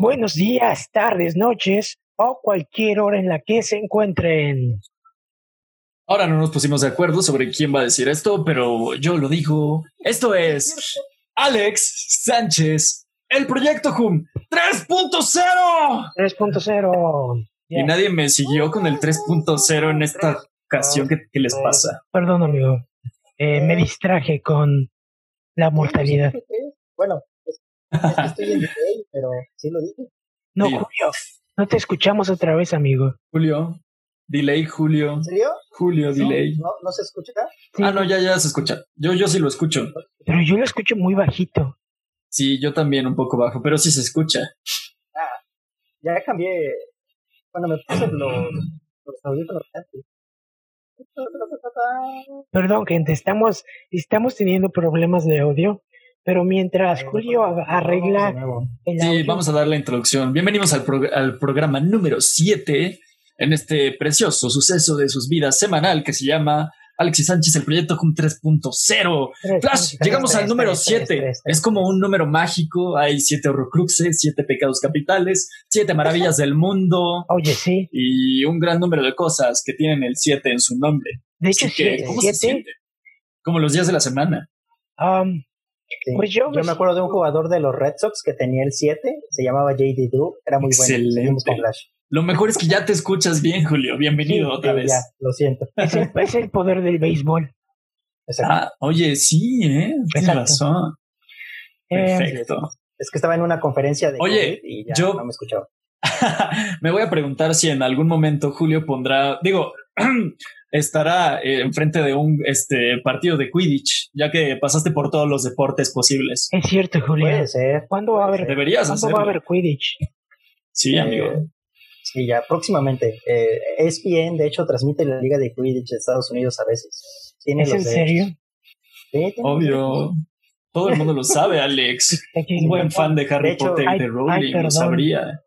Buenos días, tardes, noches o cualquier hora en la que se encuentren. Ahora no nos pusimos de acuerdo sobre quién va a decir esto, pero yo lo digo. Esto es Alex Sánchez, el proyecto HUM 3.0. 3.0. Y nadie me siguió con el 3.0 en esta ocasión. ¿Qué, qué les pasa? Perdón, amigo. Eh, me distraje con la mortalidad. Bueno, es, es que estoy en delay, pero sí lo dije. No. Julio, no te escuchamos otra vez, amigo. Julio, delay, Julio, ¿En serio? Julio, delay. ¿No, no se escucha? Sí, Ah, no, ya, ya se escucha. Yo, yo sí lo escucho. Pero yo lo escucho muy bajito. Sí, yo también un poco bajo, pero sí se escucha. Ya cambié. Cuando me puse los, los audífonos antes. Perdón, gente, estamos, estamos teniendo problemas de audio, pero mientras Julio arregla el Sí, audio, vamos a dar la introducción. Bienvenidos al, prog- al programa número 7 en este precioso suceso de sus vidas semanal que se llama Alexis Sánchez, el proyecto HUM 3.0. Tres, Flash, llegamos al número tres, tres, 7. tres, tres. Es como un número mágico. Hay siete horrocruxes, siete pecados capitales, siete maravillas del mundo Oye, sí. y un gran número de cosas que tienen el 7 en su nombre. De hecho, Así que, sí, ¿cómo se siete. siente? Como los días de la semana. um, Sí. Pues yo- me acuerdo de un jugador de los Red Sox que tenía el 7, se llamaba JD Drew, era muy bueno. Excelente. Flash. Lo mejor es que ya te escuchas bien, Julio. Bienvenido Sí, otra Sí, vez. ya, lo siento. es, el, es el poder del béisbol. Exacto. Ah, oye, sí, ¿eh? Tienes Exacto. razón. Eh, Perfecto. Es que estaba en una conferencia de Oye, COVID y ya yo- no me escuchaba. Me voy a preguntar si en algún momento Julio pondrá, digo, estará eh, enfrente de un este partido de Quidditch, ya que pasaste por todos los deportes posibles. es cierto, Julio. Puede ser. ¿Cuándo va a haber, Deberías ¿cuándo hacerlo. va a haber Quidditch? Sí, Eh, amigo. Sí, ya próximamente. Eh, ESPN, de hecho, transmite la Liga de Quidditch de Estados Unidos a veces. Tiene ¿Es los en derechos. serio? Sí, Obvio. Todo el mundo lo sabe, Alex. Un buen fan de Harry De hecho, Potter y de ay, Rowling lo sabría.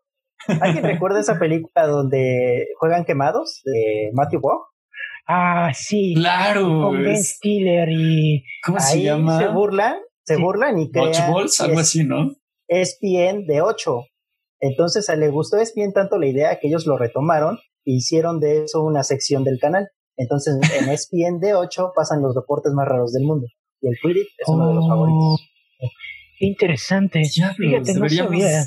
¿Alguien recuerda esa película donde juegan quemados de Matthew Vaughn? Ah, sí. Claro. Con Ben es- Stiller y... ¿Cómo se Ahí llama? se burlan, se Sí. burlan y crean Dodgeballs, algo es- así, ¿no? ESPN de 8. Entonces a le gustó ESPN tanto la idea que ellos lo retomaron e hicieron de eso una sección del canal. Entonces en ESPN de 8 pasan los deportes más raros del mundo. Y el Quidditch es uno de los Oh, favoritos. Qué interesante. Diablos, Fíjate, no sabía.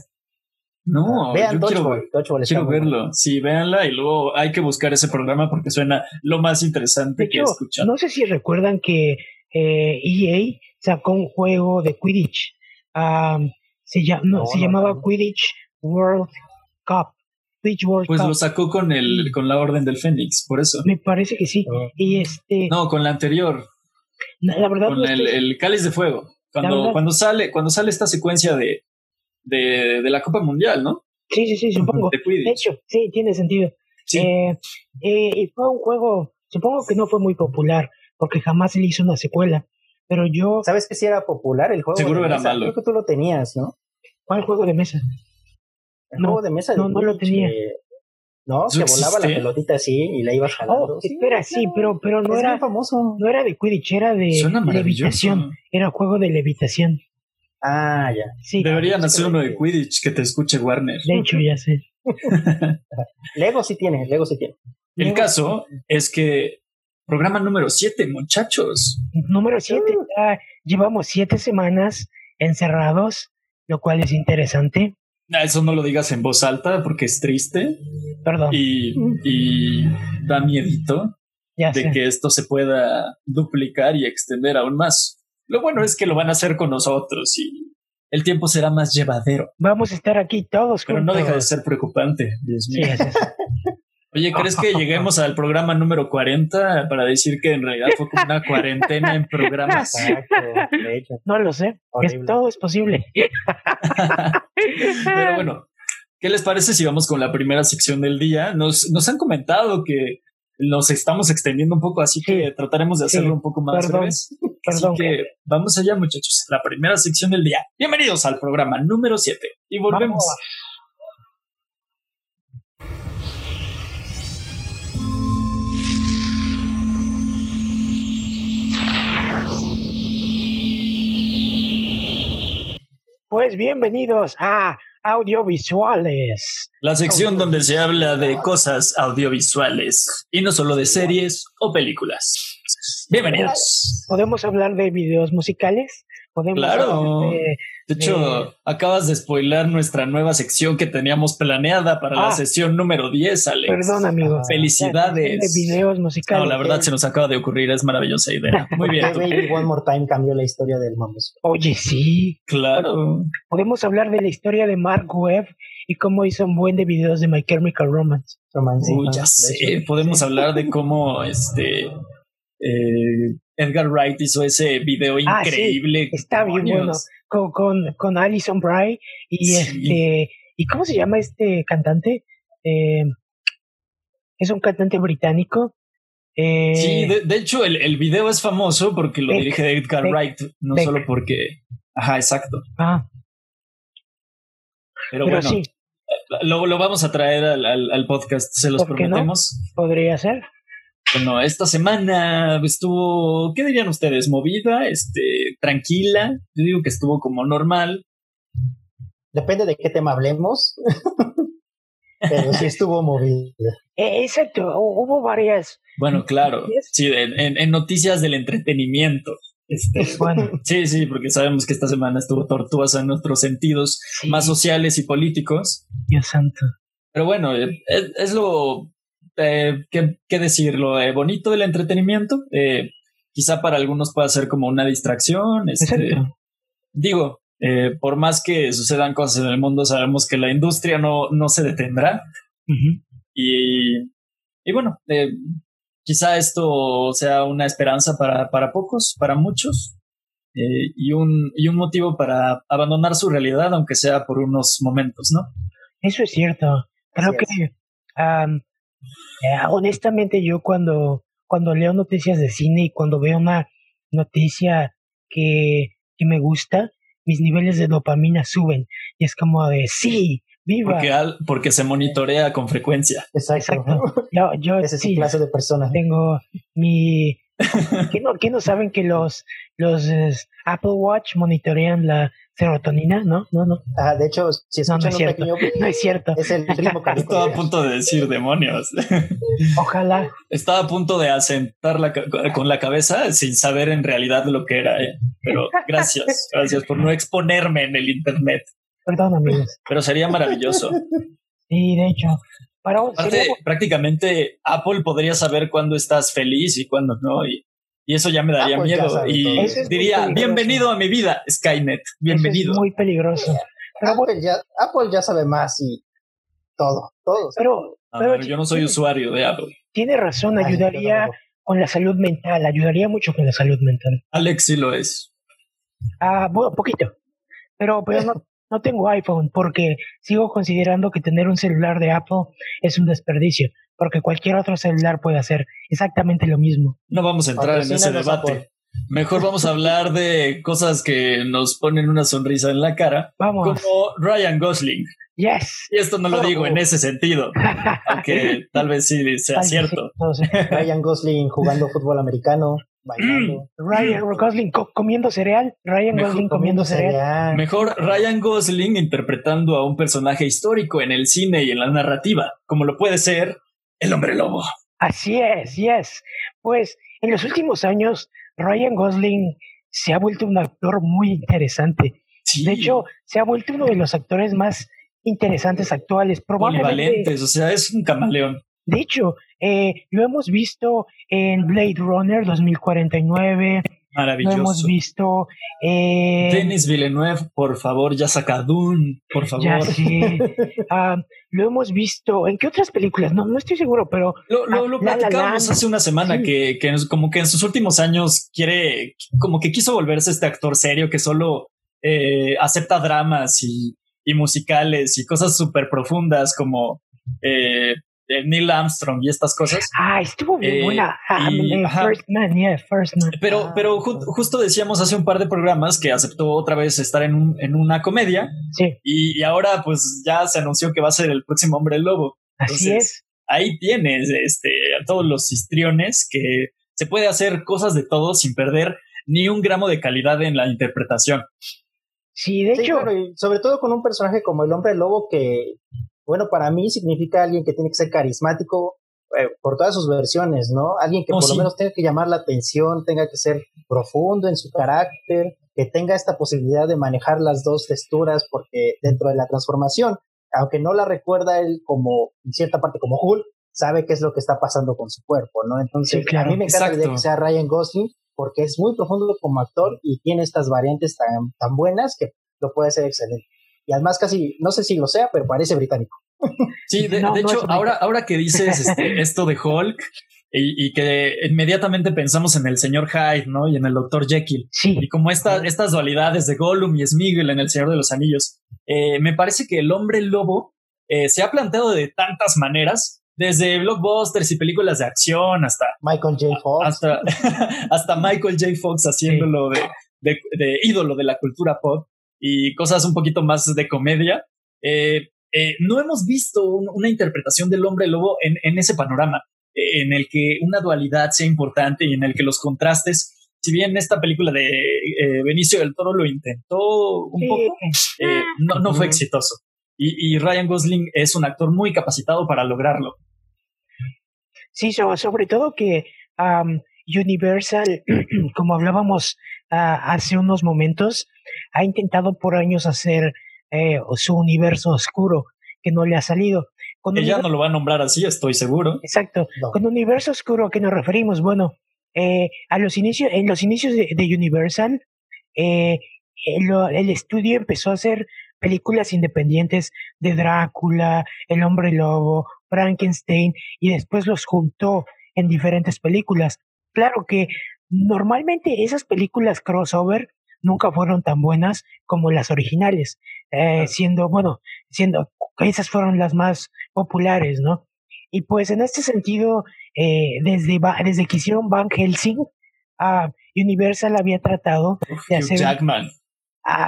No, Vean yo quiero, quiero verlo. Sí, véanla y luego hay que buscar ese programa porque suena lo más interesante que he escuchado. no sé si recuerdan que eh, EA sacó un juego de Quidditch. Se, lla- no, No, se no, llamaba no. Quidditch World Cup. Quidditch World Pues Cup. lo sacó con el con la Orden del Fénix, por eso. Me parece que sí. Oh. Y este, No, con la anterior, la verdad, con no el, estoy- el Cáliz de Fuego. Cuando, verdad- cuando sale cuando sale esta secuencia de, de, de la Copa Mundial, ¿no? sí, sí, sí, supongo. De De Quidditch. hecho, sí, tiene sentido. Sí. Eh, eh, y fue un juego, supongo que no fue muy popular, porque jamás se le hizo una secuela. Pero yo, ¿Sabes que si era popular el juego? Seguro de era mesa? malo. Creo que tú lo tenías, ¿no? ¿cuál juego de mesa? El No, juego de mesa de no, no lo tenía. eh, no, ¿Eso que volaba la existe? pelotita así y la ibas jalando. Oh, espera, sí, pero, pero no es era, famoso. no era de Quidditch, era de levitación. Era juego de levitación. Ah, ya. Sí, Deberían hacer uno de Quidditch que te escuche Warner. de hecho, ya sé. Lego sí tiene, Lego sí tiene. El caso es que programa número 7, muchachos. Número 7. llevamos siete semanas encerrados, lo cual es interesante. Ah, Eso no lo digas en voz alta porque es triste Perdón, y, y da miedito ya de sé. que esto se pueda duplicar y extender aún más. Lo bueno es que lo van a hacer con nosotros y el tiempo será más llevadero, Vamos a estar aquí todos pero no juntos. deja de ser preocupante, Dios Sí, mío. Oye, ¿crees que lleguemos al programa número 40 para decir que en realidad fue como una cuarentena en programas? No lo sé. Es, todo es posible. Pero bueno, ¿qué les parece si vamos con la primera sección del día? Nos, nos han comentado que nos estamos extendiendo un poco, así que trataremos de hacerlo Sí. un poco más Perdón. breves. Perdón. Así que vamos allá, muchachos. La primera sección del día. Bienvenidos al programa número 7. Y volvemos. Vamos. Pues bienvenidos a audiovisuales. La sección donde se habla de cosas audiovisuales y no solo de series o películas. Bienvenidos. ¿Podemos hablar de videos musicales? ¿Podemos Claro. hablar de- De hecho, acabas de spoilar nuestra nueva sección que teníamos planeada para la Ah. sesión número 10, Alex. Perdón, amigos. Felicidades. De videos musicales. No, la verdad se nos acaba de ocurrir, es maravillosa idea. Muy bien. Baby One More Time cambió la historia del Mamos. Oye, sí. Claro. Podemos hablar de la historia de Mark Webb y cómo hizo un buen de videos de My Chemical Romance. Romance. Uy, ya sé. Podemos sí. hablar de cómo este eh, Edgar Wright hizo ese video Ah, sí. increíble. Está bien bueno. Con, con, con Alison Bry y Sí. este. ¿Y cómo se llama este cantante? Eh, es un cantante británico. Eh, Sí, de, de hecho, el, el video es famoso porque lo Beck, dirige Edgar Beck, Wright, no Beck. solo porque. Ajá, exacto. ah, Pero, pero bueno, sí, lo, lo vamos a traer al, al- al podcast, se los prometemos. podría ser. Bueno, esta semana estuvo, ¿qué dirían ustedes? ¿Movida? Este, tranquila. Yo digo que estuvo como normal. Depende de qué tema hablemos. Pero sí estuvo movido. Eh, exacto, hu- hubo varias. Bueno, claro. Sí, en, en- en noticias del entretenimiento. Este, Bueno, sí, sí, porque sabemos que esta semana estuvo tortuosa en nuestros sentidos sí, más sociales y políticos. Dios santo. Pero bueno, eh, es, es lo, eh, ¿qué, qué decirlo? Eh, bonito del entretenimiento. Eh, quizá para algunos pueda ser como una distracción. Este, digo, eh, por más que sucedan cosas en el mundo, sabemos que la industria no, no se detendrá. Y, y bueno, eh, quizá esto sea una esperanza para, para pocos, para muchos, y, un, y un motivo para abandonar su realidad, aunque sea por unos momentos, ¿no? Eso es cierto. Creo que, am, eh, honestamente, yo cuando, cuando leo noticias de cine y cuando veo una noticia que, que me gusta, mis niveles de dopamina suben. Y es como de, sí, viva. Porque, al- porque se monitorea con frecuencia. Exacto. Exacto. Yo, yo Ese sí, clase de persona. tengo mi... ¿Qué no, qué no saben que los, los Apple Watch monitorean la serotonina? No, no, no. Ah, de hecho, si No, no escuchan es un cierto. pequeño... No es cierto. Es el ritmo cardíaco. Estaba a punto de decir demonios. Ojalá. Estaba a punto de asentar la con la cabeza sin saber en realidad lo que era. eh. Pero gracias, gracias por no exponerme en el internet. Perdón, amigos. Pero sería maravilloso. Sí, de hecho. Para Aparte, sería- prácticamente Apple podría saber cuándo estás feliz y cuándo no. Y, y eso ya me daría Apple ya miedo. sabe Y es diría, bienvenido a mi vida, Skynet. Bienvenido. Eso es muy peligroso. Pero bueno, Apple ya, Apple ya sabe más y todo, todo. pero, A pero ver, yo no soy tiene- usuario de Apple. Tiene razón, Ay, ayudaría pero- con la salud mental, ayudaría mucho con la salud mental. Alex sí lo es. Ah, bueno, poquito. Pero, pero no, no tengo iPhone porque sigo considerando que tener un celular de Apple es un desperdicio, porque cualquier otro celular puede hacer exactamente lo mismo. No vamos a entrar en ese debate. Apple. Mejor vamos a hablar de cosas que nos ponen una sonrisa en la cara, Vamos. como Ryan Gosling. Yes. Y esto no lo digo en ese sentido, aunque tal vez sí sea Tal vez cierto. Ryan Gosling jugando fútbol americano, bailando. Ryan Gosling co- comiendo cereal. Ryan Mejor Gosling comiendo cereal. cereal. Mejor Ryan Gosling interpretando a un personaje histórico en el cine y en la narrativa, como lo puede ser el hombre lobo. Así es, yes. Pues en los últimos años, Ryan Gosling se ha vuelto un actor muy interesante. Sí, De hecho, se ha vuelto uno de los actores más interesantes actuales. Probablemente, polivalentes, o sea, es un camaleón. de hecho, eh, lo hemos visto en Blade Runner 2049, lo Maravilloso. hemos visto en... Denis Villeneuve, por favor, ya saca Dune, por favor. Ya sé. Ah, lo hemos visto. ¿En qué otras películas? No, no estoy seguro, pero Lo, lo, lo Ah, La La platicábamos hace una semana Sí. que, que como que en sus últimos años quiere, como que quiso volverse este actor serio que solo eh, acepta dramas y, y musicales y cosas súper profundas como eh, eh, Neil Armstrong y estas cosas. ah, estuvo bien Eh, buena. Ah, y-. First Man, yeah, First Man. Pero, Ah, pero ju- justo decíamos hace un par de programas que aceptó otra vez estar en, un- en una comedia Sí, y, y ahora pues ya se anunció que va a ser el próximo hombre lobo. así Entonces, es. ahí tienes este, a todos los histriones que se puede hacer cosas de todo sin perder ni un gramo de calidad en la interpretación. Sí, de hecho. sobre todo con un personaje como el hombre lobo que, bueno, para mí significa alguien que tiene que ser carismático eh, por todas sus versiones, ¿no? Alguien que por lo menos tenga que llamar la atención, tenga que ser profundo en su carácter, que tenga esta posibilidad de manejar las dos texturas, porque dentro de la transformación, aunque no la recuerda él como, en cierta parte como Hulk, sabe qué es lo que está pasando con su cuerpo, ¿no? Entonces, a mí me encanta que sea Ryan Gosling, porque es muy profundo como actor y tiene estas variantes tan, tan buenas que lo puede hacer excelente. Y además casi, no sé si lo sea, pero parece británico. Sí, de, hecho, ahora, ahora que dices este, esto de Hulk y, que inmediatamente pensamos en el señor Hyde, ¿no? Y en el doctor Jekyll. Sí. Y como esta, estas dualidades de Gollum y Smeagol en El Señor de los Anillos, eh, me parece que el hombre lobo eh, se ha planteado de tantas maneras desde blockbusters y películas de acción hasta Michael J. Fox. Hasta, hasta Michael J. Fox haciéndolo de, de, ídolo de la cultura pop y cosas un poquito más de comedia. Eh, eh, no hemos visto una interpretación del hombre lobo en, en ese panorama, eh, en el que una dualidad sea importante y en el que los contrastes si bien esta película de Benicio del Toro lo intentó un poco, no, no, fue exitoso. Y, y, Ryan Gosling es un actor muy capacitado para lograrlo. Sí, sobre todo que Universal, como hablábamos ah, hace unos momentos, ha intentado por años hacer eh, su universo oscuro, que no le ha salido. Con Ella no lo va a nombrar así, estoy seguro. Exacto. Con universo oscuro a qué nos referimos, bueno, eh, a los inicios, en los inicios de, Universal, eh, el, estudio empezó a hacer películas independientes de Drácula, El hombre lobo, Frankenstein y después los juntó en diferentes películas. Claro que normalmente esas películas crossover nunca fueron tan buenas como las originales, eh, siendo, bueno, siendo, esas fueron las más populares, ¿no? Y pues en este sentido, eh, desde, desde que hicieron Van Helsing, uh, Universal había tratado de hacer... Jackman.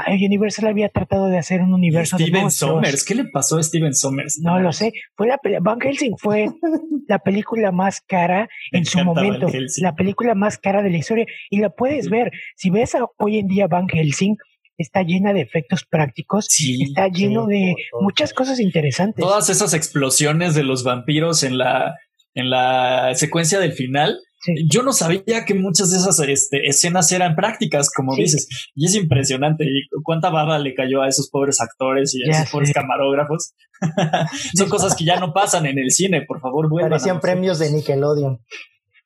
Universal había tratado de hacer un universo Steven Sommers, ¿qué le pasó a Steven Sommers? No lo sé. Fue la Van Helsing fue la película más cara en su momento, la película más cara de la historia y la puedes ver. Si ves hoy en día Van Helsing está llena de efectos prácticos, está lleno de muchas cosas interesantes. Todas esas explosiones de los vampiros en la en la secuencia del final yo no sabía que muchas de esas este, escenas eran prácticas, como dices, y es impresionante. ¿Y cuánta barra le cayó a esos pobres actores y a esos pobres camarógrafos? Son cosas que ya no pasan en el cine, por favor, Parecían premios de Nickelodeon.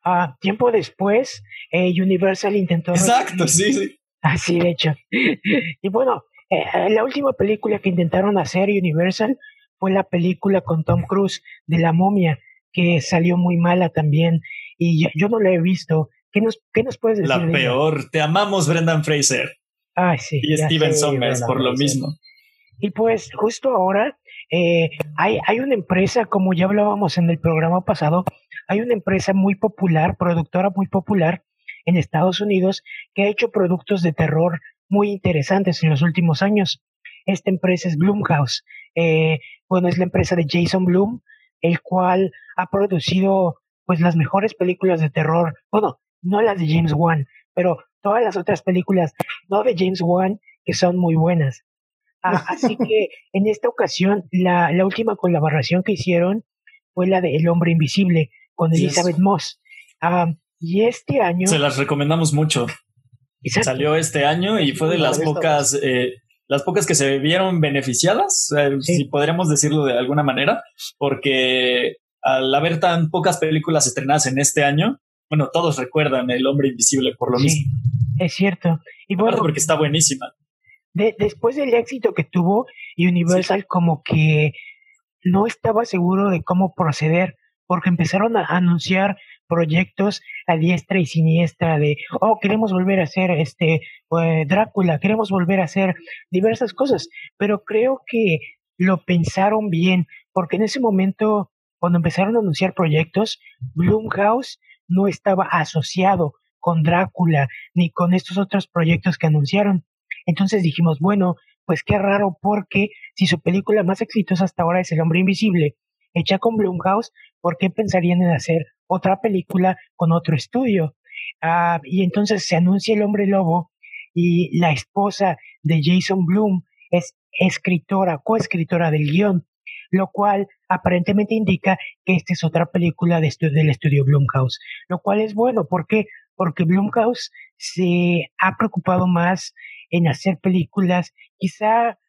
Ah, tiempo después, eh, Universal intentó. Exacto, sí, sí. Así, de hecho. y bueno, eh, la última película que intentaron hacer Universal fue la película con Tom Cruise de la momia, que salió muy mala también y yo, no la he visto. ¿Qué nos, qué nos puedes decir? La peor. Te amamos, Brendan Fraser. Ay, sí. Y Steven Sommers, por lo mismo. Y pues justo ahora eh, hay, hay una empresa, como ya hablábamos en el programa pasado, hay una empresa muy popular, productora muy popular en Estados Unidos, que ha hecho productos de terror muy interesantes en los últimos años. Esta empresa es Bloomhouse. Eh, bueno, es la empresa de Jason Bloom, el cual ha producido pues las mejores películas de terror, bueno, no las de James Wan, pero todas las otras películas, no de James Wan, que son muy buenas. Ah, así que en esta ocasión, la, la, última colaboración que hicieron fue la de El Hombre Invisible con Elizabeth Moss. Ah, y este año... Se las recomendamos mucho. Salió este año y fue de las pocas, eh, las pocas que se vieron beneficiadas, eh, si podríamos decirlo de alguna manera, porque al haber tan pocas películas estrenadas en este año, bueno, todos recuerdan El Hombre Invisible por lo mismo. Es cierto. Y bueno, porque está buenísima. después del éxito que tuvo, Universal como que no estaba seguro de cómo proceder, porque empezaron a anunciar proyectos a diestra y siniestra de, oh, queremos volver a hacer este eh, Drácula, queremos volver a hacer diversas cosas, pero creo que lo pensaron bien, porque en ese momento cuando empezaron a anunciar proyectos, Blumhouse no estaba asociado con Drácula ni con estos otros proyectos que anunciaron. Entonces dijimos, bueno, pues qué raro porque si su película más exitosa hasta ahora es El hombre invisible, hecha con Blumhouse, ¿por qué pensarían en hacer otra película con otro estudio? Ah, y entonces se anuncia El hombre lobo y la esposa de Jason Bloom es escritora, coescritora del guion, lo cual aparentemente indica que esta es otra película de del estudio Blumhouse, lo cual es bueno, ¿por qué? Porque Blumhouse se ha preocupado más en hacer películas quizá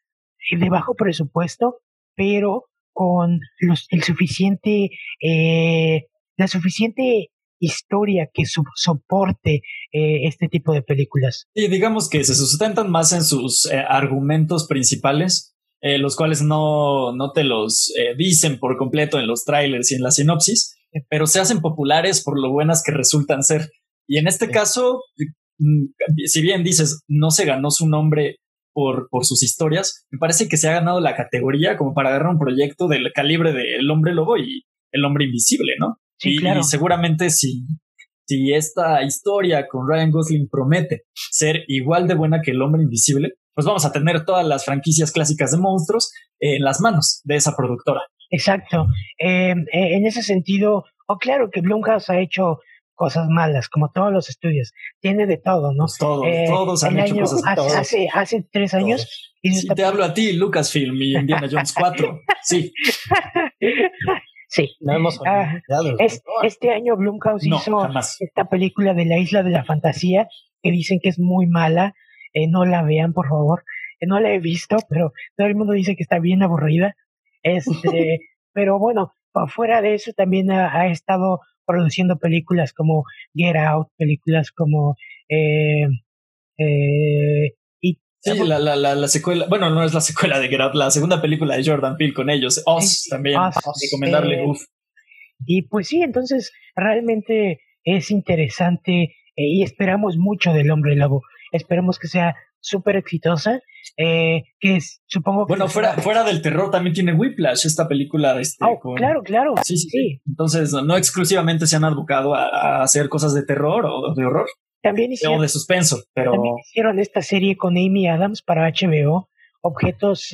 de bajo presupuesto, pero con los, el suficiente, eh, la suficiente historia que soporte eh, este tipo de películas. Y digamos que se sustentan más en sus eh, argumentos principales, eh, los cuales no, no te los dicen por completo en los trailers y en la sinopsis, pero se hacen populares por lo buenas que resultan ser. Y en este caso, mm, si bien dices, no se ganó su nombre por, por sus historias, me parece que se ha ganado la categoría como para agarrar un proyecto del calibre de El hombre lobo y El hombre invisible, ¿no? Y, seguramente si, si esta historia con Ryan Gosling promete ser igual de buena que El hombre invisible, pues vamos a tener todas las franquicias clásicas de monstruos en las manos de esa productora. Exacto. Em, e, en ese sentido, oh, claro que Blumhouse ha hecho cosas malas, como todos los estudios. Tiene de todo, ¿no? Pues todos, eh, todos han hecho cosas hace, hace, hace, tres años. Y te hablo a ti, Lucasfilm y Indiana Jones 4. Sí. Sí. Ah, este año Blumhouse hizo esta película de la isla de la fantasía que dicen que es muy mala. Eh, no la vean, por favor. Eh, no la he visto, pero todo el mundo dice que está bien aburrida. Este, pero bueno, fuera de eso también ha, estado produciendo películas como Get Out, películas como eh, eh, Sí, la, la, la, secuela, bueno, no es la secuela de Get la segunda película de Jordan Peele con ellos, Oz también, recomendarle, eh, Y pues sí, entonces realmente es interesante eh, y esperamos mucho del Hombre Lobo. Esperamos que sea súper exitosa, eh, que es, supongo que... Bueno, fuera, fuera del terror también tiene Whiplash, esta película. Este, oh, claro, claro. Sí, sí, sí, Entonces, no exclusivamente se han abocado a, hacer cosas de terror o de horror, también hicieron, de suspenso, pero... hicieron esta serie con Amy Adams para HBO, Objetos,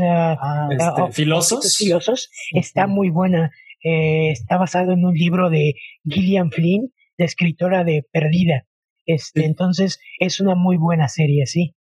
este, filosos. filosos. Está muy buena. Eh, está basado en un libro de Gillian Flynn, la escritora de Perdida. Este, Entonces es una muy buena serie, sí.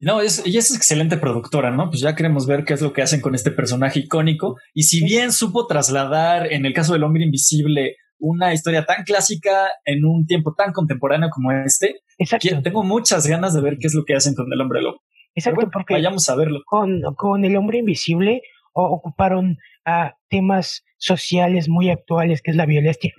No, es, ella es excelente productora, ¿no? Pues ya queremos ver qué es lo que hacen con este personaje icónico. Y si bien supo trasladar, en el caso del hombre invisible, una historia tan clásica en un tiempo tan contemporáneo como este. Exacto. Tengo muchas ganas de ver qué es lo que hacen con el hombre lobo. Exacto, porque vayamos a verlo. Con, con el hombre invisible ocuparon a temas sociales muy actuales, que es la violencia,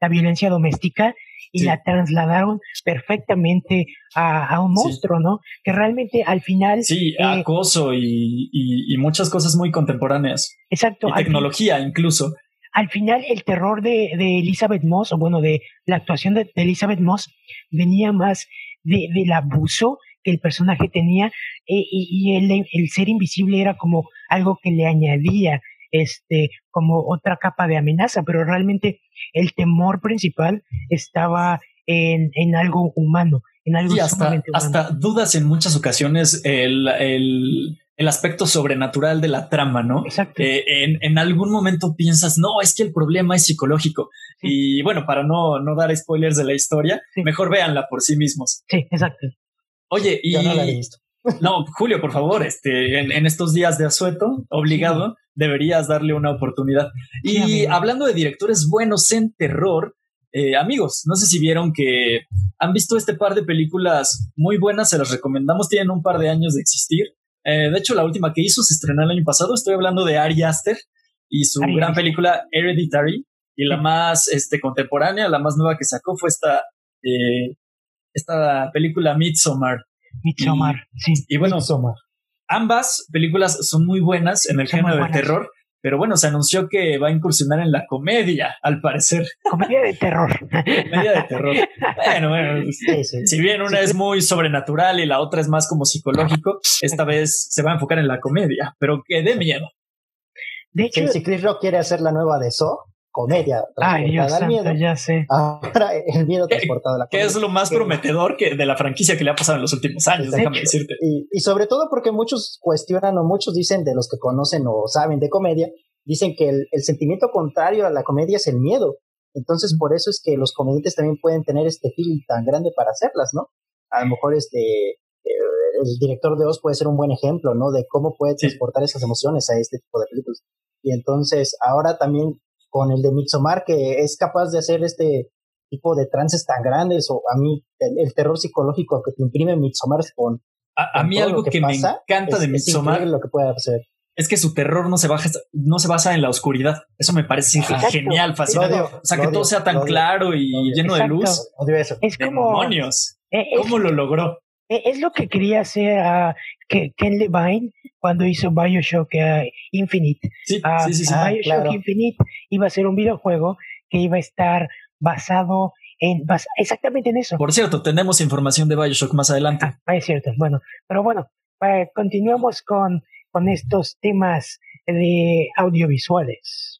la, violencia doméstica, y la trasladaron perfectamente a, un monstruo, ¿no? Que realmente al final... Sí, eh, acoso y, y, muchas cosas muy contemporáneas. Exacto. Y tecnología incluso al final el terror de, de, Elizabeth Moss, o bueno, de la actuación de, Elizabeth Moss, venía más de, del abuso que el personaje tenía eh, y, el, el, ser invisible era como algo que le añadía este como otra capa de amenaza, pero realmente el temor principal estaba en, en algo humano, en algo y hasta, hasta dudas en muchas ocasiones el, el el aspecto sobrenatural de la trama, ¿no? Exacto. Eh, en, algún momento piensas, no, es que el problema es psicológico. Y bueno, para no, no dar spoilers de la historia, mejor véanla por sí mismos. Sí, exacto. Oye, y... no, la he visto. no, Julio, por favor, este, en, estos días de asueto, obligado, deberías darle una oportunidad. y hablando de directores buenos en terror, eh, amigos, no sé si vieron que han visto este par de películas muy buenas, se las recomendamos, tienen un par de años de existir. Eh, de hecho, la última que hizo se estrenó el año pasado. Estoy hablando de Ari Aster y su gran película Hereditary. Y la más este, contemporánea, la más nueva que sacó fue esta, eh, esta película Midsommar. Midsommar, sí. Y bueno, ambas películas son muy buenas en el género de terror. Pero bueno, se anunció que va a incursionar en la comedia, al parecer. Comedia de terror. comedia de terror. Bueno, bueno si bien una es muy sobrenatural y la otra es más como psicológico, esta vez se va a enfocar en la comedia, pero que dé miedo. De hecho, si Chris Rock quiere hacer la nueva de So, comedia. Ay, miedo. ya sé. Ahora el miedo transportado a la comedia. Que es lo más prometedor que de la franquicia que le ha pasado en los últimos años, déjame decirte. Y, sobre todo porque muchos cuestionan o muchos dicen de los que conocen o saben de comedia, dicen que el, sentimiento contrario a la comedia es el miedo. Entonces, por eso es que los comediantes también pueden tener este feeling tan grande para hacerlas, ¿no? A lo mejor este eh, el director de Oz puede ser un buen ejemplo, ¿no? De cómo puede transportar esas emociones a este tipo de películas. Y entonces, ahora también con el de Midsommar, que es capaz de hacer este tipo de trances tan grandes, o a mí, el, terror psicológico que te imprime Midsommar con. A, mí algo que, me encanta de Midsommar. Es lo que puede hacer es que su terror no se, baja, no se basa en la oscuridad. Eso me parece genial, fascinante. o sea, que todo sea tan claro y lleno de luz. Es como, Demonios. Eh, ¿Cómo lo logró? Eh, es lo que quería hacer a Ken Levine cuando hizo Bioshock uh, Infinite. Sí, sí, sí, ah, Bioshock Infinite iba a ser un videojuego que iba a estar basado en exactamente en eso. Por cierto, tenemos información de Bioshock más adelante. Ah, es cierto. Bueno, pero bueno, eh, continuamos con con estos temas de audiovisuales.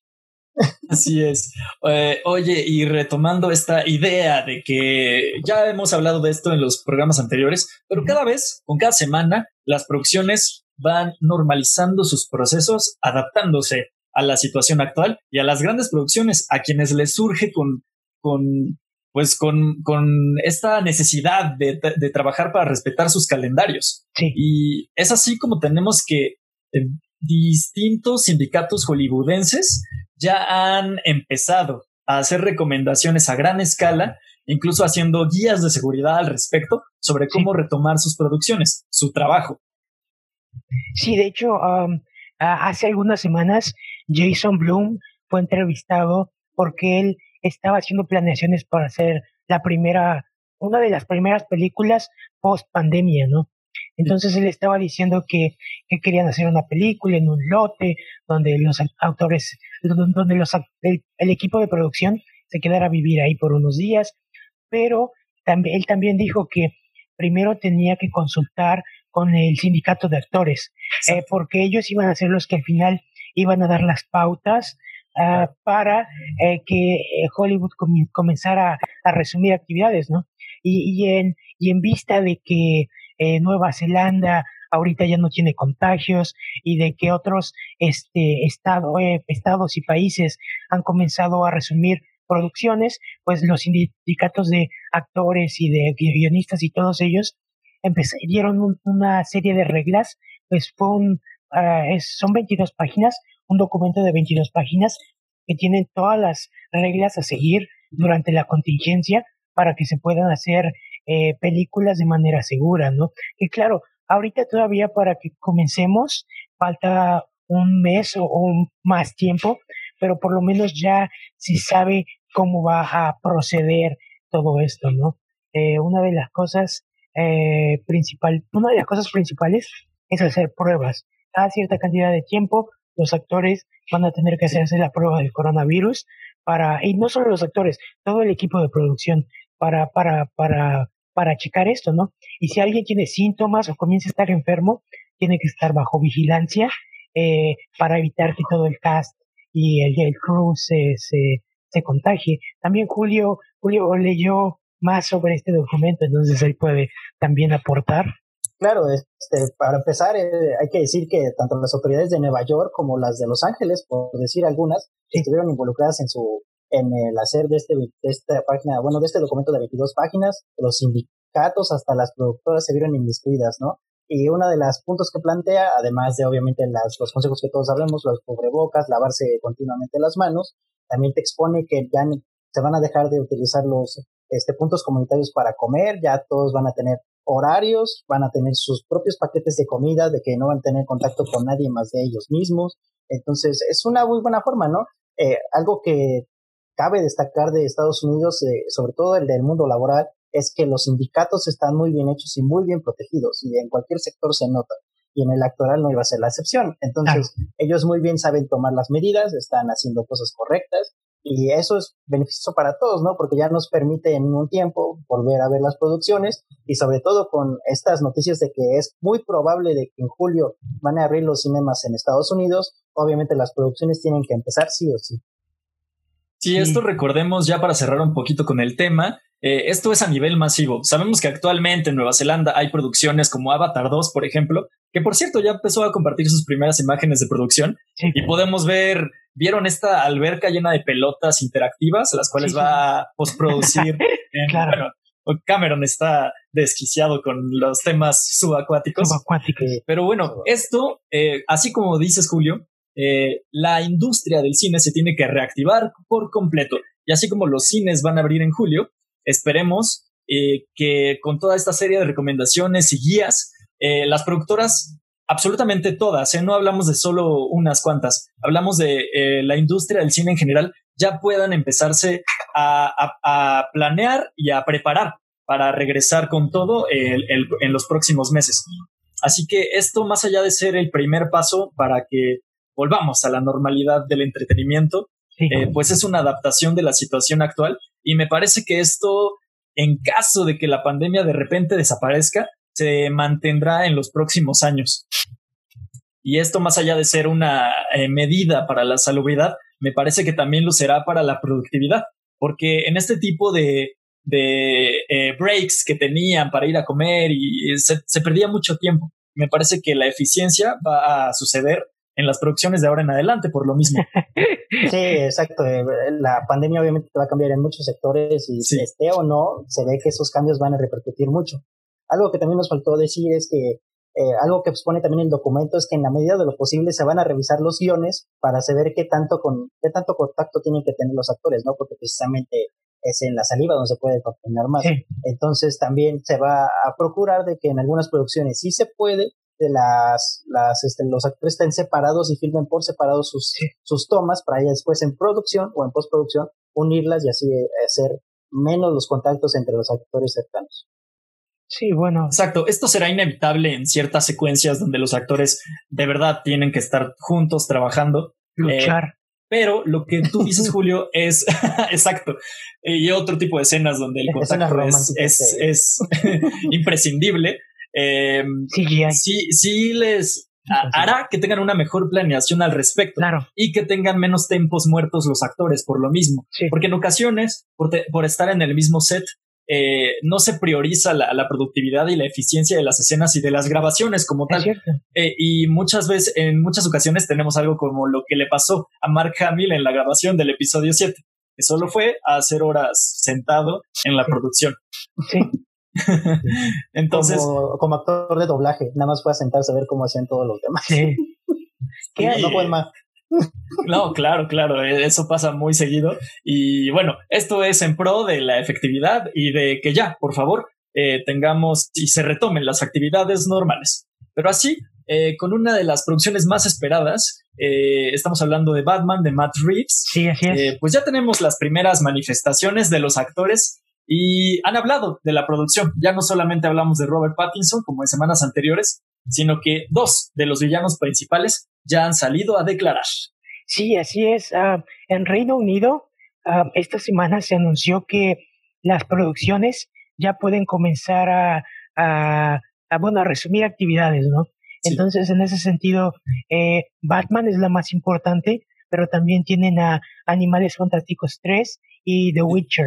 Así es. Eh, oye, y retomando esta idea de que ya hemos hablado de esto en los programas anteriores, pero cada vez, con cada semana, las producciones van normalizando sus procesos, adaptándose a la situación actual y a las grandes producciones, a quienes les surge con, con pues con, con esta necesidad de, de, trabajar para respetar sus calendarios. Sí. Y es así como tenemos que eh, distintos sindicatos hollywoodenses ya han empezado a hacer recomendaciones a gran escala, incluso haciendo guías de seguridad al respecto sobre cómo retomar sus producciones, su trabajo. Sí, de hecho, hace algunas semanas Jason Bloom fue entrevistado porque él estaba haciendo planeaciones para hacer la primera, una de las primeras películas post pandemia, ¿no? Entonces él estaba diciendo que, querían hacer una película en un lote donde los autores, donde los, el, equipo de producción se quedara a vivir ahí por unos días, pero también, él también dijo que primero tenía que consultar con el sindicato de actores, eh, porque ellos iban a ser los que al final iban a dar las pautas Ah, para eh, que eh, Hollywood comenzara a, resumir actividades, ¿no? Y, y, en, y en vista de que eh, Nueva Zelanda ahorita ya no tiene contagios y de que otros este, estado, estados y países han comenzado a resumir producciones, pues los sindicatos de actores y de guionistas y todos ellos dieron una serie de reglas, pues fue un, ah, son 22 páginas, un documento de 22 páginas que tienen todas las reglas a seguir durante la contingencia para que se puedan hacer eh, películas de manera segura, ¿no? Y claro, ahorita todavía para que comencemos falta un mes o, más tiempo, pero por lo menos ya se sabe cómo va a proceder todo esto, ¿no? Eh, una de las cosas eh, principal, una de las cosas principales es hacer pruebas. Cada cierta cantidad de tiempo los actores van a tener que hacerse la prueba del coronavirus para, y no solo los actores, todo el equipo de producción para, para, para, para checar esto, ¿no? Y si alguien tiene síntomas o comienza a estar enfermo, tiene que estar bajo vigilancia eh, para evitar que todo el cast y el, el crew se, se, se contagie. También Julio, Julio leyó más sobre este documento, entonces él puede también aportar. Claro, este, para empezar, eh, hay que decir que tanto las autoridades de Nueva York como las de Los Ángeles, por decir algunas, estuvieron involucradas en su en el hacer de este de esta página, bueno, de este documento de 22 páginas, los sindicatos hasta las productoras se vieron inmiscuidas, ¿no? Y uno de los puntos que plantea, además de obviamente las, los consejos que todos sabemos, los cubrebocas, lavarse continuamente las manos, también te expone que ya se van a dejar de utilizar los este, puntos comunitarios para comer, ya todos van a tener horarios, van a tener sus propios paquetes de comida, de que no van a tener contacto con nadie más de ellos mismos. Entonces, es una muy buena forma, ¿no? Eh, algo que cabe destacar de Estados Unidos, eh, sobre todo el del mundo laboral, es que los sindicatos están muy bien hechos y muy bien protegidos y en cualquier sector se nota. Y en el actoral no iba a ser la excepción. Entonces, ellos muy bien saben tomar las medidas, están haciendo cosas correctas y eso es beneficioso para todos, ¿no? Porque ya nos permite en un tiempo volver a ver las producciones y sobre todo con estas noticias de que es muy probable de que en julio van a abrir los cinemas en Estados Unidos, obviamente las producciones tienen que empezar sí o sí. Sí, esto recordemos ya para cerrar un poquito con el tema. Eh, esto es a nivel masivo. Sabemos que actualmente en Nueva Zelanda hay producciones como Avatar 2, por ejemplo, que por cierto ya empezó a compartir sus primeras imágenes de producción y podemos ver ¿Vieron esta alberca llena de pelotas interactivas, las cuales va a postproducir? claro. Bueno, Cameron está desquiciado con los temas subacuáticos. Subacuáticos. Pero bueno, esto, eh, así como dices, Julio, eh, la industria del cine se tiene que reactivar por completo. Y así como los cines van a abrir en julio, esperemos eh, que con toda esta serie de recomendaciones y guías, las productoras, absolutamente todas, no hablamos de solo unas cuantas, hablamos de la industria del cine en general, ya puedan empezarse a, planear y a preparar para regresar con todo en los próximos meses. Así que esto, más allá de ser el primer paso para que volvamos a la normalidad del entretenimiento, eh, pues es una adaptación de la situación actual y me parece que esto, en caso de que la pandemia de repente desaparezca, se mantendrá en los próximos años. Y esto, más allá de ser una eh, medida para la salubridad, me parece que también lo será para la productividad, porque en este tipo de, de eh, breaks que tenían para ir a comer y se, se perdía mucho tiempo. Me parece que la eficiencia va a suceder en las producciones de ahora en adelante por lo mismo. Sí, exacto. Eh, la pandemia obviamente va a cambiar en muchos sectores y si esté o no, se ve que esos cambios van a repercutir mucho. Algo que también nos faltó decir es que eh, algo que expone también el documento es que en la medida de lo posible se van a revisar los guiones para saber qué tanto con qué tanto contacto tienen que tener los actores, ¿no? Porque precisamente es en la saliva donde se puede coordinar más. Entonces también se va a procurar de que en algunas producciones sí se puede de las, las este, los actores estén separados y filmen por separado sus, sus tomas para ya después en producción o en postproducción unirlas y así eh, hacer menos los contactos entre los actores cercanos. Sí, bueno. Exacto. Esto será inevitable en ciertas secuencias donde los actores de verdad tienen que estar juntos trabajando. Luchar. Eh, pero lo que tú dices, Julio, es exacto. Y otro tipo de escenas donde el contacto es, es, es imprescindible. Eh, sí, sí les hará que tengan una mejor planeación al respecto claro. y que tengan menos tempos muertos los actores por lo mismo. Porque en ocasiones, por, por, estar en el mismo set, eh, no se prioriza la, productividad y la eficiencia de las escenas y de las grabaciones como tal. Eh, y muchas veces, en muchas ocasiones tenemos algo como lo que le pasó a Mark Hamill en la grabación del episodio 7, que solo fue a hacer horas sentado en la producción. Sí. Entonces. Como, actor de doblaje, nada más fue a sentarse a ver cómo hacían todos los demás. Sí. no pueden más. No, claro, claro, e, eso pasa muy seguido. Y bueno, esto es en pro de la efectividad y de que ya, por favor, eh, tengamos y se retomen las actividades normales. Pero así, eh, con una de las producciones más esperadas, eh, estamos hablando de Batman, de Matt Reeves. Sí, así es. pues ya tenemos las primeras manifestaciones de los actores y han hablado de la producción. Ya no solamente hablamos de Robert Pattinson como en semanas anteriores, sino que dos de los villanos principales ya han salido a declarar. Sí, así es. Ah, en Reino Unido, ah, esta semana se anunció que las producciones ya pueden comenzar a, a, bueno, a resumir actividades, ¿no? Entonces, en ese sentido, eh, Batman es la más importante, pero también tienen a Animales Fantásticos 3 y The Witcher.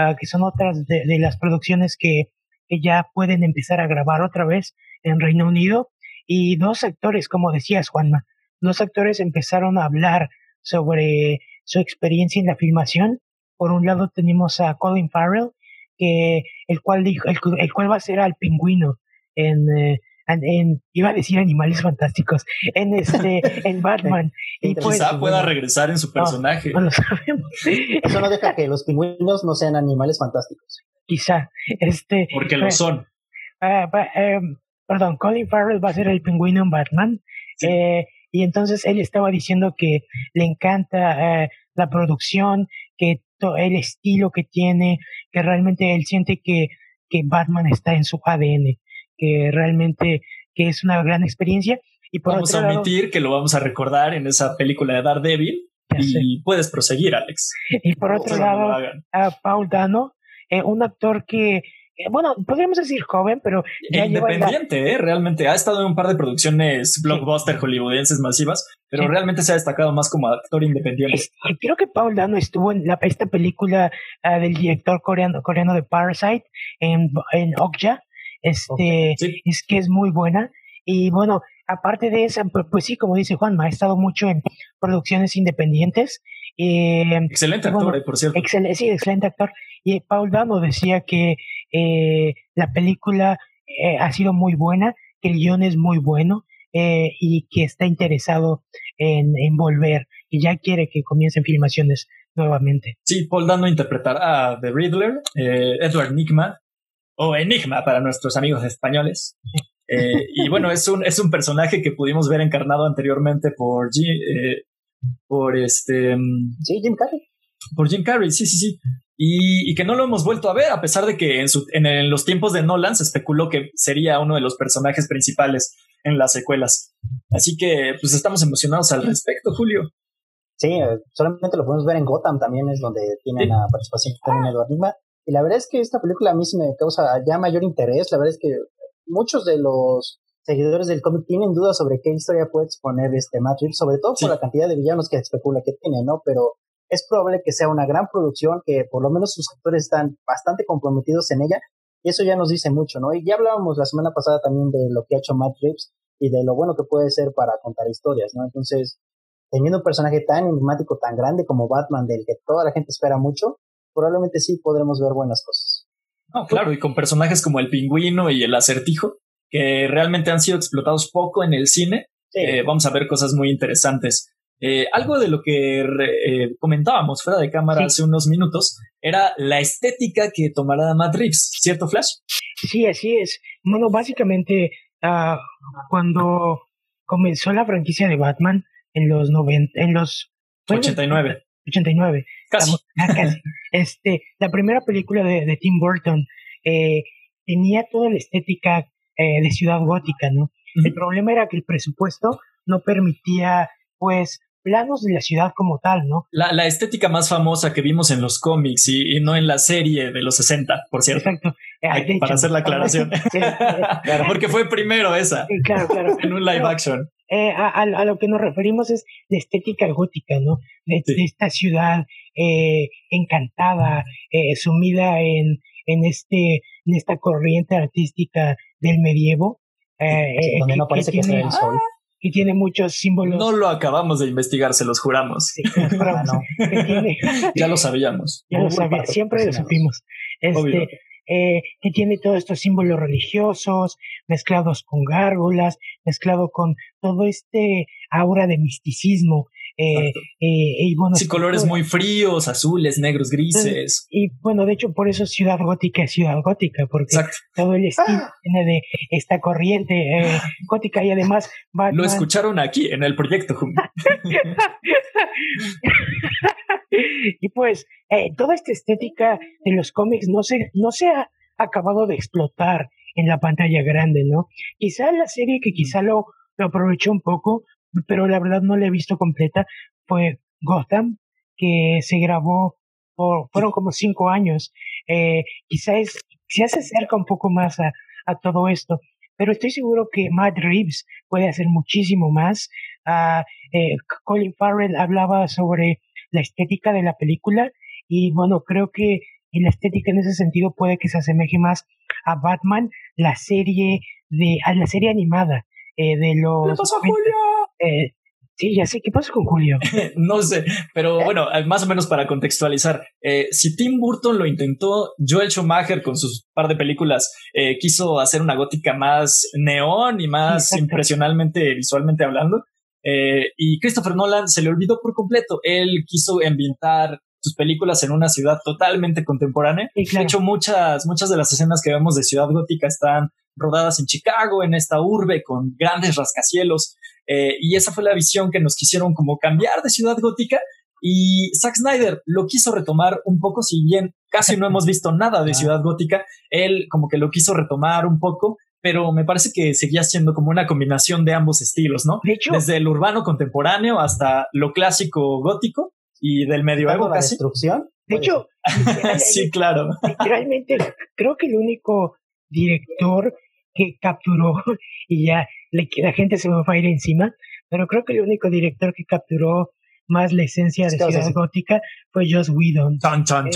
Ah, que son otras de, las producciones que, ya pueden empezar a grabar otra vez en Reino Unido. Y dos actores, como decías, Juanma, dos actores empezaron a hablar sobre su experiencia en la filmación. Por un lado tenemos a Colin Farrell, que el cual dijo, el, cual va a ser al pingüino en, eh, en, iba a decir animales fantásticos, en este, en Batman. y pues, Quizá pueda regresar en su personaje. No, lo sabemos. Eso no deja que los pingüinos no sean animales fantásticos. Quizá, este. Porque lo son. Ah, em, perdón, Colin Farrell va a ser el pingüino en Batman. Eh, y entonces él estaba diciendo que le encanta eh, la producción, que el estilo que tiene, que realmente él siente que, que Batman está en su ADN que realmente que es una gran experiencia. Y por vamos a admitir que lo vamos a recordar en esa película de Daredevil y puedes proseguir, Alex. Y por otro lado, a Paul Dano, eh, un actor que eh, bueno, podríamos decir joven, pero ya independiente, ¿eh? realmente ha estado en un par de producciones blockbuster hollywoodenses masivas, pero realmente se ha destacado más como actor independiente. creo que Paul Dano estuvo en la, esta película ah, del director coreano, coreano de Parasite en, en Okja, este, es que es muy buena. Y bueno, aparte de esa, pues, sí, como dice Juan, ha estado mucho en producciones independientes excelente actor, por cierto. sí, excelente actor. Y Paul Dano decía que la película ha sido muy buena, que el guion es muy bueno y que está interesado en, en volver y ya quiere que comiencen filmaciones nuevamente. Sí, Paul Dano interpretará a The Riddler, Edward Nigma, o Enigma para nuestros amigos españoles. Eh, y bueno, es un, es un personaje que pudimos ver encarnado anteriormente por, eh, por este... Mm, sí, Jim Carrey. Por Jim Carrey, sí, sí, sí. Y, que no lo hemos vuelto a ver, a pesar de que en, su, en, los tiempos de Nolan se especuló que sería uno de los personajes principales en las secuelas. Así que pues estamos emocionados al respecto, Julio. Sí, eh, solamente lo podemos ver en Gotham también, es donde tiene la participación también Edward Nigma. Y la verdad es que esta película a mí sí me causa ya mayor interés. La verdad es que muchos de los seguidores del cómic tienen dudas sobre qué historia puede exponer este Matrix, sobre todo por la cantidad de villanos que se especula que tiene, ¿no? Pero es probable que sea una gran producción, que por lo menos sus actores están bastante comprometidos en ella, y eso ya nos dice mucho, ¿no? Y ya hablábamos la semana pasada también de lo que ha hecho Matrix y de lo bueno que puede ser para contar historias, ¿no? Entonces, teniendo un personaje tan enigmático, tan grande como Batman, del que toda la gente espera mucho, probablemente sí podremos ver buenas cosas. claro, y con personajes como el pingüino y el acertijo, que realmente han sido explotados poco en el cine, eh, vamos a ver cosas muy interesantes. Eh, algo de lo que eh, comentábamos fuera de cámara hace unos minutos era la estética que tomará Matrix, ¿cierto, Flash? Sí, así es. Bueno, básicamente, uh, cuando comenzó la franquicia de Batman en los 90, en los 89. 89. Casi. Este, la primera película de, Tim Burton eh, tenía toda la estética eh, de ciudad gótica, ¿no? El problema era que el presupuesto no permitía, pues, planos de la ciudad como tal, ¿no? La, estética más famosa que vimos en los cómics y, no en la serie de los 60, por cierto. Exacto. para hacer la aclaración. Porque fue primero esa. claro, claro. en un live action. Eh, a, lo que nos referimos es la estética gótica, ¿no? De, esta ciudad eh, encantada, eh, sumida en, en, este, en esta corriente artística del medievo. donde no parece que, sea el sol. Y tiene muchos símbolos. No lo acabamos de investigar, se los juramos. ya lo sabíamos. Ya lo sabíamos, siempre lo supimos. Este, eh, que tiene todos estos símbolos religiosos, mezclados con gárgolas, mezclado con todo este aura de misticismo. Eh, eh, y bueno, sí, colores muy fríos, azules, negros, grises. Y bueno, de hecho, por eso Ciudad Gótica es Ciudad Gótica, porque todo el estilo ah. tiene de esta corriente eh, gótica y además. Lo escucharon aquí en el proyecto. y pues, eh, toda esta estética de los cómics no se, no se ha acabado de explotar en la pantalla grande, ¿no? Quizá la serie que quizá lo, lo aprovechó un poco, pero la verdad no la he visto completa, fue Gotham, que se grabó por, fueron como cinco años. Eh, quizá es, se acerca un poco más a, a todo esto pero estoy seguro que Matt Reeves puede hacer muchísimo más. Uh, eh, Colin Farrell hablaba sobre la estética de la película y bueno, creo que en la estética en ese sentido puede que se asemeje más a Batman, la serie de a la serie animada eh, de los ¿Qué pasó Julio? Eh, sí, ya sé, ¿qué pasa con Julio? no sé, pero bueno, más o menos para contextualizar, eh, si Tim Burton lo intentó, Joel Schumacher con sus par de películas quiso hacer una gótica más neón y más impresionalmente visualmente hablando, eh, y Christopher Nolan se le olvidó por completo. Él quiso ambientar sus películas en una ciudad totalmente contemporánea. De hecho, muchas, muchas de las escenas que vemos de Ciudad Gótica están rodadas en Chicago, en esta urbe con grandes rascacielos. Eh, y esa fue la visión que nos quisieron como cambiar de Ciudad Gótica. Y Zack Snyder lo quiso retomar un poco, si bien casi no hemos visto nada de Ciudad Gótica, él como que lo quiso retomar un poco pero me parece que seguía siendo como una combinación de ambos estilos, ¿no? De hecho, desde el urbano contemporáneo hasta lo clásico gótico y del medioevo casi. destrucción? De hecho, sí, claro. Literalmente, creo que el único director que capturó, y ya la gente se me va a ir encima, pero creo que el único director que capturó más la esencia de Ciudad Gótica fue Joss Whedon. Chan, chan, en,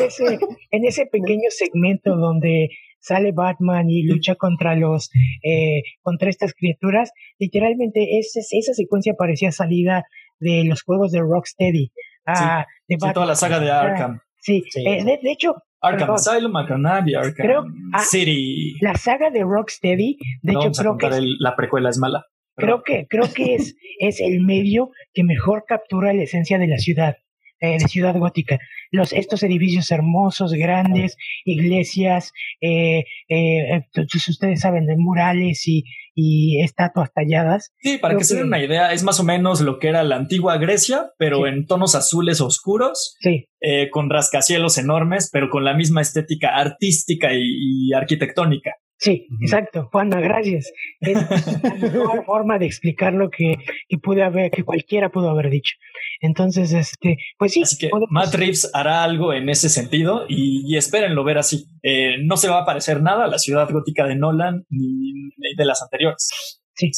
ese, en ese pequeño segmento donde sale Batman y lucha contra los eh, contra estas criaturas literalmente esa, esa secuencia parecía salida de los juegos de Rocksteady. Ah, de Sí, toda la saga de Arkham. Sí, Sí. eh, de, de hecho, Arkham Perdón. Asylum, Arkham Knight y Arkham Creo- ah, City. la saga de Rocksteady, de No hecho vamos a creo que contar es el- la precuela es mala. Creo que, creo que es, es el medio que mejor captura la esencia de la ciudad, eh, de Ciudad Gótica. Los, estos edificios hermosos, grandes, iglesias, eh, eh, entonces ustedes saben, de murales y, y estatuas talladas. Sí, para Creo que se den una idea, es más o menos lo que era la antigua Grecia, pero Sí. en tonos azules oscuros, Sí, eh, con rascacielos enormes, pero con la misma estética artística y, y arquitectónica. Sí, exacto. Juana, gracias. Es la mejor forma de explicar lo que, que pude haber, que cualquiera pudo haber dicho. Entonces, este, pues sí. Así que podemos- Matt Reeves hará algo en ese sentido y, y espérenlo ver así. Eh, no se va a parecer nada a la ciudad gótica de Nolan ni, de las anteriores. Sí.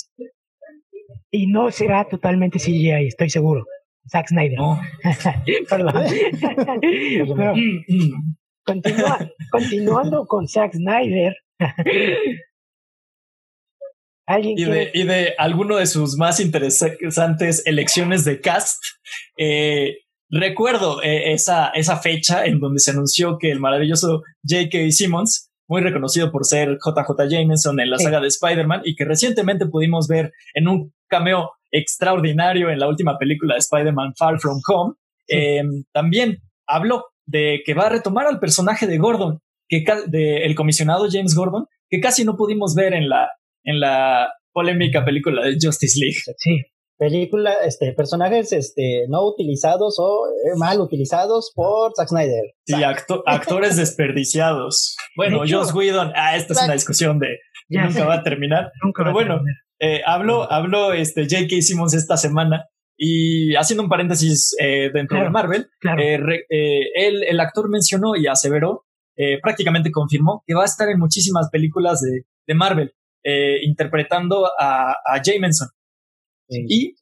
Y no será totalmente CGI, estoy seguro. Zack Snyder. ¿no? Perdón. Pero Mm, mm. continúa- continuando con Zack Snyder. ¿Alguien Y de, y de alguno de sus más interesantes elecciones de cast. eh, recuerdo eh, esa, esa fecha en donde se anunció que el maravilloso J.K. Simmons, muy reconocido por ser JJ Jameson en la Sí. saga de Spider-Man y que recientemente pudimos ver en un cameo extraordinario en la última película de Spider-Man Far From Home, Sí. eh, también habló de que va a retomar al personaje de Gordon, que ca- de el comisionado James Gordon, que casi no pudimos ver en la, en la polémica película de Justice League. Sí, Película, este, personajes este, no utilizados o eh, mal utilizados por Zack Snyder. Y acto- actores desperdiciados. Bueno, Joss Whedon, ah, esta es una discusión de que ya nunca va a terminar. nunca pero bueno. Eh, habló, habló este J.K. Simmons esta semana y haciendo un paréntesis eh, dentro Claro. de Marvel, Claro. eh, re- eh, él, el actor mencionó y aseveró, eh, prácticamente confirmó que va a estar en muchísimas películas de, de Marvel, eh, interpretando a, a Jameson. Y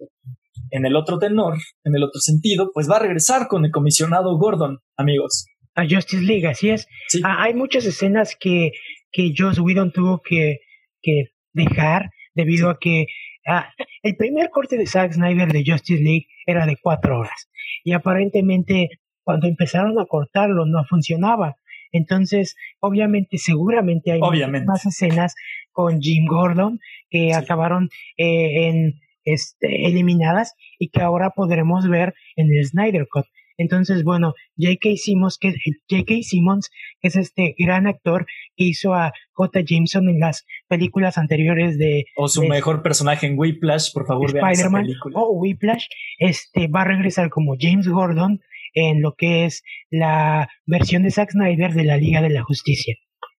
en el otro tenor, en el otro sentido, pues va a regresar con el comisionado Gordon, amigos. a Justice League, así es. Sí. Ah, hay muchas escenas que, que Joss Whedon tuvo que, que dejar debido a que ah, el primer corte de Zack Snyder de Justice League era de cuatro horas y aparentemente cuando empezaron a cortarlo no funcionaba. Entonces, obviamente, seguramente hay Obviamente. más escenas con Jim Gordon que acabaron eh, en este, eliminadas y que ahora podremos ver en el Snyder Cut. Entonces, bueno, J.K. Simmons, que J.K. Simmons, que es este gran actor que hizo a J. Jameson en las películas anteriores de O su de mejor personaje en Whiplash, por favor, vean esa Spider-Man película. o Whiplash, este va a regresar como James Gordon en lo que es la versión de Zack Snyder de la Liga de la Justicia.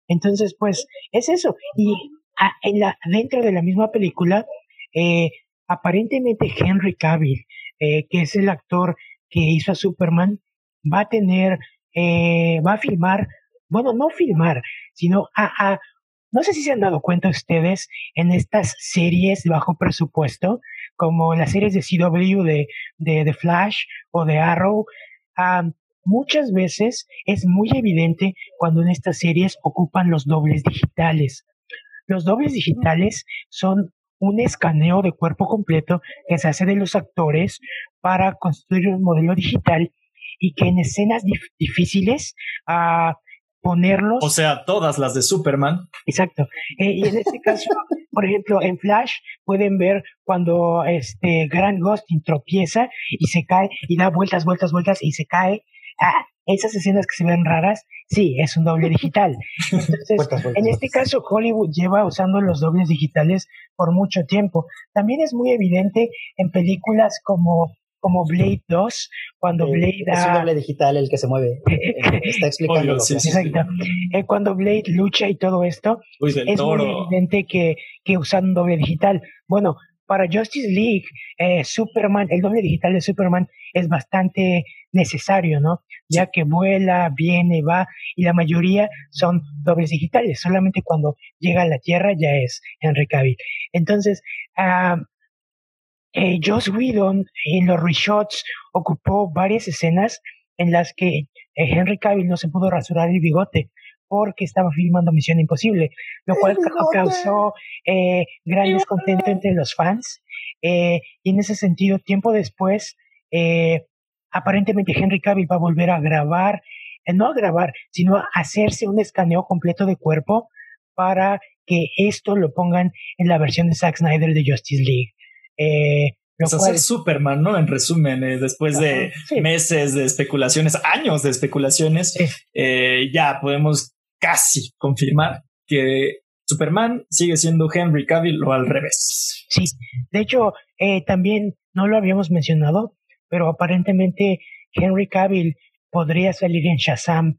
Entonces, pues, es eso. Y a- en la, dentro de la misma película, eh, aparentemente Henry Cavill, eh, que es el actor que hizo a Superman, va a tener, eh, va a filmar, bueno, no filmar, sino a, a- no sé si se han dado cuenta ustedes en estas series bajo presupuesto, como las series de CW de, de, de Flash o de Arrow, ah, muchas veces es muy evidente cuando en estas series ocupan los dobles digitales. Los dobles digitales son un escaneo de cuerpo completo que se hace de los actores para construir un modelo digital y que en escenas dif- difíciles a ponerlos O sea, todas las de Superman. Exacto. Eh, y en este caso, por ejemplo, en Flash pueden ver cuando este Grant Gustin tropieza y se cae y da vueltas, vueltas, vueltas y se cae. Ah, esas escenas que se ven raras, sí, es un doble digital. Entonces, Vueltas, vueltas, en este caso, Hollywood lleva usando los dobles digitales por mucho tiempo. También es muy evidente en películas como, como Blade 2, cuando Eh, Blade es un doble digital el que se mueve. Está explicando Obvio, lo sí, que sí, hace. Exacto. Eh, cuando Blade lucha y todo esto, Uy, es muy evidente que, que usan un doble digital. Bueno, para Justice League, eh, Superman, el doble digital de Superman es bastante necesario, ¿no? Ya que vuela, viene, va, y la mayoría son dobles digitales. Solamente cuando llega a la Tierra ya es Henry Cavill. Entonces, ah, eh, Joss Whedon en los reshots ocupó varias escenas en las que eh, Henry Cavill no se pudo rasurar el bigote porque estaba filmando Misión Imposible, lo cual causó eh, gran descontento entre los fans. Eh, y en ese sentido, tiempo después, eh, aparentemente Henry Cavill va a volver a grabar, no a grabar, sino a hacerse un escaneo completo de cuerpo para que esto lo pongan en la versión de Zack Snyder de Justice League. Eh, pues hacer Superman, ¿no? En resumen, eh, después de meses de especulaciones, años de especulaciones, eh, ya podemos casi confirmar que Superman sigue siendo Henry Cavill o al revés. Sí, de hecho, eh, también no lo habíamos mencionado, pero aparentemente Henry Cavill podría salir en Shazam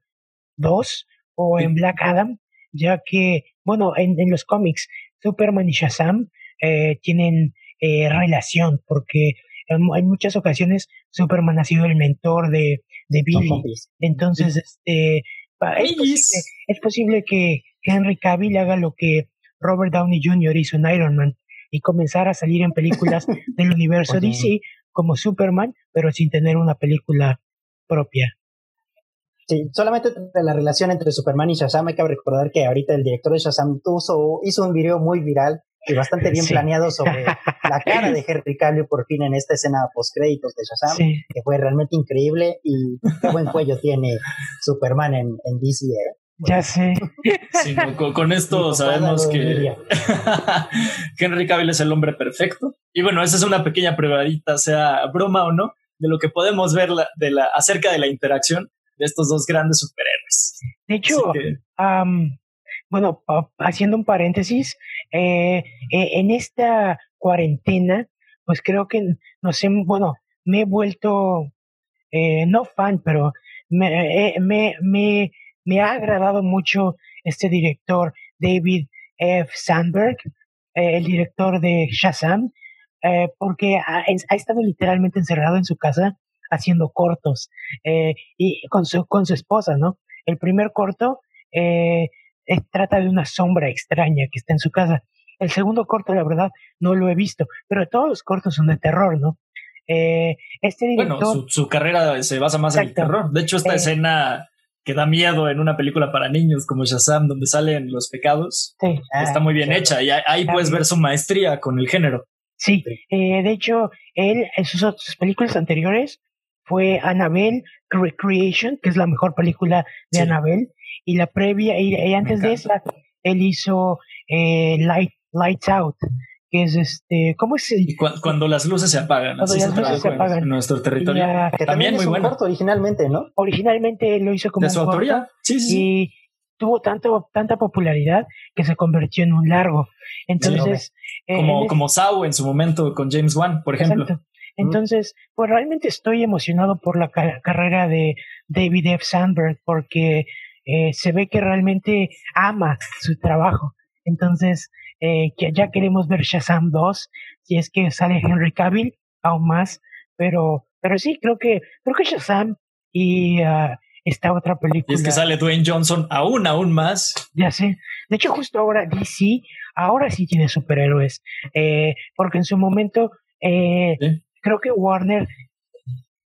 2 o en Black Adam, ya que, bueno, en, en los cómics, Superman y Shazam eh, tienen eh, relación, porque en, muchas ocasiones Superman ha sido el mentor de, de Billy. Entonces, este, es posible, que Henry Cavill haga lo que Robert Downey Jr. hizo en Iron Man y comenzar a salir en películas del universo DC como Superman, pero sin tener una película propia. Sí, solamente de la relación entre Superman y Shazam hay que recordar que ahorita el director de Shazam hizo un video muy viral y bastante bien planeado sobre la cara de Henry Cavill por fin en esta escena post créditos de Shazam, que fue realmente increíble y qué buen cuello tiene Superman en, en DC. ¿eh? Ya sé. con, esto sabemos que Henry Cavill es el hombre perfecto. Y bueno, esa es una pequeña probadita, sea broma o no, de lo que podemos ver de la, acerca de la interacción de estos dos grandes superhéroes. De hecho, bueno, haciendo un paréntesis, eh, eh, en esta cuarentena, pues creo que no sé, bueno, me he vuelto, eh, no fan, pero me, me, me, me, ha agradado mucho este director, David F. Sandberg, el director de Shazam, porque ha, ha, estado literalmente encerrado en su casa haciendo cortos y con su, con su esposa, ¿no? El primer corto eh, trata de una sombra extraña que está en su casa. El segundo corto, la verdad, no lo he visto, pero todos los cortos son de terror, ¿no? Eh, este director, bueno, su, carrera se basa más en el terror. De hecho, esta eh, escena que da miedo en una película para niños como Shazam, donde salen los pecados, está muy bien hecha y ahí puedes ver su maestría con el género. Sí, eh, de hecho, él en sus, sus películas anteriores fue Annabelle Recreation, que es la mejor película de Annabelle, y la previa, y, antes de esa, él hizo eh, Light, Lights Out, que es este, ¿cómo es? cuando, las luces se apagan, cuando las luces se apagan en nuestro territorio. que también, muy bueno. corto originalmente, ¿no? Originalmente lo hizo como de su autoría, sí, sí. Y tuvo tanto, tanta popularidad que se convirtió en un largo. Entonces, como, eh, como Sao en su momento con James Wan, por ejemplo. Entonces, pues realmente estoy emocionado por la carrera de David F. Sandberg porque eh, se ve que realmente ama su trabajo. Entonces, eh, ya queremos ver Shazam 2, si es que sale Henry Cavill, aún más, pero, pero sí, creo que, creo que Shazam y uh, esta otra película. Y es que sale Dwayne Johnson aún, aún más. Ya sé. De hecho, justo ahora DC, ahora sí tiene superhéroes, eh, porque en su momento eh, creo que Warner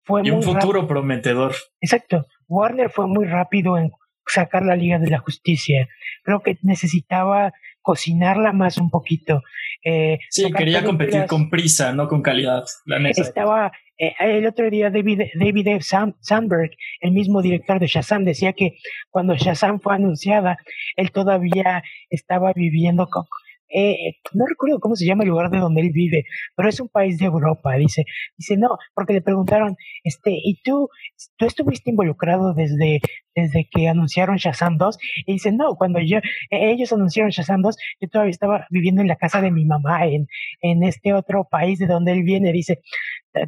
fue y un futuro prometedor. Exacto. Warner fue muy rápido en sacar la Liga de la Justicia. Creo que necesitaba cocinarla más un poquito. Eh, sí, quería competir con prisa, no con calidad. La neta. Estaba eh, el otro día David, David F. Sandberg, el mismo director de Shazam, decía que cuando Shazam fue anunciada, él todavía estaba viviendo con, eh, no recuerdo cómo se llama el lugar de donde él vive, pero es un país de Europa, dice. Dice, no, porque le preguntaron, este, ¿y tú, tú estuviste involucrado desde, desde que anunciaron Shazam 2? Y dice, no, cuando yo, e-, ellos anunciaron Shazam 2, yo todavía estaba viviendo en la casa de mi mamá, en, en este otro país de donde él viene. Dice,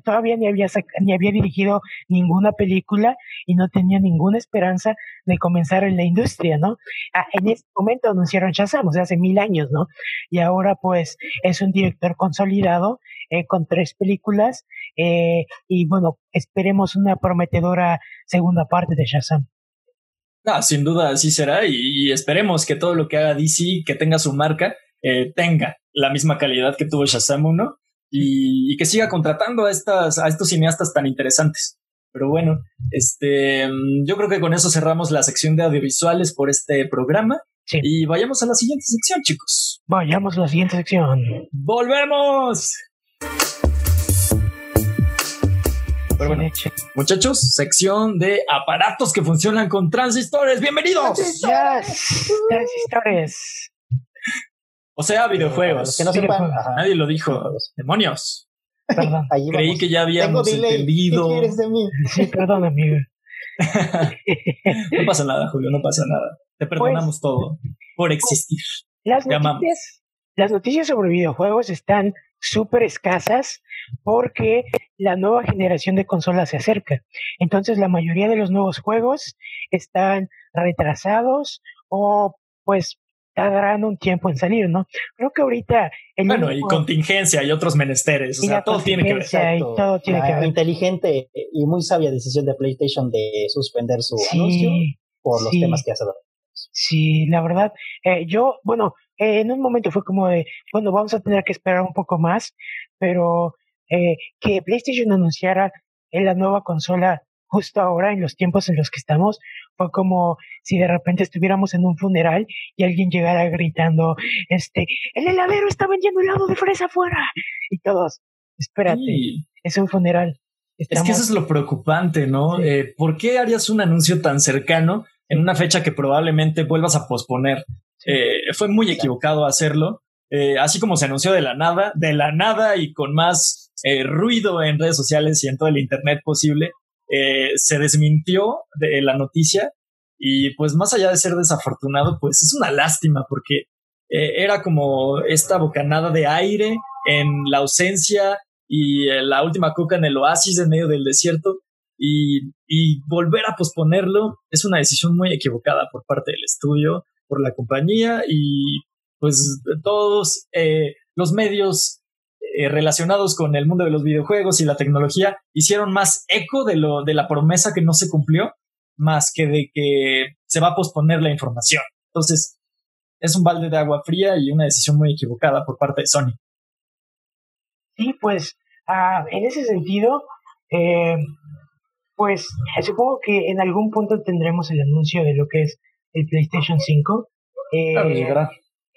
todavía ni había, ni había dirigido ninguna película y no tenía ninguna esperanza de comenzar en la industria, ¿no? Ah, en ese momento anunciaron Shazam, o sea, hace mil años, ¿no? Y ahora pues es un director consolidado eh, con tres películas eh, y bueno, esperemos una prometedora segunda parte de Shazam. Ah, sin duda así será y, esperemos que todo lo que haga DC, que tenga su marca, eh, tenga la misma calidad que tuvo Shazam 1 y, que siga contratando a, estas, a estos cineastas tan interesantes. Pero bueno, este, mm, yo creo que con eso cerramos la sección de audiovisuales por este programa. Sí. Y vayamos a la siguiente sección, chicos. Vayamos a la siguiente sección. ¡Volvemos! Pero bueno, muchachos, sección de aparatos que funcionan con transistores. ¡Bienvenidos! Yes. Transistores. O sea, videojuegos. que no sepan. Nadie lo dijo. Demonios. Perdón. Ahí Creí vamos. que ya habíamos entendido. ¿Qué quieres de mí? Sí, perdón, amigo. No pasa nada, Julio, no pasa nada. Te perdonamos todo por existir. Las Te amamos. noticias, las noticias sobre videojuegos están súper escasas porque la nueva generación de consolas se acerca. Entonces la mayoría de los nuevos juegos están retrasados o pues tardarán un tiempo en salir, ¿no? Creo que ahorita el Bueno, y contingencia y otros menesteres. O Y sea, todo tiene que ver. y todo tiene la que ver. inteligente y muy sabia decisión de PlayStation de suspender su anuncio por los sí. temas que hace sí, la verdad, eh, yo, bueno, eh, en un momento fue como de, bueno, vamos a tener que esperar un poco más, pero eh, que PlayStation anunciara en la nueva consola justo ahora, en los tiempos en los que estamos, fue como si de repente estuviéramos en un funeral y alguien llegara gritando, este, el heladero está vendiendo helado de fresa afuera. Y todos, espérate, Sí. es un funeral. Es que eso es lo preocupante, ¿no? Sí. Eh, ¿Por qué harías un anuncio tan cercano en una fecha que probablemente vuelvas a posponer? Eh, fue muy equivocado hacerlo. Eh, así como se anunció de la nada, de la nada y con más eh, ruido en redes sociales y en todo el Internet posible, eh, se desmintió de la noticia y pues más allá de ser desafortunado, pues es una lástima porque eh, era como esta bocanada de aire en la ausencia y eh, la última coca en el oasis en medio del desierto y, volver a posponerlo es una decisión muy equivocada por parte del estudio, por la compañía y pues todos eh, los medios eh, relacionados con el mundo de los videojuegos y la tecnología hicieron más eco de lo de la promesa que no se cumplió más que de que se va a posponer la información. Entonces, es un balde de agua fría y una decisión muy equivocada por parte de Sony. Sí, pues ah, en ese sentido, eh, pues supongo que en algún punto tendremos el anuncio de lo que es el PlayStation 5. Eh, Claro,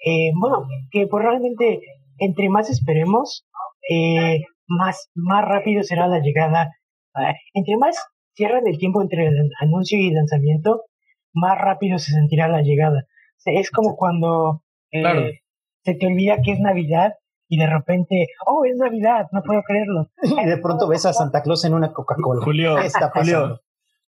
eh, bueno, que pues realmente entre más esperemos, eh, más, más rápido será la llegada. Ah, entre más cierran el tiempo entre el anuncio y el lanzamiento, más rápido se sentirá la llegada. O sea, es como cuando eh, Claro. se te olvida que es Navidad y de repente, oh, es Navidad, no puedo creerlo. Y de pronto ves a Santa Claus en una Coca-Cola. Julio, ¿Qué está Julio?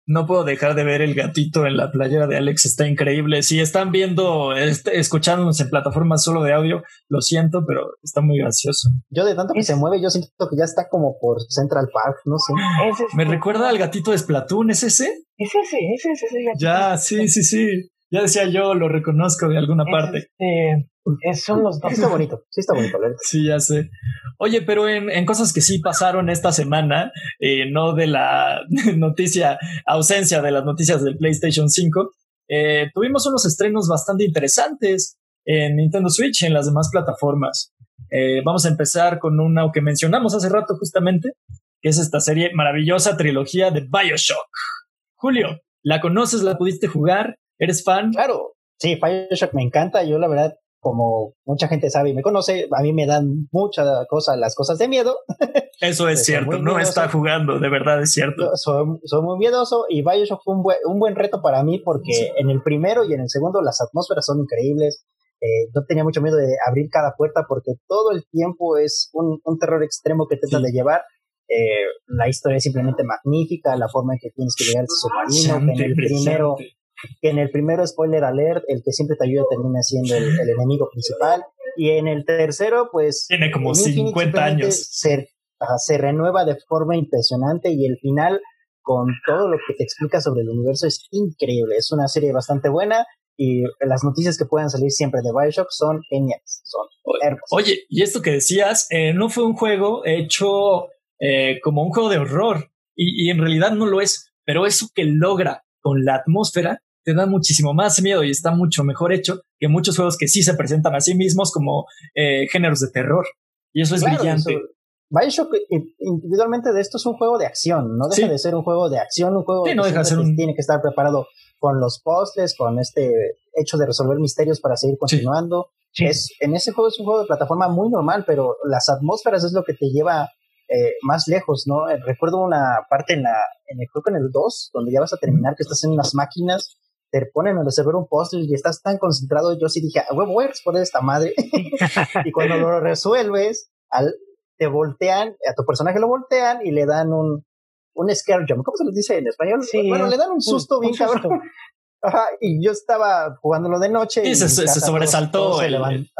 No puedo dejar de ver el gatito en la playera de Alex, está increíble. Si están viendo, este, escuchándonos en plataformas solo de audio, lo siento, pero está muy gracioso. Yo de tanto que Es- se mueve, yo siento que ya está como por Central Park, no sé. Es este- Me recuerda al gatito de Splatoon, ¿es ese? Es ese, es ese, es ese gatito. Ya, sí, sí, sí. Ya decía yo, lo reconozco de alguna Es parte. este, es- son los dos. Sí está bonito, sí está bonito. verdad. Sí, ya sé. Oye, pero en, en cosas que sí pasaron esta semana, eh, no de la noticia, ausencia de las noticias del PlayStation 5, eh, tuvimos unos estrenos bastante interesantes en Nintendo Switch y en las demás plataformas. Eh, vamos a empezar con una que mencionamos hace rato justamente, que es esta serie maravillosa trilogía de Bioshock. Julio, ¿la conoces? ¿La pudiste jugar? ¿Eres fan? Claro, sí, Bioshock me encanta. Yo, la verdad, como mucha gente sabe y me conoce, a mí me dan mucha cosa las cosas de miedo. Eso es Pues, cierto, no está jugando, de verdad es cierto. Soy, soy muy miedoso y Bioshock fue un buen, un buen reto para mí porque Sí. en el primero y en el segundo las atmósferas son increíbles. Eh, no tenía mucho miedo de abrir cada puerta porque todo el tiempo es un, un terror extremo que trata Sí. de llevar. Eh, la historia es simplemente magnífica, la forma en que tienes que llegar a ese submarino, que en el primero, en el primero spoiler alert, el que siempre te ayuda termina siendo el, el enemigo principal. Y en el tercero, pues Tiene como en Infinite 50 simplemente años. Se, se renueva de forma impresionante y el final, con todo lo que te explica sobre el universo, es increíble. Es una serie bastante buena y las noticias que puedan salir siempre de Bioshock son geniales, son hermosas. Oye, y esto que decías, eh, no fue un juego hecho eh, como un juego de horror, y, y en realidad no lo es, pero eso que logra con la atmósfera te da muchísimo más miedo y está mucho mejor hecho que muchos juegos que sí se presentan a sí mismos como eh, géneros de terror. Y eso es Claro, brillante. eso- Bioshock individualmente de esto es un juego de acción, no deja de ser un juego de acción, un juego no que, deja de ser un... tiene que estar preparado con los puzzles, con este hecho de resolver misterios para seguir continuando. Es, en ese juego es un juego de plataforma muy normal, pero las atmósferas es lo que te lleva eh, más lejos, ¿no? Eh, recuerdo una parte en la, en el, creo que en el 2, donde ya vas a terminar, que estás en unas máquinas, te ponen a resolver un puzzle y estás tan concentrado, yo sí dije, a huevo, voy a responder esta madre. y cuando lo resuelves, al, te voltean, a tu personaje lo voltean y le dan un, un scare jump. ¿Cómo se les dice en español? bueno, le dan un susto bien cabrón. Ajá, y yo estaba jugándolo de noche. Y, se, sobresaltó el,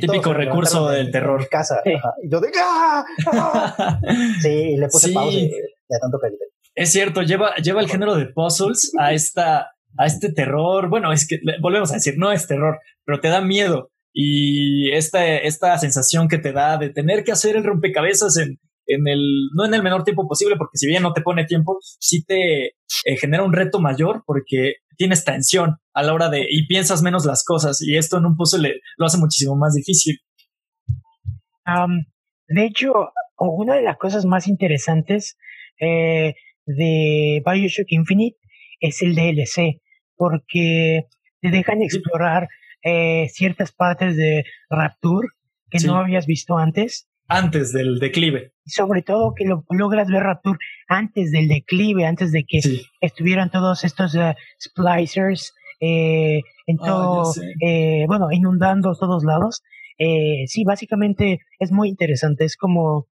típico recurso del terror. casa. y yo de ¡Ah! ¡Ah! Sí, y le puse pausa de, tanto que Es cierto, lleva, lleva el género de puzzles a esta a este terror. Bueno, es que volvemos a decir, no es terror, pero te da miedo. Y esta, esta sensación que te da de tener que hacer el rompecabezas en, en el, no en el menor tiempo posible, porque si bien no te pone tiempo, sí te eh, genera un reto mayor porque tienes tensión a la hora de, y piensas menos las cosas, y esto en un puzzle lo hace muchísimo más difícil. de hecho, una de las cosas más interesantes eh, de Bioshock Infinite es el DLC, porque te dejan explorar eh, ciertas partes de Rapture que no habías visto antes antes del declive. Sobre todo que lo logras ver Rapture antes del declive, antes de que estuvieran todos estos uh, splicers eh, en ah, todo, eh, bueno, inundando todos lados. Eh, sí, básicamente es muy interesante. Es como,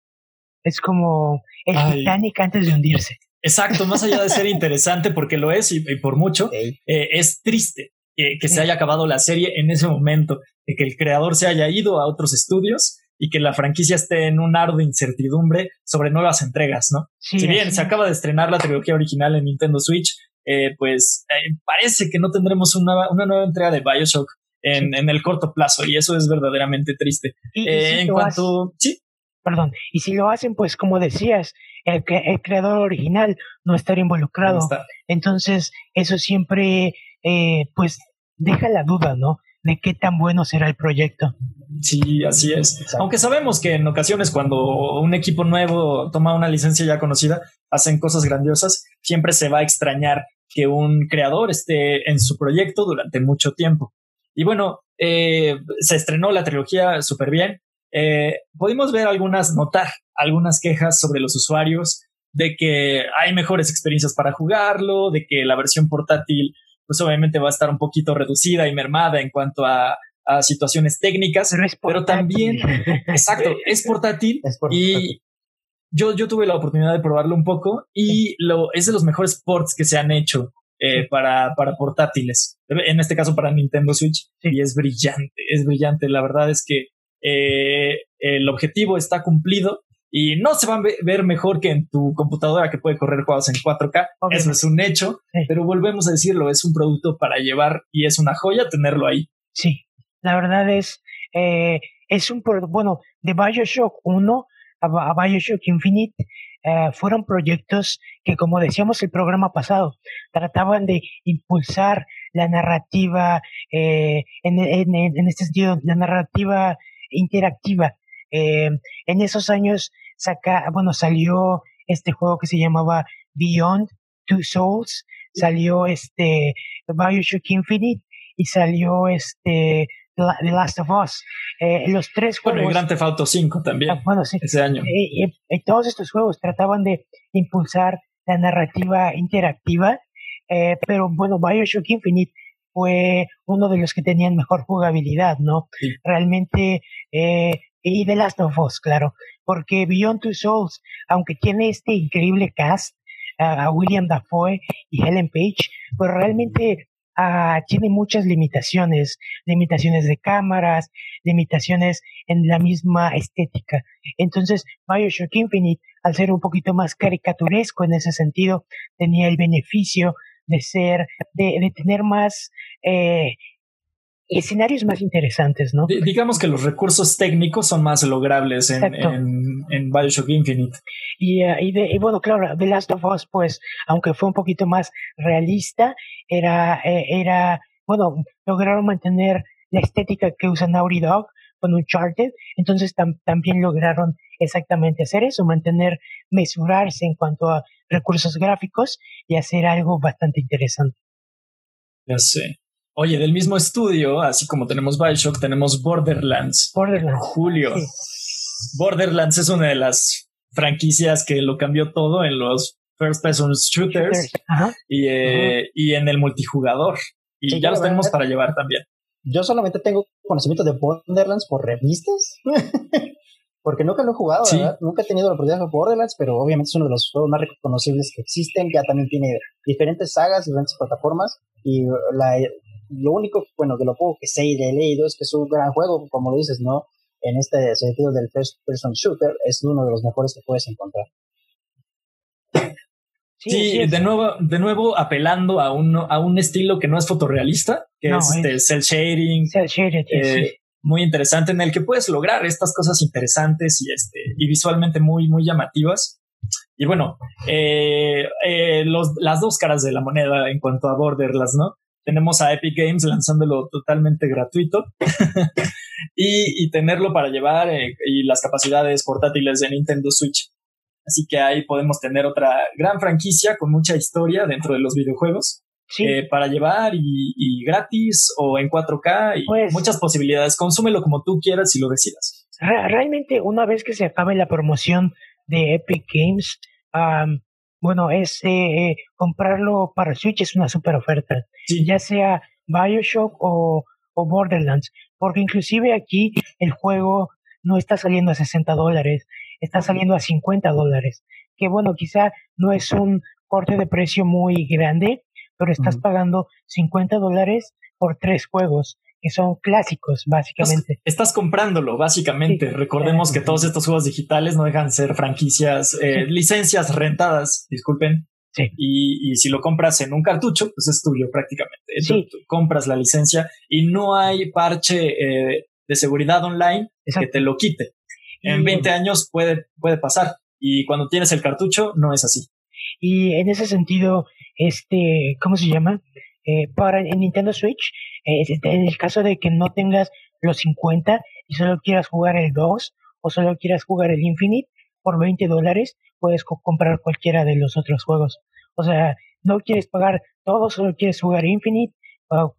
es como el Titanic antes de hundirse. Exacto, más allá de ser interesante, porque lo es y, por mucho, eh, es triste que se haya acabado la serie en ese momento, de que el creador se haya ido a otros estudios y que la franquicia esté en un aro de incertidumbre sobre nuevas entregas, ¿no? si bien se acaba de estrenar la trilogía original en Nintendo Switch, eh, pues eh, parece que no tendremos una, una, nueva entrega de Bioshock en, en, el corto plazo y eso es verdaderamente triste. Eh, en cuanto... Sí. Perdón, y si lo hacen, pues como decías, el, el creador original no estaría involucrado. Entonces, eso siempre, pues, deja la duda, ¿no? De qué tan bueno será el proyecto. Sí, así es. Aunque sabemos que en ocasiones cuando un equipo nuevo toma una licencia ya conocida, hacen cosas grandiosas, siempre se va a extrañar que un creador esté en su proyecto durante mucho tiempo. Y bueno, eh, se estrenó la trilogía súper bien. Eh, pudimos ver algunas, notar algunas quejas sobre los usuarios de que hay mejores experiencias para jugarlo, de que la versión portátil pues obviamente va a estar un poquito reducida y mermada en cuanto a a situaciones técnicas, pero, también, exacto, es portátil, y yo, yo tuve la oportunidad de probarlo un poco y lo, es de los mejores ports que se han hecho eh, para, para portátiles, en este caso para Nintendo Switch, y es brillante, es brillante, la verdad es que eh, el objetivo está cumplido y no se va a ver mejor que en tu computadora que puede correr juegos en 4K. Eso es un hecho, pero volvemos a decirlo, es un producto para llevar y es una joya tenerlo ahí. Sí, la verdad es, eh, es un, bueno, de Bioshock 1 a, Bioshock Infinite eh, fueron proyectos que, como decíamos el programa pasado, trataban de impulsar la narrativa, eh, en, en, en, este sentido, la narrativa interactiva. Eh, en esos años saca, bueno, salió este juego que se llamaba Beyond Two Souls, salió este Bioshock Infinite y salió este The Last of Us. Eh, los tres juegos. Bueno, y Grand Theft Auto 5 también. Ah, bueno, sí. Ese año. Eh, todos estos juegos trataban de impulsar la narrativa interactiva, eh, pero bueno, Bioshock Infinite fue uno de los que tenían mejor jugabilidad, ¿no? Realmente, y The Last of Us, claro, porque Beyond Two Souls, aunque tiene este increíble cast, a William Dafoe y Helen Page, pues realmente Ah, tiene muchas limitaciones, limitaciones de cámaras, limitaciones en la misma estética. Entonces, Bioshock Infinite, al ser un poquito más caricaturesco en ese sentido, tenía el beneficio de ser, de, de tener más eh, escenarios más interesantes, ¿no? digamos que los recursos técnicos son más logrables en, en, Bioshock Infinite. Y, uh, y, de, y, bueno, claro, The Last of Us, pues, aunque fue un poquito más realista, era, eh, era, bueno, lograron mantener la estética que usa Naughty Dog, con Uncharted. Entonces también lograron exactamente hacer eso, mantener, mesurarse en cuanto a recursos gráficos y hacer algo bastante interesante. Ya sé. Oye, del mismo estudio, así como tenemos Bioshock, tenemos Borderlands. Borderlands. Julio. Borderlands es una de las franquicias que lo cambió todo en los first person shooters, Y, eh, y, en el multijugador. Y ya los tenemos para llevar también. Yo solamente tengo conocimiento de Borderlands por revistas. Porque nunca lo he jugado, ¿verdad? Nunca he tenido la oportunidad de jugar Borderlands, pero obviamente es uno de los juegos más reconocibles que existen. Ya también tiene diferentes sagas, diferentes plataformas. Y la, lo único, bueno, de lo poco que sé y he leído es que es un gran juego, como lo dices, ¿no? En este sentido del first person shooter, es uno de los mejores que puedes encontrar. Sí, de nuevo, de nuevo apelando a un, a un estilo que no es fotorrealista, que es, este, cel shading. Cel shading, eh, Muy interesante, en el que puedes lograr estas cosas interesantes y, este, y visualmente muy, muy llamativas. Y bueno, eh, eh, los, las dos caras de la moneda en cuanto a Borderlands, ¿no? Tenemos a Epic Games lanzándolo totalmente gratuito y, y, tenerlo para llevar y las capacidades portátiles de Nintendo Switch. Así que ahí podemos tener otra gran franquicia con mucha historia dentro de los videojuegos. Eh, para llevar y, gratis o en 4K y pues muchas posibilidades. Consúmelo como tú quieras y lo decidas. Realmente, una vez que se acabe la promoción de Epic Games, bueno, es eh, eh, comprarlo para Switch es una super oferta. Ya sea Bioshock o, o Borderlands. Porque inclusive aquí el juego no está saliendo a 60 dólares está saliendo a 50 dólares. Que bueno, quizá no es un corte de precio muy grande, pero estás pagando 50 dólares por tres juegos que son clásicos, básicamente. Estás, comprándolo, básicamente. Recordemos que todos estos juegos digitales no dejan de ser franquicias, eh, licencias rentadas, disculpen. Sí. Y, si lo compras en un cartucho, pues es tuyo prácticamente. Tú, compras la licencia y no hay parche eh, de seguridad online que te lo quite. En 20 años puede, puede pasar. Y cuando tienes el cartucho, no es así. Y en ese sentido, este, ¿cómo se llama? Eh, para en Nintendo Switch, eh, en el caso de que no tengas los 50 y solo quieras jugar el 2 o solo quieras jugar el Infinite, por 20 dólares puedes comprar cualquiera de los otros juegos. O sea, no quieres pagar todo, solo quieres jugar Infinite,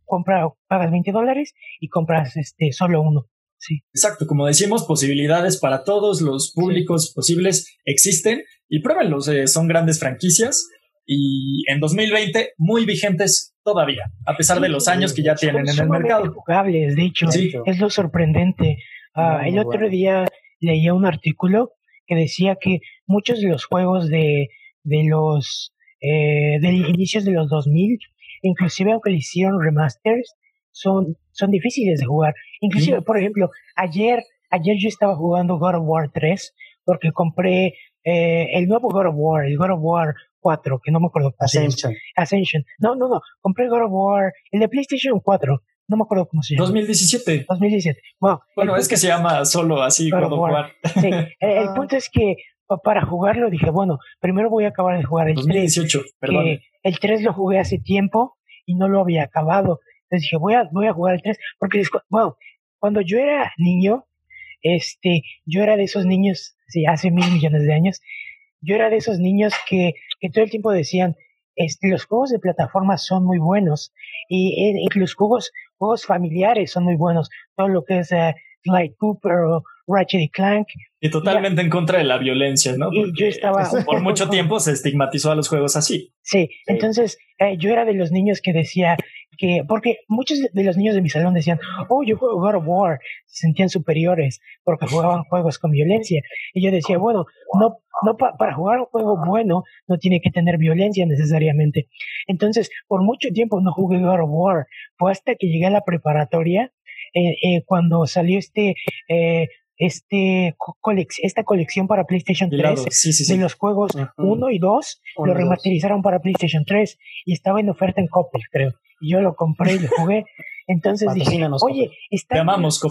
compra, pagas 20 dólares y compras este solo uno. Sí. Exacto, como decimos, posibilidades para todos los públicos posibles existen y pruébenlos, eh, son grandes franquicias y en 2020 muy vigentes todavía, a pesar de los años que ya tienen en el mercado. Jugables, de hecho, es lo sorprendente. Ah, el otro día leía un artículo que decía que muchos de los juegos de, de los eh, de inicios de los 2000, inclusive aunque le hicieron remasters, son, son difíciles de jugar. Inclusive, por ejemplo, ayer, ayer yo estaba jugando God of War 3 porque compré eh, el nuevo God of War, el God of War 4, que no me acuerdo Ascension. Ascension. No, no, no. Compré God of War, el de PlayStation 4. No me acuerdo cómo se llama. 2017. 2017. Bueno, bueno es que se llama solo así God, of War. Sí. el, ah. punto es que para jugarlo dije, bueno, primero voy a acabar de jugar el 2018, 3. Perdón. el 3 lo jugué hace tiempo y no lo había acabado. Entonces dije, voy a, voy a jugar el 3, porque wow, cuando yo era niño, este, yo era de esos niños, sí, hace mil millones de años, yo era de esos niños que, que todo el tiempo decían, este, los juegos de plataforma son muy buenos y, eh, los juegos, juegos familiares son muy buenos, todo lo que es uh, Sly Cooper o Ratchet y Clank. Y totalmente en contra de la violencia, ¿no? y yo estaba... Por mucho tiempo se estigmatizó a los juegos así. Sí, entonces eh, yo era de los niños que decía, que, porque muchos de los niños de mi salón decían, oh, yo juego God of War, se sentían superiores porque jugaban juegos con violencia. Y yo decía, bueno, no, no para jugar un juego bueno no tiene que tener violencia necesariamente. Entonces, por mucho tiempo no jugué God of War. Fue hasta que llegué a la preparatoria, eh, eh, cuando salió este eh, este esta colección para PlayStation 3 de los juegos 1 y 2 lo remasterizaron para PlayStation 3 y estaba en oferta en Coppel, creo. Y yo lo compré y lo jugué. Entonces dije, oye, están,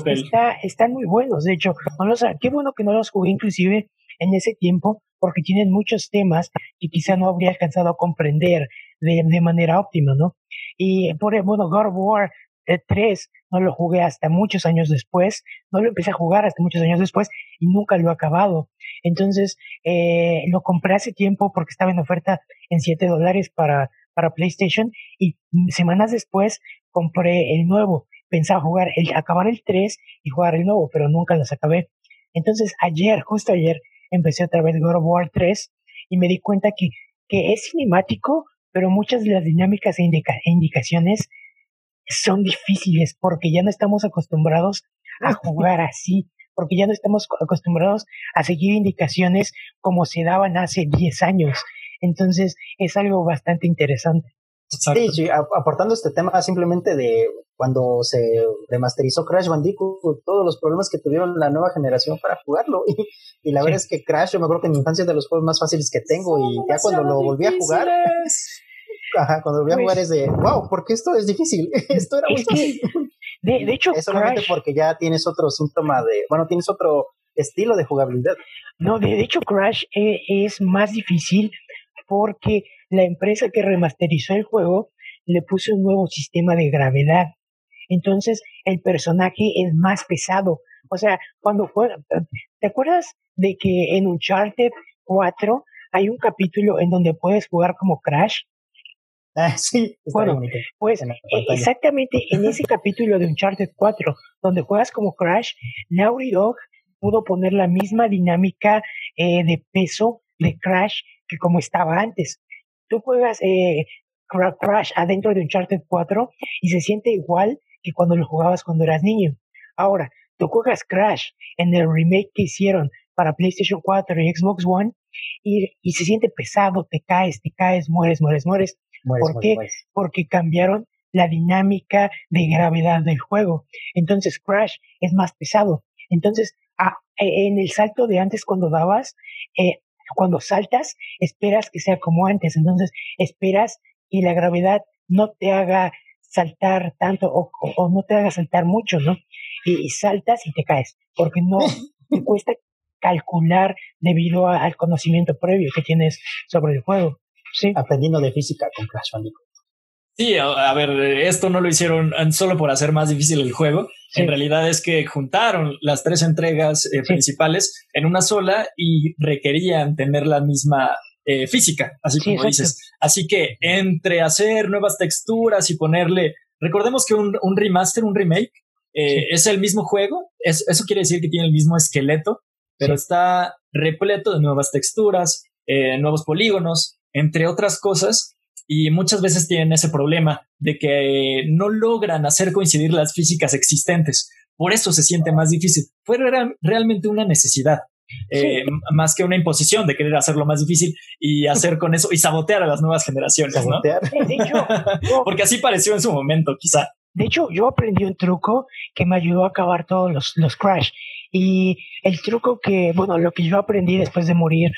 está, están muy buenos. De hecho, no los, qué bueno que no los jugué inclusive en ese tiempo porque tienen muchos temas que quizá no habría alcanzado a comprender de, de manera óptima, ¿no? Y por bueno, God of War el 3 no lo jugué hasta muchos años después, no lo empecé a jugar hasta muchos años después y nunca lo he acabado. Entonces eh, lo compré hace tiempo porque estaba en oferta en 7 dólares para, para PlayStation y semanas después compré el nuevo. Pensaba jugar, el, acabar el 3 y jugar el nuevo, pero nunca los acabé. Entonces ayer, justo ayer, empecé otra vez God of War 3 y me di cuenta que, que es cinemático, pero muchas de las dinámicas e, e indicaciones son difíciles porque ya no estamos acostumbrados a jugar así, porque ya no estamos acostumbrados a seguir indicaciones como se daban hace 10 años. Entonces es algo bastante interesante. Sí, aportando este tema simplemente de cuando se remasterizó Crash Bandicoot, todos los problemas que tuvieron la nueva generación para jugarlo. Y, la verdad es que Crash, yo me acuerdo que en mi infancia es de los juegos más fáciles que tengo y ya cuando lo volví a jugar, Ajá, cuando voy a jugar es de, wow, porque esto es difícil, esto era muy fácil. De, de, hecho, es solamente porque ya tienes otro síntoma de, bueno, tienes otro estilo de jugabilidad. No, de, hecho Crash e, es más difícil porque la empresa que remasterizó el juego le puso un nuevo sistema de gravedad. Entonces el personaje es más pesado. O sea, cuando juega, ¿te acuerdas de que en Uncharted 4 hay un capítulo en donde puedes jugar como Crash? Ah, sí, bueno, pues e, exactamente en ese capítulo de Uncharted 4, donde juegas como Crash, Naughty Dog pudo poner la misma dinámica eh, de peso de Crash que como estaba antes. Tú juegas eh, Crash adentro de Uncharted 4 y se siente igual que cuando lo jugabas cuando eras niño. Ahora, tú juegas Crash en el remake que hicieron para PlayStation 4 y Xbox One y, y se siente pesado, te caes, te caes, mueres, mueres, mueres. ¿Por qué? Porque cambiaron la dinámica de gravedad del juego. Entonces Crash es más pesado. Entonces, e, en el salto de antes cuando dabas, eh, cuando saltas, esperas que sea como antes. Entonces, esperas que la gravedad no te haga saltar tanto o, no te haga saltar mucho, ¿no? Y, saltas y te caes, porque no te cuesta calcular debido al conocimiento previo que tienes sobre el juego sí. aprendiendo de física con Crash Bandicoot. Sí, a, ver, esto no lo hicieron solo por hacer más difícil el juego. En realidad es que juntaron las tres entregas eh, principales en una sola y requerían tener la misma eh, física, así como dices. Así que entre hacer nuevas texturas y ponerle, recordemos que un, remaster, un remake, eh, es el mismo juego. eso quiere decir que tiene el mismo esqueleto, pero está repleto de nuevas texturas, nuevos polígonos, entre otras cosas, y muchas veces tienen ese problema de que no logran hacer coincidir las físicas existentes. Por eso se siente más difícil. Fue realmente una necesidad. Eh, más que una imposición de querer hacerlo más difícil y hacer con eso y sabotear a las nuevas generaciones, ¿no? Porque así pareció en su momento, quizá. De hecho, yo aprendí un truco que me ayudó a acabar todos los, los crash. Y el truco que, bueno, lo que yo aprendí después de morir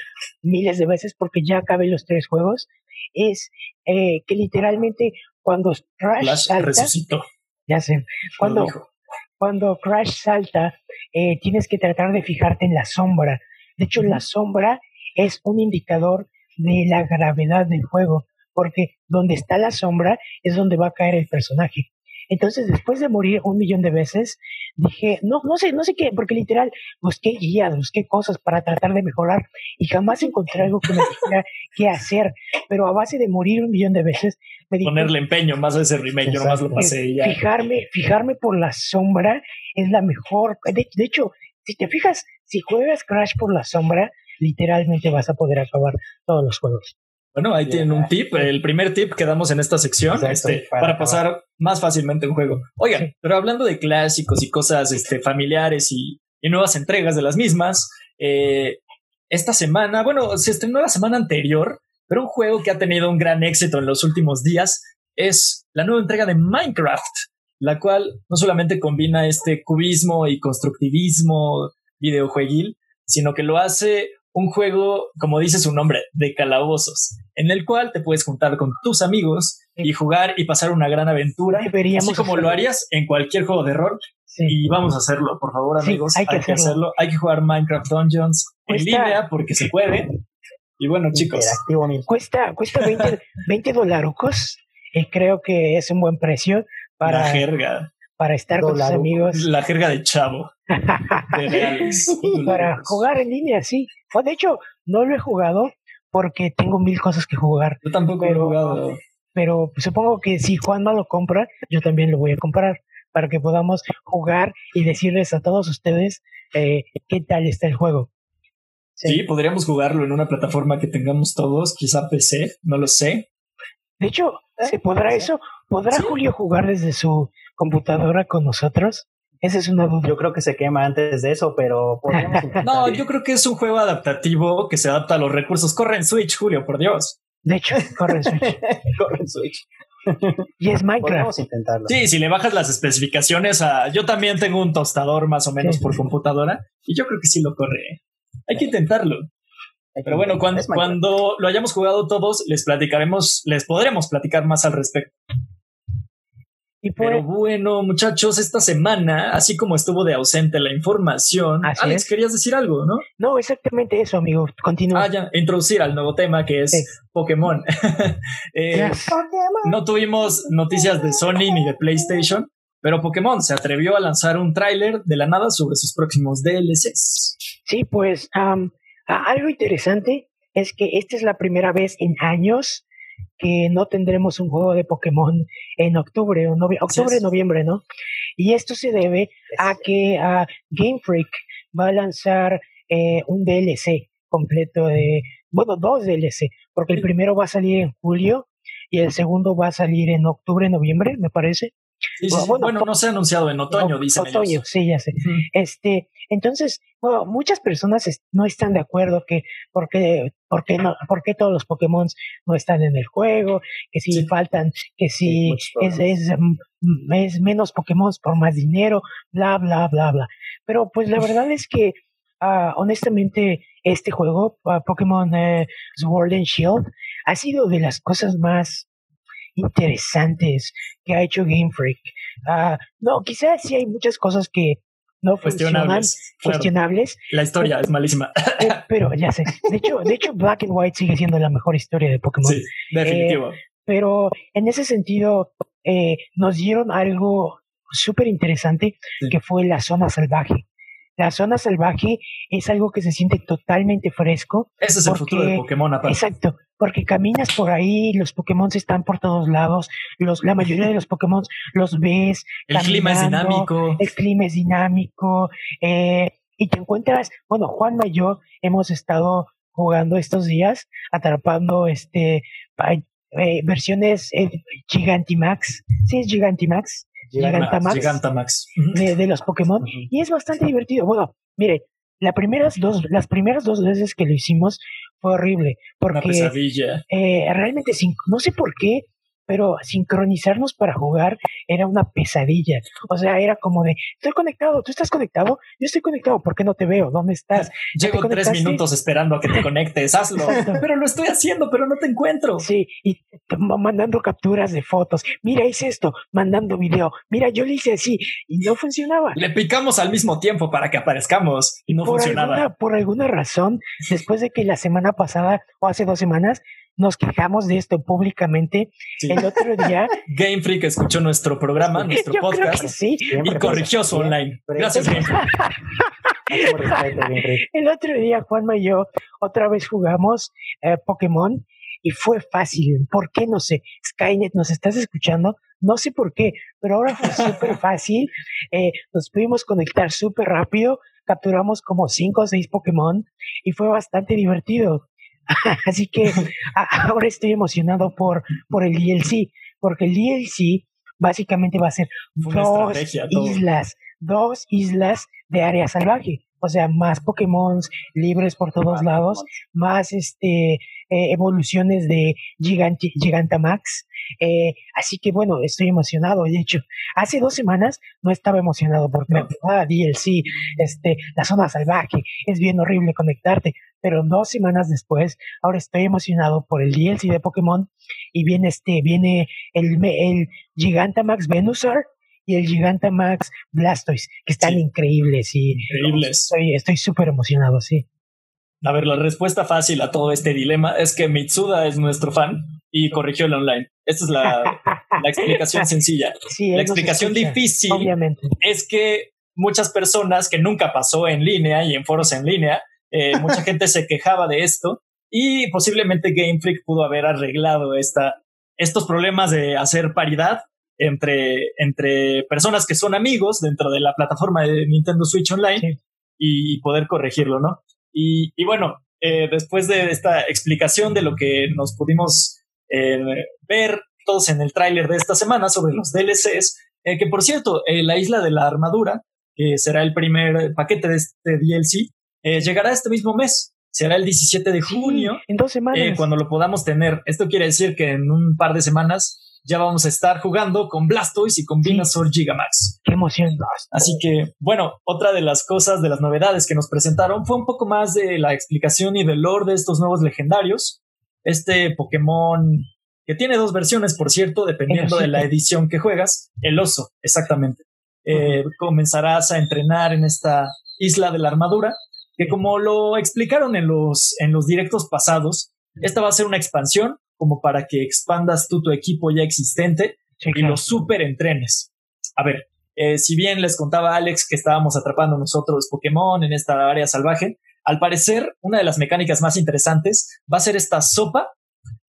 miles de veces, porque ya acabé los tres juegos, es eh, que literalmente cuando Crash salta, ya sé, cuando, cuando Crash salta, eh, tienes que tratar de fijarte en la sombra. De hecho, la sombra es un indicador de la gravedad del juego, porque donde está la sombra es donde va a caer el personaje. Entonces, después de morir un millón de veces, dije, no, no sé, no sé qué, porque literal busqué guías, busqué cosas para tratar de mejorar y jamás encontré algo que me dijera qué hacer. Pero a base de morir un millón de veces, me dije, ponerle empeño más a ese remake, yo nomás lo pasé y ya. Fijarme, fijarme por la sombra es la mejor. De, de hecho, si te fijas, si juegas Crash por la sombra, literalmente vas a poder acabar todos los juegos. Bueno, ahí tienen un tip, el primer tip que damos en esta sección este, para, pasar más fácilmente un juego. Oigan, pero hablando de clásicos y cosas este, familiares y, nuevas entregas de las mismas, eh, esta semana, bueno, se estrenó la semana anterior, pero un juego que ha tenido un gran éxito en los últimos días es la nueva entrega de Minecraft, la cual no solamente combina este cubismo y constructivismo videojueguil, sino que lo hace un juego, como dice su nombre, de calabozos, en el cual te puedes juntar con tus amigos y jugar y pasar una gran aventura, Deberíamos así como lo harías en cualquier juego de rol. Y vamos a hacer,lo por favor, amigos. hay, que, hacerlo. Hay que jugar Minecraft Dungeons en línea porque se puede. Y bueno, chicos. Cuesta, cuesta 20, 20 dólares. Eh, creo que es un buen precio para, la jerga. para estar con tus amigos. La jerga de chavo. De reales. para jugar en línea, sí. De hecho, no lo he jugado porque tengo mil cosas que jugar. Yo tampoco he Pero- jugado. Pero supongo que si Juanma lo compra, yo también lo voy a comprar para que podamos jugar y decirles a todos ustedes eh, qué tal está el juego. Sí, podríamos jugarlo en una plataforma que tengamos todos, quizá PC, no lo sé. De hecho, ¿se podrá eso? ¿Podrá Sí. Julio jugar desde su computadora con nosotros? Esa es una. Yo creo que se quema antes de eso, pero podríamos intentar. No, yo creo que es un juego adaptativo que se adapta a los recursos. Corre en Switch, Julio, por Dios. De hecho, corre en Switch. Corre en Switch. Y es Minecraft. Podríamos intentarlo. Sí, si le bajas las especificaciones a... Yo también tengo un tostador más o menos Sí. por computadora y yo creo que sí lo corre. Hay que intentarlo. Hay que Pero bueno, cuando, cuando lo hayamos jugado todos, les platicaremos, les podremos platicar más al respecto. Y Pero bueno, muchachos, esta semana, así como estuvo de ausente la información, Así Alex, es. querías decir algo, ¿no? no, exactamente eso, amigo. Continúa. Ah, ya, introducir al nuevo tema que es Sí. Pokémon. Eh, Yes. no tuvimos noticias de Sony ni de PlayStation, pero Pokémon se atrevió a lanzar un tráiler de la nada sobre sus próximos DLCs. Sí, pues a- algo interesante es que esta es la primera vez en años que no tendremos un juego de Pokémon en octubre o novie- octubre, noviembre, ¿no? Y esto se debe a que ah, Game Freak va a lanzar eh, un DLC completo de, bueno, dos DLC, porque el primero va a salir en julio y el segundo va a salir en octubre, noviembre, me parece. Sí, sí, sí. Bueno, Bueno, no se ha anunciado en otoño, dicen Otoño, ellos. sí, ya sé. Este, entonces, bueno, muchas personas no están de acuerdo que por qué, por qué no, por qué todos los Pokémon no están en el juego, que si Sí. faltan, que si es, es, mm, es menos Pokémon por más dinero, bla, bla, bla, bla. Pero pues la verdad es que, ah, honestamente, este juego, ah, Pokémon eh, Sword and Shield, ha sido de las cosas más interesantes que ha hecho Game Freak. Ah, no, quizás sí hay muchas cosas que no Cuestionables. claro. cuestionables, La historia es malísima. eh, pero ya sé. De hecho, de hecho, Black and White sigue siendo la mejor historia de Pokémon. sí, definitivo. Pero en ese sentido, eh, nos dieron algo súper interesante Sí. que fue la zona salvaje. La zona salvaje es algo que se siente totalmente fresco. Ese es el porque- futuro de Pokémon aparte. Exacto, porque caminas por ahí, los Pokémon están por todos lados, los, la mayoría de los Pokémon los ves, El clima es dinámico. el clima es dinámico, eh, y te encuentras, bueno, Juanma y yo hemos estado jugando estos días, atrapando este eh, versiones eh, Gigantimax, sí es Gigantimax, Gigantamax. De, de los Pokémon, y es bastante divertido. Bueno, mire, la primeras dos, las primeras dos veces que lo hicimos fue horrible, Una porque pesadilla. eh, realmente, sin- no sé por qué, pero sincronizarnos para jugar era una pesadilla. O sea, era como de, estoy conectado, tú estás conectado, yo estoy conectado, ¿por qué no te veo? ¿Dónde estás? Llevo tres minutos esperando a que te conectes. Hazlo. Pero lo estoy haciendo, pero no te encuentro. Sí, y mandando capturas de fotos. Mira, hice esto, mandando video. Mira, yo le hice así y no funcionaba. Le picamos al mismo tiempo para que aparezcamos y no por funcionaba. Alguna, por alguna razón, después de que la semana pasada o hace dos semanas nos quejamos de esto públicamente, Sí. el otro día Game Freak escuchó nuestro programa, nuestro yo podcast sí. Siempre y corrigió su online. Gracias, Game Freak. El otro día Juanma y yo otra vez jugamos eh, Pokémon y fue fácil. ¿Por qué? No sé. Skynet, ¿nos estás escuchando? No sé por qué, pero ahora fue súper fácil. Eh, nos pudimos conectar súper rápido, capturamos como cinco o seis Pokémon y fue bastante divertido. Así que ahora estoy emocionado por, por el DLC, porque el DLC básicamente va a ser Una dos todo. islas, dos islas de área salvaje. O sea, más Pokémon libres por todos lados, más este eh, evoluciones de Gigantamax. Eh, así que bueno, estoy emocionado. De hecho, hace dos semanas no estaba emocionado porque No. ah, DLC, este, la zona salvaje, es bien horrible conectarte. Pero dos semanas después, ahora estoy emocionado por el DLC de Pokémon y viene este, viene el, el Gigantamax Venusaur y el Gigantamax Blastoise, que están Sí. increíbles y Increíbles. estoy estoy súper emocionado, sí. A ver, la respuesta fácil a todo este dilema es que Mitsuda es nuestro fan y corrigió el online. Esta es la, la explicación sencilla. la explicación difícil obviamente. es que muchas personas que nunca pasó en línea y en foros en línea, eh, mucha gente se quejaba de esto y posiblemente Game Freak pudo haber arreglado esta, estos problemas de hacer paridad entre, entre personas que son amigos dentro de la plataforma de Nintendo Switch Online y poder corregirlo, ¿no? Y, y bueno, eh, después de esta explicación de lo que nos pudimos eh, ver todos en el tráiler de esta semana sobre los DLCs, eh, que por cierto, la isla de la armadura, que será el primer paquete de este DLC, llegará este mismo mes. Será el 17 de junio. en dos semanas. cuando lo podamos tener. Esto quiere decir que en un par de semanas ya vamos a estar jugando con Blastoise y con Venusaur Gigamax. Qué emoción. Así que, bueno, otra de las cosas, de las novedades que nos presentaron fue un poco más de la explicación y del lore de estos nuevos legendarios. Este Pokémon que tiene dos versiones, por cierto, dependiendo de la edición que juegas. El oso, exactamente. Eh, comenzarás a entrenar en esta isla de la armadura, que como lo explicaron en los, en los directos pasados, esta va a ser una expansión como para que expandas tú tu equipo ya existente y lo super entrenes. A ver, eh, si bien les contaba Alex que estábamos atrapando nosotros Pokémon en esta área salvaje, al parecer una de las mecánicas más interesantes va a ser esta sopa,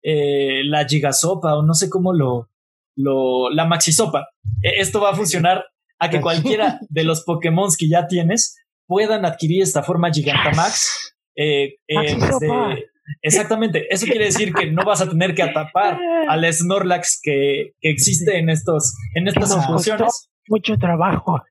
eh, la gigasopa o no sé cómo lo, lo la maxisopa. E, esto va a funcionar a que cualquiera de los Pokémon que ya tienes puedan adquirir esta forma Gigantamax eh, eh, Exactamente, eso quiere decir que no vas a tener que atapar al Snorlax que, que existe en estos en estas incursiones. Mucho trabajo.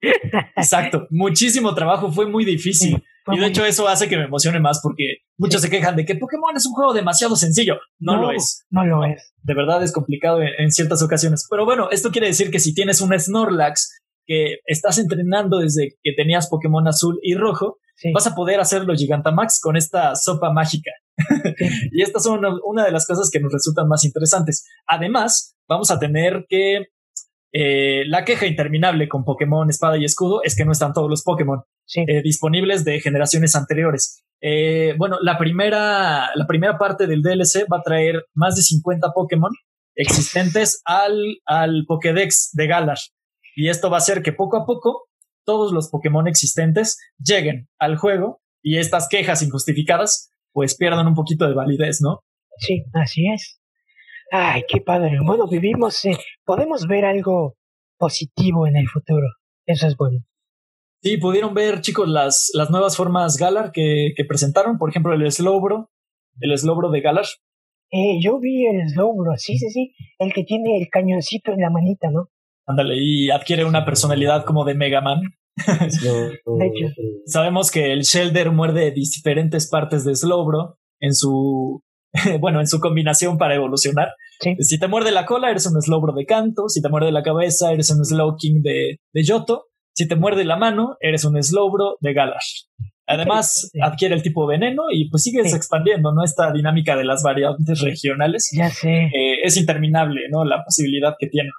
Exacto, muchísimo trabajo, fue muy difícil. y de hecho eso hace que me emocione más porque muchos se quejan de que Pokémon es un juego demasiado sencillo. No, lo es. No lo es. De verdad es complicado en, ciertas ocasiones. Pero bueno, esto quiere decir que si tienes un Snorlax que estás entrenando desde que tenías Pokémon azul y rojo, vas a poder hacerlo Gigantamax con esta sopa mágica. Y estas son una, de las cosas que nos resultan más interesantes. Además, vamos a tener que eh, la queja interminable con Pokémon Espada y Escudo es que no están todos los Pokémon eh, disponibles de generaciones anteriores. Eh, bueno, la primera, la primera parte del DLC va a traer más de 50 Pokémon existentes al, al Pokédex de Galar. Y esto va a hacer que poco a poco todos los Pokémon existentes lleguen al juego y estas quejas injustificadas pues pierdan un poquito de validez, ¿no? Sí, así es. Ay, qué padre. Bueno, vivimos, eh, podemos ver algo positivo en el futuro. Eso es bueno. Sí, pudieron ver, chicos, las, las nuevas formas Galar que, que presentaron. Por ejemplo, el Slowbro, el Slowbro de Galar. Eh, yo vi el Slowbro, sí, sí, sí. El que tiene el cañoncito en la manita, ¿no? Ándale, y adquiere una personalidad como de Mega Man. de hecho. Sabemos que el Shelder muerde diferentes partes de Slowbro en su bueno, en su combinación para evolucionar. Si te muerde la cola, eres un Slowbro de canto. Si te muerde la cabeza, eres un Slowking de, de Yoto. Si te muerde la mano, eres un Slowbro de Galash. Además, adquiere el tipo veneno y pues sigues expandiendo, ¿no? Esta dinámica de las variantes regionales. Ya sé. Eh, es interminable, ¿no? La posibilidad que tiene.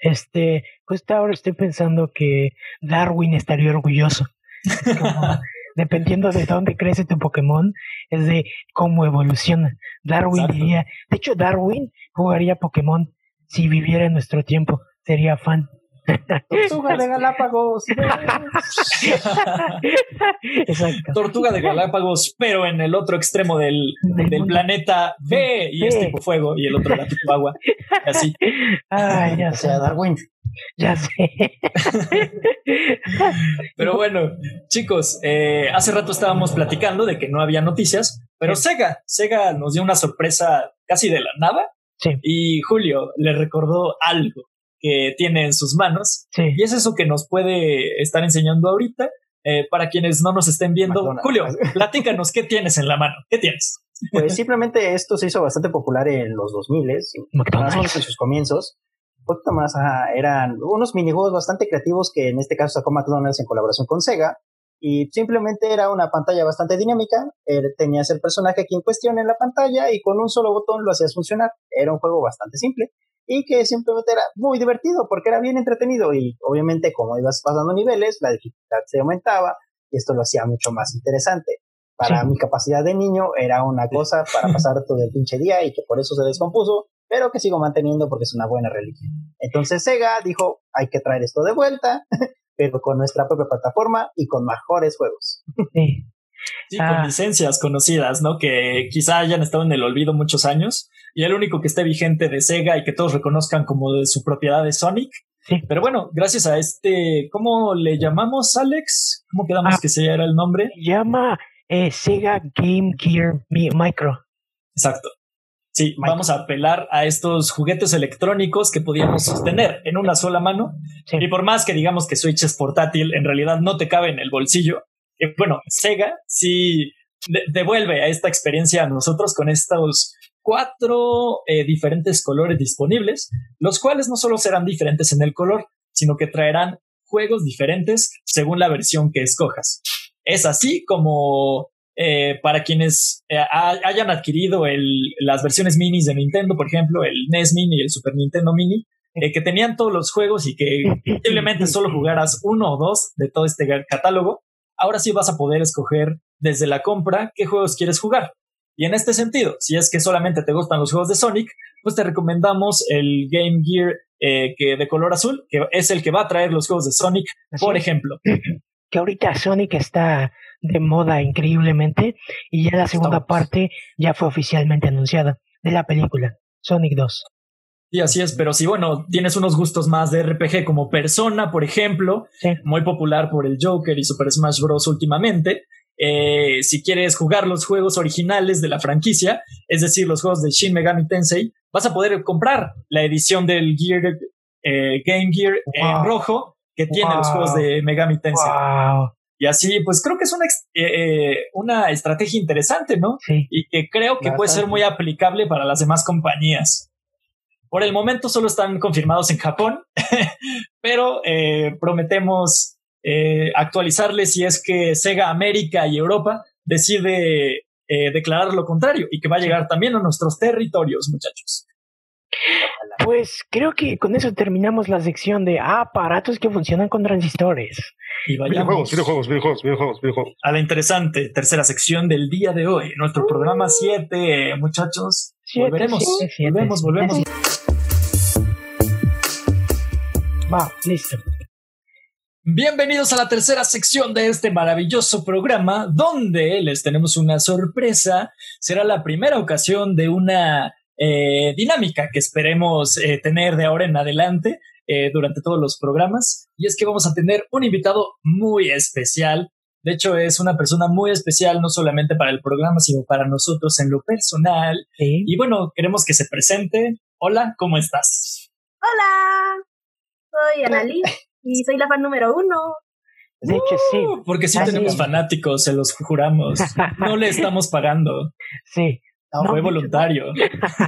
Este, pues ahora estoy pensando que Darwin estaría orgulloso. dependiendo de dónde crece tu Pokémon, es de cómo evoluciona. Darwin diría, de hecho Darwin jugaría Pokémon si viviera en nuestro tiempo, sería fan. Tortuga de Galápagos. Exacto. Tortuga de Galápagos, pero en el otro extremo del, del, planeta B y es tipo fuego y el otro era tipo agua. Así. Ay, ya sea Darwin. Ya sé. pero bueno, chicos, eh, hace rato estábamos platicando de que no había noticias, pero Sega, Sega nos dio una sorpresa casi de la nada. Sí. Y Julio le recordó algo que tiene en sus manos. Y es eso que nos puede estar enseñando ahorita. Eh, para quienes no nos estén viendo, Julio, platícanos qué tienes en la mano. ¿Qué tienes? Pues simplemente esto se hizo bastante popular en los 2000, más o menos en sus comienzos. Un poquito más, eran unos minijuegos bastante creativos que en este caso sacó McDonald's en colaboración con Sega. Y simplemente era una pantalla bastante dinámica. tenías el personaje aquí en cuestión en la pantalla y con un solo botón lo hacías funcionar. Era un juego bastante simple y que simplemente era muy divertido porque era bien entretenido y obviamente como ibas pasando niveles, la dificultad se aumentaba y esto lo hacía mucho más interesante. Para mi capacidad de niño era una cosa para pasar todo el pinche día y que por eso se descompuso, pero que sigo manteniendo porque es una buena religión. Entonces Sega dijo, hay que traer esto de vuelta, pero con nuestra propia plataforma y con mejores juegos. Sí. Sí, Ah. con licencias conocidas, ¿no? Que quizá hayan estado en el olvido muchos años. Y el único que esté vigente de Sega y que todos reconozcan como de su propiedad de Sonic. Sí. Pero bueno, gracias a este, ¿cómo le llamamos, Alex? ¿Cómo quedamos Ah. que se era el nombre? Llama eh, Sega Game Gear Mi- Micro. Exacto. Sí, vamos a apelar a estos juguetes electrónicos que podíamos sostener en una sola mano. Sí. Y por más que digamos que Switch es portátil, en realidad no te cabe en el bolsillo. Y bueno, Sega sí de- devuelve a esta experiencia a nosotros con estos cuatro eh, diferentes colores disponibles, los cuales no solo serán diferentes en el color, sino que traerán juegos diferentes según la versión que escojas. Es así como eh, para quienes eh, ha- hayan adquirido el- las versiones minis de Nintendo, por ejemplo, el NES Mini y el Super Nintendo Mini, eh, que tenían todos los juegos y que posiblemente solo jugaras uno o dos de todo este catálogo, ahora sí vas a poder escoger desde la compra qué juegos quieres jugar. Y en este sentido, si es que solamente te gustan los juegos de Sonic, pues te recomendamos el Game Gear eh, que de color azul, que es el que va a traer los juegos de Sonic, Así por ejemplo. que ahorita Sonic está de moda increíblemente y ya la segunda parte ya fue oficialmente anunciada de la película Sonic 2. Y así es, pero si bueno, tienes unos gustos más de RPG como Persona, por ejemplo, Sí. muy popular por el Joker y Super Smash Bros. últimamente. eh, si quieres jugar los juegos originales de la franquicia, es decir, los juegos de Shin Megami Tensei, vas a poder comprar la edición del Gear, eh, Game Gear en rojo que tiene los juegos de Megami Tensei. Wow, Y así, pues creo que es una, eh, eh, una estrategia interesante, ¿no? sí. y que creo que puede ser muy aplicable para las demás compañías. Por el momento solo están confirmados en Japón, pero eh, prometemos eh, actualizarles si es que Sega América y Europa decide declarar lo contrario y que va a llegar también a nuestros territorios, muchachos. Pues creo que con eso terminamos la sección de aparatos que funcionan con transistores. Y vayamos Videojuegos, videojuegos, videojuegos, videojuegos, videojuegos. a la interesante tercera sección del día de hoy, nuestro programa 7, muchachos. Siete, volveremos, siete, siete. volvemos, volvemos. Va, listo. Bienvenidos a la tercera sección de este maravilloso programa, donde les tenemos una sorpresa. Será la primera ocasión de una eh, dinámica que esperemos eh, tener de ahora en adelante eh, durante todos los programas. Y es que vamos a tener un invitado muy especial. De hecho, es una persona muy especial, no solamente para el programa, sino para nosotros en lo personal. Sí. Y bueno, queremos que se presente. Hola, ¿cómo estás? Hola, soy Annalise y soy la fan número uno. De hecho, sí. Uh, Porque sí tenemos fanáticos, se los juramos. No le estamos pagando. Sí. No, No, Fue hecho, voluntario.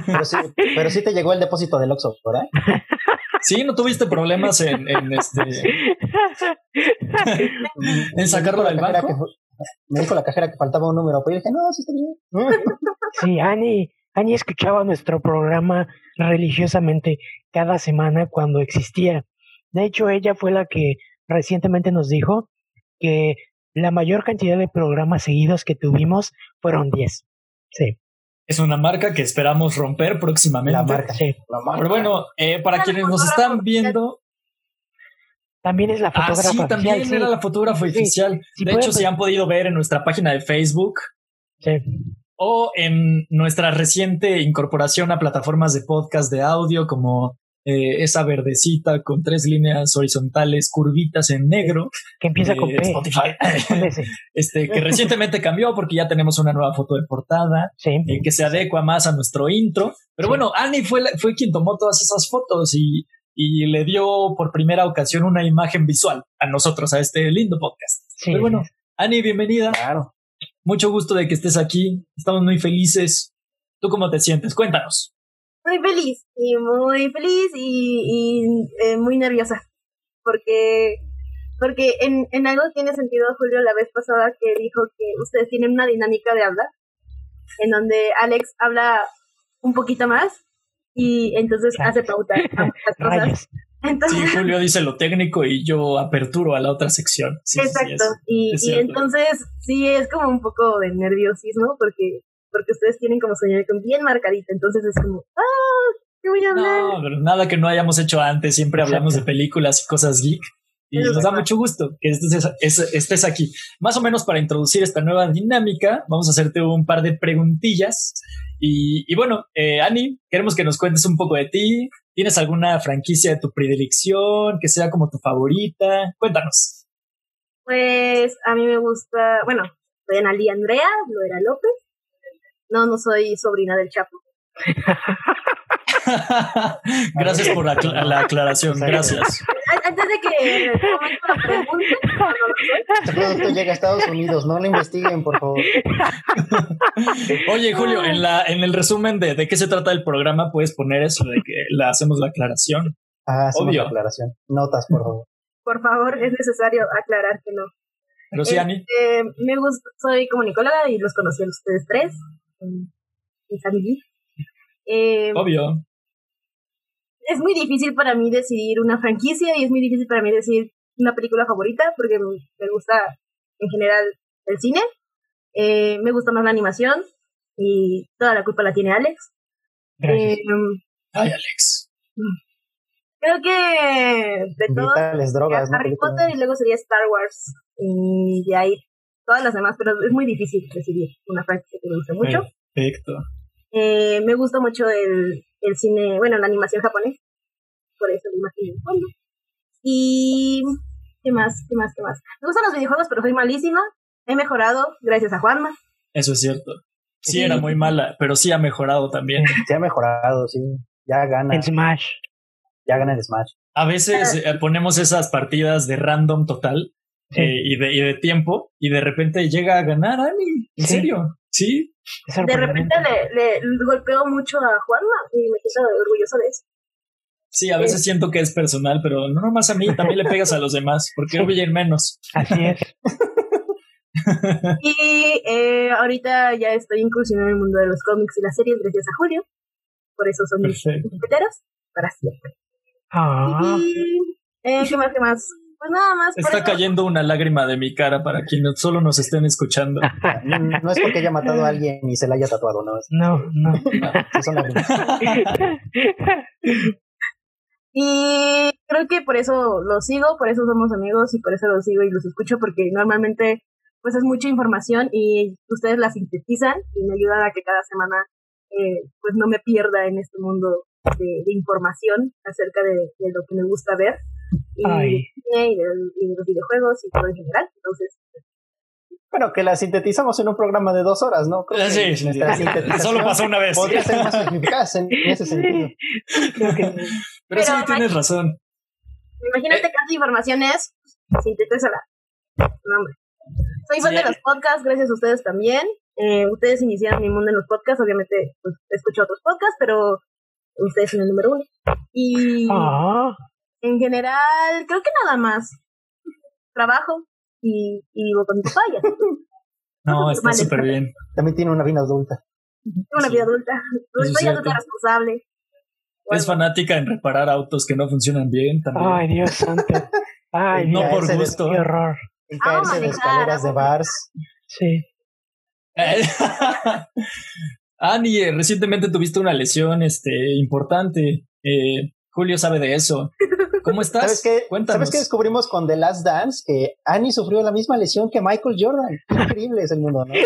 pero, sí, pero sí te llegó el depósito del Oxxo, ¿verdad? Sí, no tuviste problemas en, en este en sacarlo del banco. que Me dijo la cajera que faltaba un número, pero yo dije, no, sí está bien. Sí, Ani, Ani escuchaba nuestro programa religiosamente cada semana cuando existía. De hecho, ella fue la que recientemente nos dijo que la mayor cantidad de programas seguidos que tuvimos fueron 10. Sí, Es una marca que esperamos romper próximamente. La marca. sí. La marca. Pero bueno, eh, para quienes nos están viendo, También es la ah, fotógrafa sí, también oficial, era la fotógrafa Sí, oficial. sí de hecho, si han podido ver en nuestra página de Facebook sí. o en nuestra reciente incorporación a plataformas de podcast de audio como eh, esa verdecita con tres líneas horizontales curvitas en negro. que empieza con eh, P. Spotify. Con ese. este, que recientemente cambió porque ya tenemos una nueva foto de portada Sí. eh, que se adecua más a nuestro intro. Pero Sí. bueno, Annie fue, la- fue quien tomó todas esas fotos y, y le dio por primera ocasión una imagen visual a nosotros, a este lindo podcast. Sí, Pero bueno. Annie, bienvenida. Claro. Mucho gusto de que estés aquí. Estamos muy felices. ¿Tú cómo te sientes? Cuéntanos. Muy feliz y muy feliz y, y, eh, muy nerviosa. Porque, porque en, en algo tiene sentido, Julio, la vez pasada que dijo que ustedes tienen una dinámica de hablar, en donde Alex habla un poquito más y entonces hace pauta a muchas cosas. Rayos. Sí, Entonces, Julio dice lo técnico y yo aperturo a la otra sección. Sí, sí, sí, Exacto. es- y, es y entonces sí es como un poco de nerviosismo porque porque ustedes tienen como su con bien marcadita, entonces es como, ah, ¿Qué voy a hablar? No, pero nada que no hayamos hecho antes. Siempre hablamos de películas y cosas geek. Y nos da mucho gusto que estés, es- estés aquí. Más o menos para introducir esta nueva dinámica, vamos a hacerte un par de preguntillas. Y, y bueno, eh, Ani, queremos que nos cuentes un poco de ti. ¿Tienes alguna franquicia de tu predilección que sea como tu favorita? Cuéntanos. Pues a mí me gusta, bueno, soy Analí Andrea, Loera López. No, no soy sobrina del Chapo. Gracias por la, acla- la aclaración. Gracias. Antes de que la soy. Este producto llega a Estados Unidos, no lo investiguen, por favor. Oye, Julio, en, la, en el resumen de, de qué se trata el programa, puedes poner eso de que la hacemos la aclaración. Ah, hacemos Obvio. la aclaración. Notas, por favor. Por favor, es necesario aclarar que no. Pero sí, Ani. Este, me gusta, soy comunicóloga y los conocí a ustedes tres. En Camille. Eh, Obvio. es muy difícil para mí decidir una franquicia y es muy difícil para mí decir una película favorita porque me gusta en general el cine. Eh, me gusta más la animación y toda la culpa la tiene Alex. Gracias. Eh, Ay, Alex. creo que de todo Vitales, drogas, ¿no? Harry. Potter y luego sería Star Wars y de ahí todas las demás, pero es muy difícil decidir una franquicia que me guste mucho. Perfecto. Eh, me gusta mucho el, el cine, bueno, la animación japonés, por eso la imagen en fondo. Y ¿qué más? ¿Qué más? ¿Qué más? Me gustan los videojuegos, pero soy malísima. He mejorado gracias a Juanma. Eso es cierto. Sí, Sí. era muy mala, pero sí ha mejorado también. Se ha mejorado, sí. Ya gana, El Smash. ya gana el Smash. A veces eh, ponemos esas partidas de random total Sí. eh, y, de, y de tiempo y de repente llega a ganar Ani. ¿En Sí. serio? Sí. De repente le, le golpeo mucho a Juanma y me siento orgulloso de eso. Sí, a veces siento que es personal, pero no nomás a mí, también le pegas a los demás, porque yo voy a ir menos. Así es. Y eh, ahorita ya estoy incursionando en el mundo de los cómics y las series gracias a Julio. Por eso son mis Perfecto. mosqueteros para siempre. Ah, Y eh, ¿qué más? ¿Qué más? Pues nada más. Está eso- cayendo una lágrima de mi cara para quienes solo nos estén escuchando. No, no es porque haya matado a alguien y se la haya tatuado, no. No, no. sí son lágrimas. Y creo que por eso los sigo, por eso somos amigos y por eso los sigo y los escucho porque normalmente pues es mucha información y ustedes la sintetizan y me ayudan a que cada semana eh, pues no me pierda en este mundo de, de información acerca de, de lo que me gusta ver y, Ay. y de, y de los videojuegos y todo en general. Entonces, Bueno, que la sintetizamos en un programa de dos horas, ¿no? Creo que Sí, sí, sí. Solo pasó una vez. Podría ser más eficaz en ese sentido. Creo que Pero sí, Pero, tienes razón. imagínate Eh. cuánta información es, sintetízala. No, hombre. Soy fan Sí, de los podcasts, gracias a ustedes también. Eh, ustedes iniciaron mi mundo en los podcasts, obviamente pues, escucho otros podcasts, pero ustedes son el número uno. Y Ah, en general, creo que nada más. Trabajo y, y vivo con mi papá. ya. Tengo No, está Vale. súper bien. También tiene una vida adulta. una vida adulta. Eso es Soy adulta responsable. Es fanática en reparar autos que no funcionan bien también. ay, Dios santo. Ay, no por ese gusto. qué horror. Y Ah, caerse de manejar, escaleras de ah, bars. Sí. Ani, eh, recientemente tuviste una lesión este, importante. Eh, Julio sabe de eso. ¿Cómo estás? ¿Sabes qué? Cuéntanos. ¿Sabes qué descubrimos con The Last Dance? Que Annie sufrió la misma lesión que Michael Jordan. Qué increíble es el mundo, ¿no?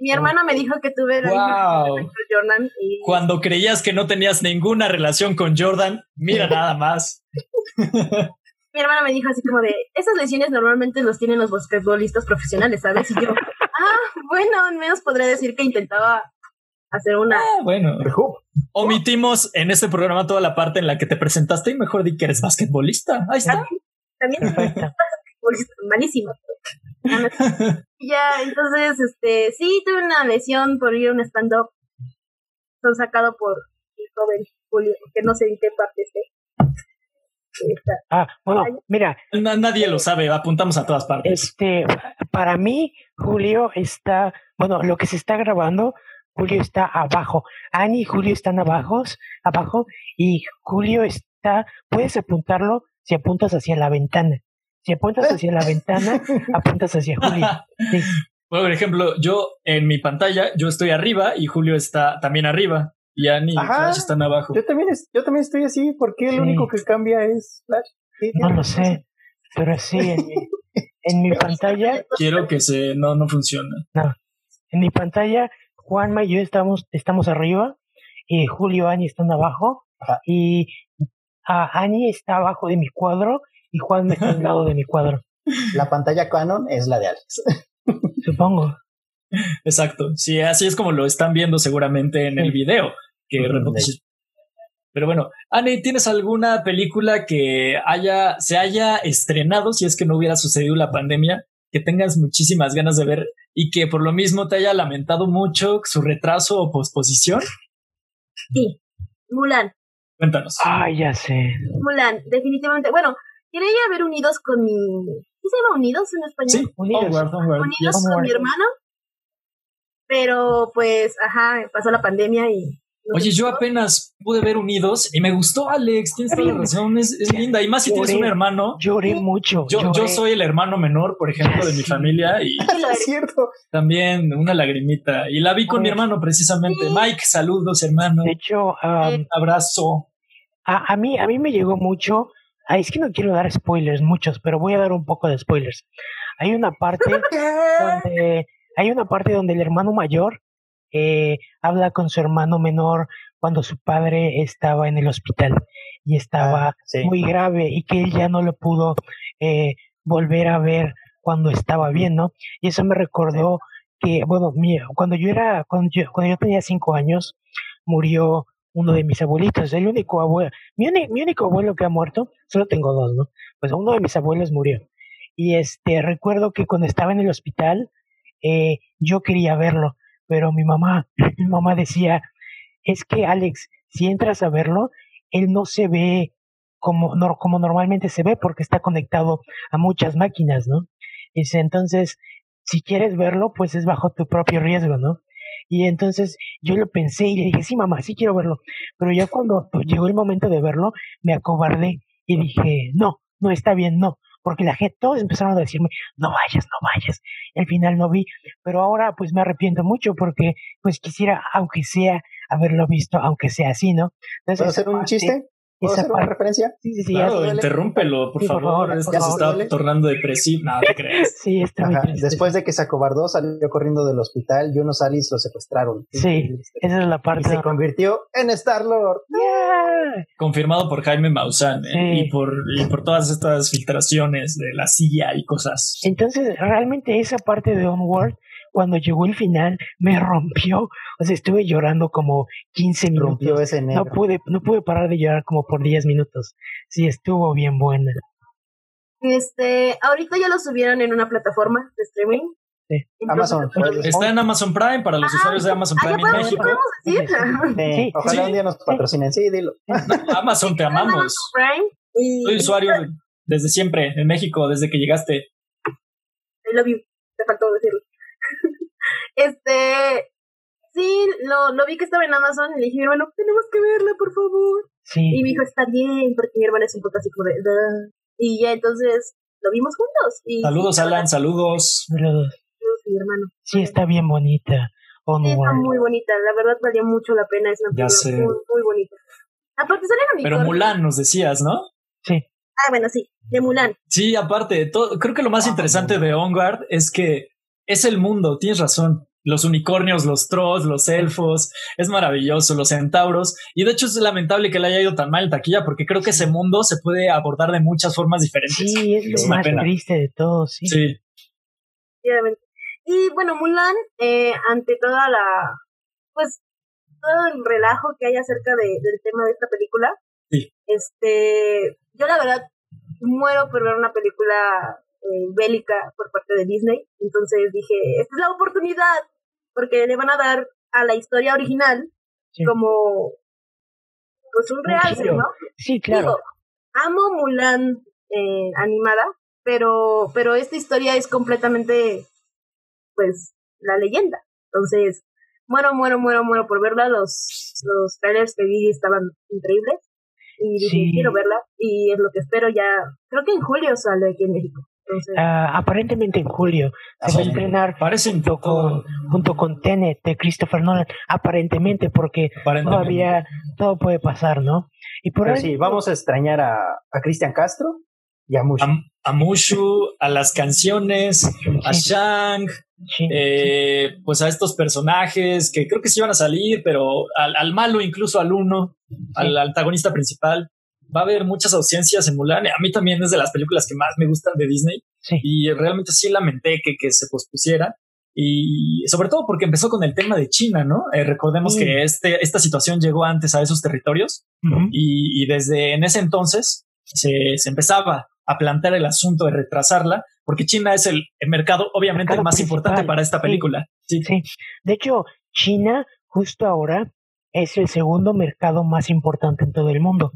Mi hermano me dijo que tuve la misma Wow. que Michael Jordan y Cuando creías que no tenías ninguna relación con Jordan, mira nada más. mi hermana me dijo así como de, esas lesiones normalmente los tienen los basquetbolistas profesionales, ¿sabes? Y yo, ah, bueno, al menos podré decir que intentaba hacer una... Ah, bueno. Omitimos en este programa toda la parte en la que te presentaste y mejor di que eres basquetbolista. Ahí está. También Y ya, entonces, este, sí, tuve una lesión por ir a un stand-up. Son sacado por el joven Julio, que no sé en qué parte esté. Está. Ah, bueno, mira, Na- Nadie lo sabe, apuntamos a todas partes. este, para mí, Julio está, bueno, lo que se está grabando, Julio está abajo. Ani y Julio están abajo, abajo, y Julio está, puedes apuntarlo si apuntas hacia la ventana. Si apuntas hacia la ventana, apuntas hacia Julio. Sí. Por ejemplo, yo en mi pantalla, yo estoy arriba y Julio está también arriba. Y Annie y. Flash están abajo. Yo también, es- yo también estoy así, ¿por qué Sí. lo único que cambia es Flash? Sí, No lo sé, pero sí, en mi, en mi pantalla, Quiero que se... No, no funciona. en mi pantalla, Juanma y yo estamos, estamos arriba, y Julio y Ani están abajo, Ajá. y a Ani está abajo de mi cuadro, y Juanma está al lado de mi cuadro, La pantalla canon es la de Alex. supongo. Exacto. Sí, así es como lo están viendo seguramente en el video. Que. Pero bueno, Annie, ¿tienes alguna película que haya, se haya estrenado si es que no hubiera sucedido la pandemia? Que tengas muchísimas ganas de ver y que por lo mismo te haya lamentado mucho su retraso o posposición? Sí, Mulan. Cuéntanos. Ay, ya sé. Mulan, definitivamente. Bueno, quería haber unidos con mi. ¿Qué se llama unidos en español? sí, Unidos. Onward, Onward, Unidos yes. con mi hermano. Pero pues, ajá, pasó la pandemia y. Oye, yo apenas pude ver Unidos y me gustó, Alex. Tienes toda la razón, es, es linda. Y más si tienes un hermano. Lloré mucho. Yo, soy el hermano menor, por ejemplo, de mi familia y lo Es cierto. también una lagrimita. Y la vi con mi hermano precisamente. Mike, saludos, hermano. De hecho, Eh, Abrazo. a, a mí, a mí me llegó mucho. Ay, es que no quiero dar spoilers, muchos, pero voy a dar un poco de spoilers. Hay una parte donde hay una parte donde el hermano mayor eh, habla con su hermano menor cuando su padre estaba en el hospital y estaba Ah, sí. muy grave y que él ya no lo pudo eh, volver a ver cuando estaba bien, ¿no? Y eso me recordó que, bueno, mira, cuando yo era, cuando yo, cuando yo tenía cinco años, murió uno de mis abuelitos, el único abuelo, mi, mi único abuelo que ha muerto, solo tengo dos, ¿no? Pues uno de mis abuelos murió. Y este, recuerdo que cuando estaba en el hospital, eh, yo quería verlo, pero mi mamá, mi mamá decía, es que Alex, si entras a verlo, él no se ve como, como normalmente se ve porque está conectado a muchas máquinas, ¿no? Dice, entonces, si quieres verlo, pues es bajo tu propio riesgo, ¿no? Y entonces yo lo pensé y le dije, sí, mamá, sí quiero verlo. Pero ya cuando llegó el momento de verlo, me acobardé y dije, no, no está bien, no. Porque la gente, todos empezaron a decirme, no vayas, no vayas. Y al final no vi. Pero ahora pues me arrepiento mucho porque pues quisiera, aunque sea, haberlo visto, aunque sea así, ¿no? Entonces, ¿Puedo hacer un parte- chiste? ¿Puedo esa hacer una referencia? Sí, sí, sí, Claro, interrúmpelo, por Sí, por favor. Esto por se está tornando depresivo. No, te crees. sí, está muy Ajá. triste. Después de que se acobardó, salió corriendo del hospital y unos aliens lo secuestraron. Sí, esa es la Y parte. se convirtió en Star-Lord. Yeah. Confirmado por Jaime Maussan ¿eh? Sí. y, por, y por todas estas filtraciones de la CIA y cosas. Entonces, realmente esa parte de Onward, cuando llegó el final, me rompió. O sea, estuve llorando como 15 minutos. Rompió ese No negro. pude, no pude parar de llorar como por 10 minutos. Sí, estuvo bien buena. Este, ahorita ya lo subieron en una plataforma de streaming. Sí. Entonces, Amazon, pues, Está en Amazon Prime para los Ah, usuarios de Amazon ah, Prime en México. podemos decir. Sí, Sí, ojalá sí. un día nos patrocinen. Sí, dilo. Amazon, te amamos. Prime y Soy usuario desde siempre en México, desde que llegaste. I love you. Te faltó decirlo. Este, sí, lo, lo vi que estaba en Amazon y le dije mi hermano, tenemos que verla, por favor. Y Sí, me dijo, está bien, porque mi hermano es un poco así como de... "Duh". Y ya entonces lo vimos juntos. Y Saludos, sí, Alan, saludos. saludos. saludos, mi hermano. sí está bien bonita. Sí, está muy bonita, la verdad valió mucho la pena, es una Ya película sé. muy, muy bonita. Aparte salen Pero. Mulan nos decías, ¿no? Sí, Ah, bueno, sí, de Mulan. Sí, aparte, todo, creo que lo más Ah, interesante de Onward es que es el mundo, tienes razón. Los unicornios, los trolls, los elfos, es maravilloso, los centauros. Y de hecho es lamentable que le haya ido tan mal en taquilla porque creo que ese mundo se puede abordar de muchas formas diferentes. sí, es Es lo más pena. triste de todo, sí. Sí. Y bueno, Mulan, eh, ante toda la, pues, todo el relajo que hay acerca de, del tema de esta película, Sí. este, yo la verdad muero por ver una película eh, bélica por parte de Disney, entonces dije, esta es la oportunidad, porque le van a dar a la historia original Sí. como, pues un realce. ¿no? Sí, claro. Digo, amo Mulan eh, animada, pero, pero esta historia es completamente, pues, la leyenda. Entonces, muero, muero, muero, muero por verla. Los, los trailers que vi estaban increíbles. Y dije, Sí. quiero verla. Y es lo que espero ya. Creo que en julio sale aquí en México. Ah, aparentemente en julio se va a sí. estrenar junto con, junto con Tenet de Christopher Nolan, aparentemente, porque Aparentemente. todavía todo puede pasar, ¿no? Y por Pero ahí- sí, vamos a extrañar a, a Cristian Castro y a Mush. a, a Mushu, a las canciones, a Sí. Shang, sí, eh, pues a estos personajes que creo que sí iban a salir, pero al, al malo, incluso al uno, al antagonista principal. Va a haber muchas ausencias en Mulan. A mí también es de las películas que más me gustan de Disney sí, y realmente sí lamenté que, que se pospusiera. Y sobre todo porque empezó con el tema de China, ¿no? Eh, recordemos Sí. que este, esta situación llegó antes a esos territorios y, y desde en ese entonces se, se empezaba a plantear el asunto de retrasarla, porque China es el, el mercado, obviamente, el más principal, importante para esta película. Sí. sí. De hecho, China justo ahora es el segundo mercado más importante en todo el mundo.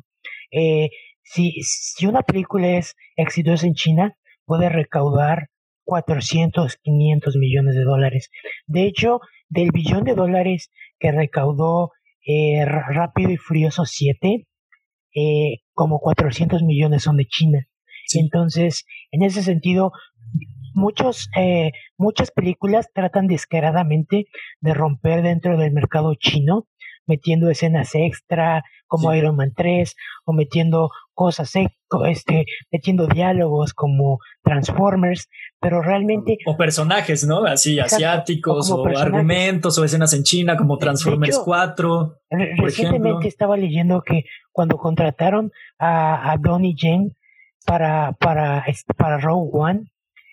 Eh, si, si una película es exitosa en China, puede recaudar 400, 500 millones de dólares. De hecho, del billón de dólares que recaudó eh, Rápido y Furioso 7, eh, como 400 millones son de China. Sí. Entonces, en ese sentido, muchos, eh, muchas películas tratan descaradamente de romper dentro del mercado chino, metiendo escenas extra como Sí. Iron Man 3 o metiendo cosas, co- este, metiendo diálogos como Transformers, pero realmente O personajes, ¿no? Así, Exacto. asiáticos, O argumentos, o escenas en China, como Transformers hecho, 4. Re- por Recientemente ejemplo. estaba leyendo que cuando contrataron a, a Donnie Yen para, para, este, para Rogue One,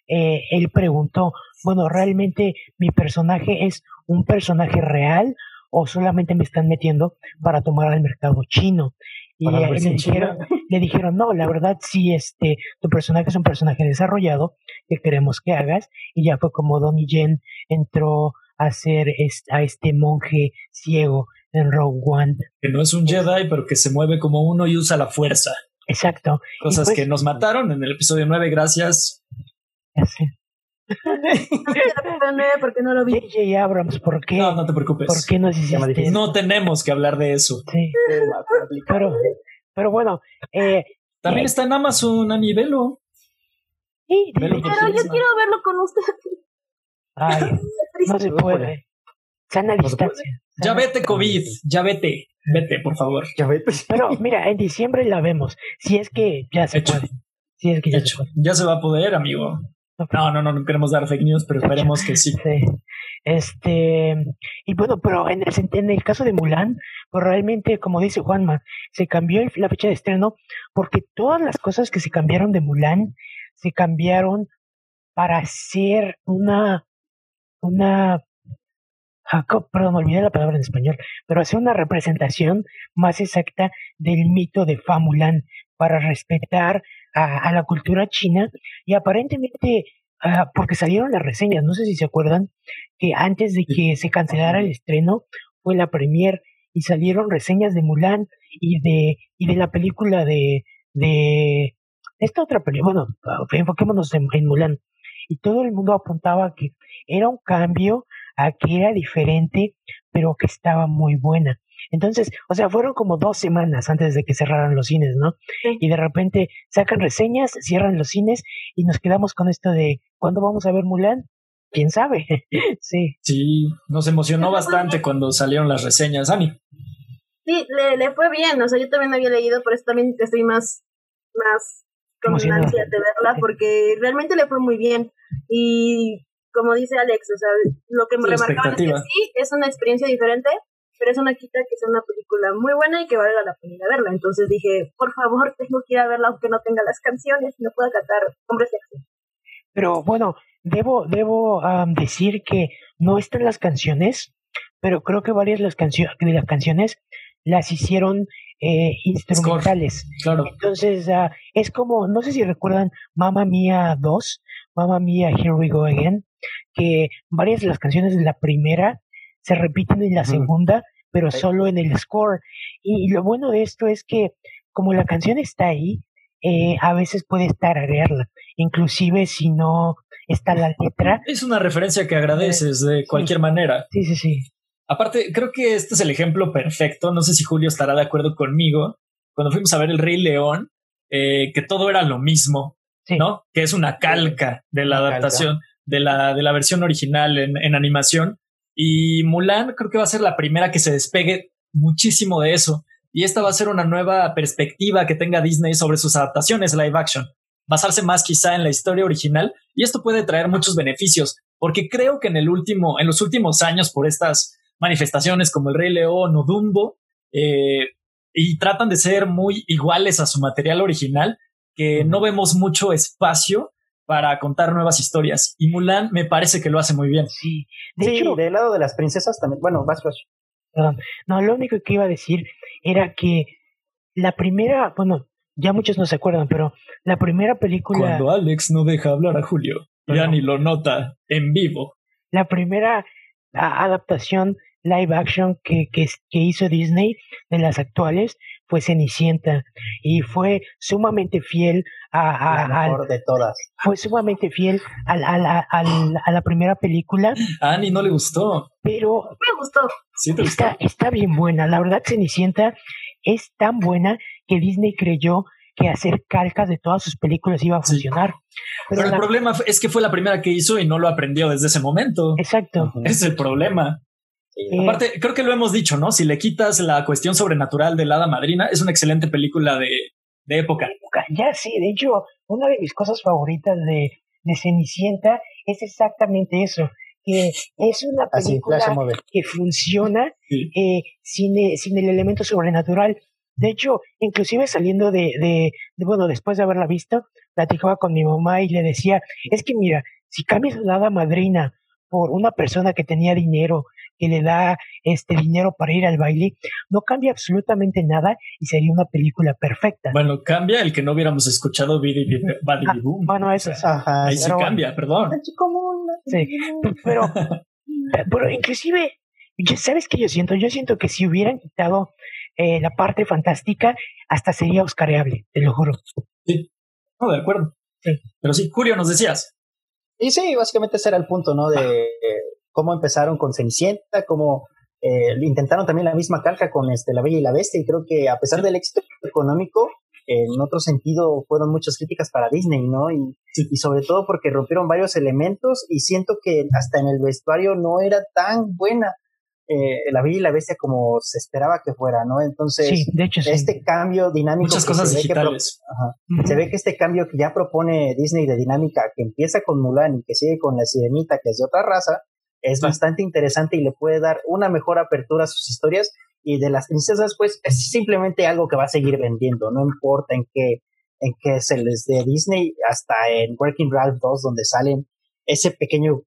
eh, él preguntó, bueno, ¿realmente mi personaje es un personaje real o solamente me están metiendo para tomar al mercado chino? Y le, versión dijeron, le dijeron, no, la verdad sí, este, tu personaje es un personaje desarrollado que queremos que hagas. Y ya fue como Donnie Yen entró a ser a este monje ciego en Rogue One. Que no es un Jedi, pero que se mueve como uno y usa la fuerza. Exacto. Cosas pues- que nos mataron en el episodio 9, gracias. Ya porque no lo vi. J.J. Abrams, ¿por qué? No, no te preocupes. ¿Por qué nos llama hiciste. No tenemos que hablar de eso. Sí, pero, pero bueno, eh, También está en Amazon a Velo por Pero sí yo misma. quiero verlo con usted. ay, no se puede. Sana No se puede. distancia. Ya vete, COVID. Ya vete. Vete, por favor. Ya ves. Pero mira, en diciembre la vemos. Si es que ya se Hecho. puede. Si es que ya Hecho. se puede. Ya se va a poder, amigo. No, no, no, no queremos dar fake news, pero esperemos que sí. Este, y bueno, pero en el, en el caso de Mulan, pues realmente, como dice Juanma, se cambió la fecha de estreno porque todas las cosas que se cambiaron de Mulan se cambiaron para hacer una, una, ah, perdón, olvidé la palabra en español, pero hacer una representación más exacta del mito de Fa Mulan para respetar a, a la cultura china. Y aparentemente Ah, porque salieron las reseñas, no sé si se acuerdan, que antes de que se cancelara el estreno fue la premier y salieron reseñas de Mulan y de y de la película de de esta otra película, bueno, enfoquémonos en, en Mulan. Y todo el mundo apuntaba que era un cambio, a que era diferente, pero que estaba muy buena. Entonces, o sea, fueron como dos semanas antes de que cerraran los cines, ¿no? Sí. Y de repente sacan reseñas, cierran los cines y nos quedamos con esto de ¿cuándo vamos a ver Mulan? ¿Quién sabe? sí. Sí, nos emocionó bastante cuando salieron las reseñas. Ani, Sí, le, le fue bien. O sea, yo también había leído, por eso también estoy más, más con ansia de verla, porque realmente le fue muy bien. Y como dice Alex, o sea, lo que me remarcaban es que sí, es una experiencia diferente, pero eso no quita que sea una película muy buena y que valga la pena ir a verla. Entonces dije, por favor, tengo que ir a verla aunque no tenga las canciones y no pueda cantar Hombre Sexy. Pero bueno, debo, debo am, decir que no están las canciones, pero creo que varias las cancio- de las canciones las hicieron eh, instrumentales. claro. Entonces, ah, es como, no sé si recuerdan Mamma Mía 2, Mamma Mía Here We Go Again, que varias de las canciones de la primera se repiten en la segunda, pero solo en el score. Y, y lo bueno de esto es que como la canción está ahí, eh, a veces puedes tararearla, inclusive si no está la letra. Es una referencia que agradeces de cualquier manera. Sí, sí, sí. Aparte, creo que este es el ejemplo perfecto. No sé si Julio estará de acuerdo conmigo. Cuando fuimos a ver El Rey León, eh, que todo era lo mismo. Sí. ¿no? Que es una calca de la Una adaptación de la, de la versión original en, en animación. Y Mulan creo que va a ser la primera que se despegue muchísimo de eso. Y esta va a ser una nueva perspectiva que tenga Disney sobre sus adaptaciones live action. Basarse más quizá en la historia original. Y esto puede traer muchos beneficios. Porque creo que en el último, en los últimos años, por estas manifestaciones como el Rey León o Dumbo, eh, y tratan de ser muy iguales a su material original, que no vemos mucho espacio para contar nuevas historias. Y Mulan me parece que lo hace muy bien. Sí. De Sí, hecho, del lado de las princesas también. Bueno, vas, vas. Perdón. No, lo único que iba a decir era que la primera, bueno, ya muchos no se acuerdan, pero la primera película, Cuando Alex no deja hablar a Julio, ya ni lo nota en vivo. la primera adaptación live action que, que, que hizo Disney de las actuales fue Cenicienta y fue sumamente fiel a, a- La al- mejor de todas. fue sumamente fiel al- al- al- al- a la primera película, A Annie no le gustó. pero Me gustó. Sí, te gustó. está, está bien buena. La verdad, Cenicienta es tan buena que Disney creyó que hacer calcas de todas sus películas iba a Sí. funcionar. Pero Pero el la- problema es que fue la primera que hizo y no lo aprendió desde ese momento. Exacto. Es el problema. Sí. Eh, Aparte, creo que lo hemos dicho, ¿no? Si le quitas la cuestión sobrenatural de la hada madrina, es una excelente película de, de época. Ya sí, de hecho, una de mis cosas favoritas de, de Cenicienta es exactamente eso, que es una Así, película que funciona Sí. eh, sin, eh, sin el elemento sobrenatural. De hecho, inclusive saliendo de, de, de, bueno, después de haberla visto, platicaba con mi mamá y le decía, es que mira, si cambias la hada madrina por una persona que tenía dinero, que le da este dinero para ir al baile, no cambia absolutamente nada y sería una película perfecta. Bueno, cambia el que no hubiéramos escuchado Bidi Badi Ah, Boom. bueno, eso es. Ajá. Ahí sí. sí pero cambia, perdón. Sí, pero, pero inclusive, ¿sabes qué yo siento? Yo siento que si hubieran quitado eh, la parte fantástica, hasta sería oscareable, te lo juro. No, de acuerdo. Sí. Pero sí, Julio, nos decías. Y sí, básicamente ese era el punto, ¿no? De eh, cómo empezaron con Cenicienta, cómo eh, intentaron también la misma calca con este, La Bella y la Bestia, y creo que a pesar del éxito económico, en otro sentido fueron muchas críticas para Disney, ¿no? Y, Sí. y sobre todo porque rompieron varios elementos y siento que hasta en el vestuario no era tan buena eh, La Bella y la Bestia como se esperaba que fuera, ¿no? Entonces, Sí, de hecho sí. este cambio dinámico... Muchas que cosas se ve que. Ajá. Se ve que este cambio que ya propone Disney de dinámica, que empieza con Mulan y que sigue con la Sirenita, que es de otra raza, es Sí. bastante interesante y le puede dar una mejor apertura a sus historias. Y de las princesas, pues es simplemente algo que va a seguir vendiendo, no importa en qué, en qué se les dé Disney, hasta en Working Ralph 2, donde salen ese pequeño,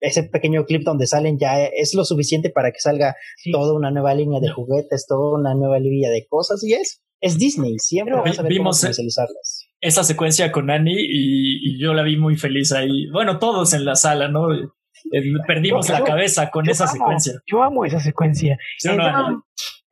ese pequeño clip donde salen ya es lo suficiente para que salga Sí. toda una nueva línea de juguetes, toda una nueva línea de cosas, y es, es Disney, siempre Pero vas a ver cómo vimos, eh, comercializarlas. Esa secuencia con Annie y, y yo la vi muy feliz ahí. Bueno, todos en la sala, ¿no? Eh, Perdimos Yo- la cabeza con esa amo- secuencia. Yo amo esa secuencia. ¿Sí o no, Eh?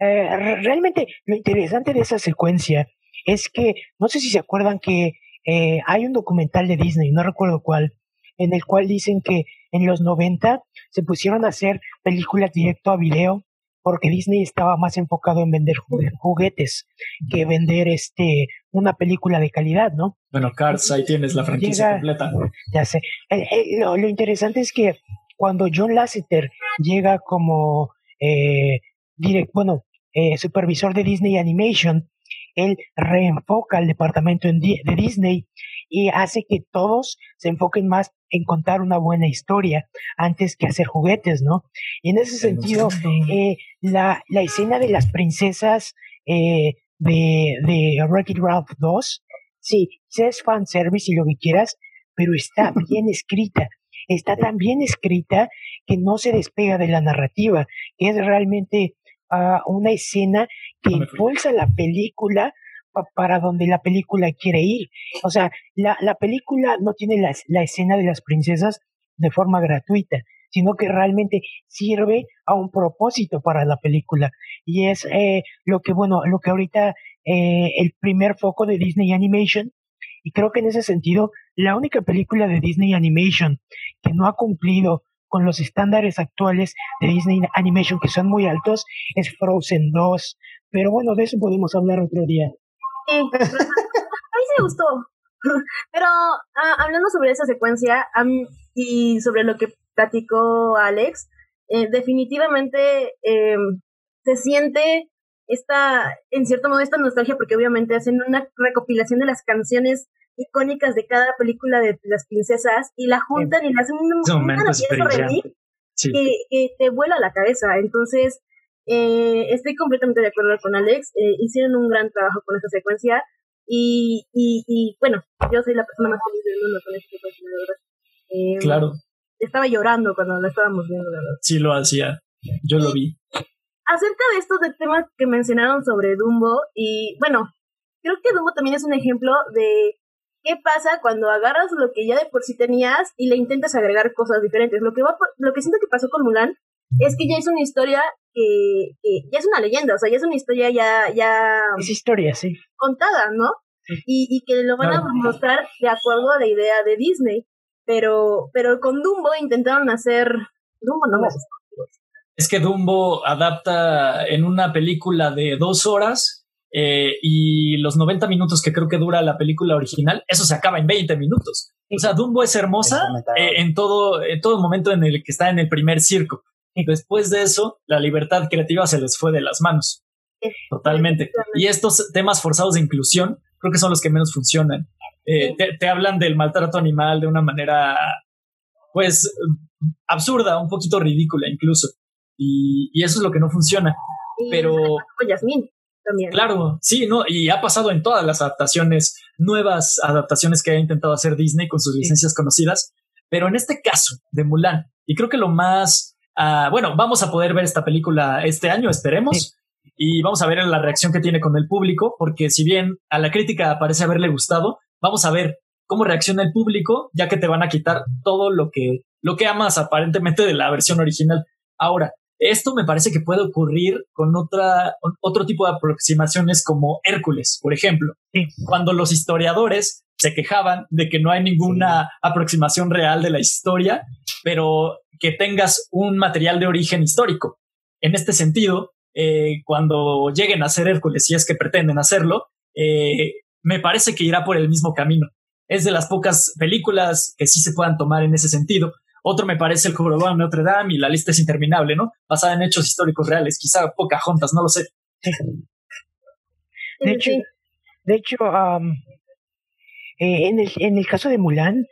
Eh, realmente lo interesante de esa secuencia es que, no sé si se acuerdan que eh, hay un documental de Disney, no recuerdo cuál, en el cual dicen que en los 90 se pusieron a hacer películas directo a video porque Disney estaba más enfocado en vender jugue- juguetes que vender este una película de calidad, ¿no? Bueno, Cars, ahí tienes la franquicia Llega- completa. Ya sé. Eh, eh, lo, lo interesante es que cuando John Lasseter llega como eh, direct, bueno, eh, supervisor de Disney Animation, él reenfoca el departamento de Disney y hace que todos se enfoquen más en contar una buena historia antes que hacer juguetes, ¿no? Y en ese sentido, eh, la, la escena de las princesas eh, de, de Wreck-It Ralph 2, sí, es fanservice y lo que quieras, pero está bien escrita. Está tan bien escrita que no se despega de la narrativa, es realmente ah, una escena que impulsa la película pa- para donde la película quiere ir. O sea, la, la película no tiene la, la escena de las princesas de forma gratuita, sino que realmente sirve a un propósito para la película. Y es eh, lo que, bueno, lo que ahorita eh, el primer foco de Disney Animation. Y creo que en ese sentido, la única película de Disney Animation que no ha cumplido con los estándares actuales de Disney Animation, que son muy altos, es Frozen 2. Pero bueno, de eso podemos hablar otro día. Sí, pero- a mí sí me gustó. Pero ah, hablando sobre esa secuencia y sobre lo que platicó Alex, eh, definitivamente em, se siente esta, en cierto modo, esta nostalgia, porque obviamente hacen una recopilación de las canciones icónicas de cada película de las princesas y la juntan y le hacen un, que, que, te vuela la cabeza. Entonces, eh, estoy completamente de acuerdo con Alex. Eh, hicieron un gran trabajo con esta secuencia y, y, y, bueno, yo soy la persona más feliz del mundo con esta secuencia, de verdad. Claro. Estaba llorando cuando la estábamos viendo, la verdad. Sí, lo hacía. Yo lo vi. Acerca de estos temas que mencionaron sobre Dumbo, y bueno, creo que Dumbo también es un ejemplo de qué pasa cuando agarras lo que ya de por sí tenías y le intentas agregar cosas diferentes. Lo que, va, lo que siento que pasó con Mulan es que ya es una historia que, ya es una leyenda, o sea, ya es una historia ya... ya es historia, sí. Contada, ¿no? Y, y que lo van a mostrar de acuerdo a la idea de Disney. Pero, pero con Dumbo intentaron hacer... Dumbo no me Es que Dumbo adapta en una película de dos horas eh, y los 90 minutos que creo que dura la película original, eso se acaba en 20 minutos. O sea, Dumbo es hermosa eh, en todo, en todo momento en el que está en el primer circo. Y después de eso, la libertad creativa se les fue de las manos. Totalmente. Y estos temas forzados de inclusión creo que son los que menos funcionan. Eh, te, hablan del maltrato animal de una manera, pues, absurda, un poquito ridícula incluso. Y, y eso es lo que no funciona. Pero... también. Claro, sí, ¿no? Y ha pasado en todas las adaptaciones, nuevas adaptaciones que ha intentado hacer Disney con sus licencias conocidas. Pero en este caso de Mulan, y creo que lo más Ah, bueno, vamos a poder ver esta película este año, esperemos. Y vamos a ver la reacción que tiene con el público, porque si bien a la crítica parece haberle gustado, vamos a ver cómo reacciona el público, ya que te van a quitar todo lo que, lo que amas aparentemente de la versión original. Ahora, esto me parece que puede ocurrir con otra, otro tipo de aproximaciones como Hércules, por ejemplo. Cuando los historiadores se quejaban de que no hay ninguna aproximación real de la historia, pero que tengas un material de origen histórico. En este sentido, eh, cuando lleguen a hacer Hércules, si es que pretenden hacerlo, eh, me parece que irá por el mismo camino. Es de las pocas películas que sí se puedan tomar en ese sentido. Otro me parece el Jorobado de Notre Dame y la lista es interminable, ¿no? Basada en hechos históricos reales, quizá pocas juntas, no lo sé. De hecho, de hecho eh, en, el, en el caso de Mulan,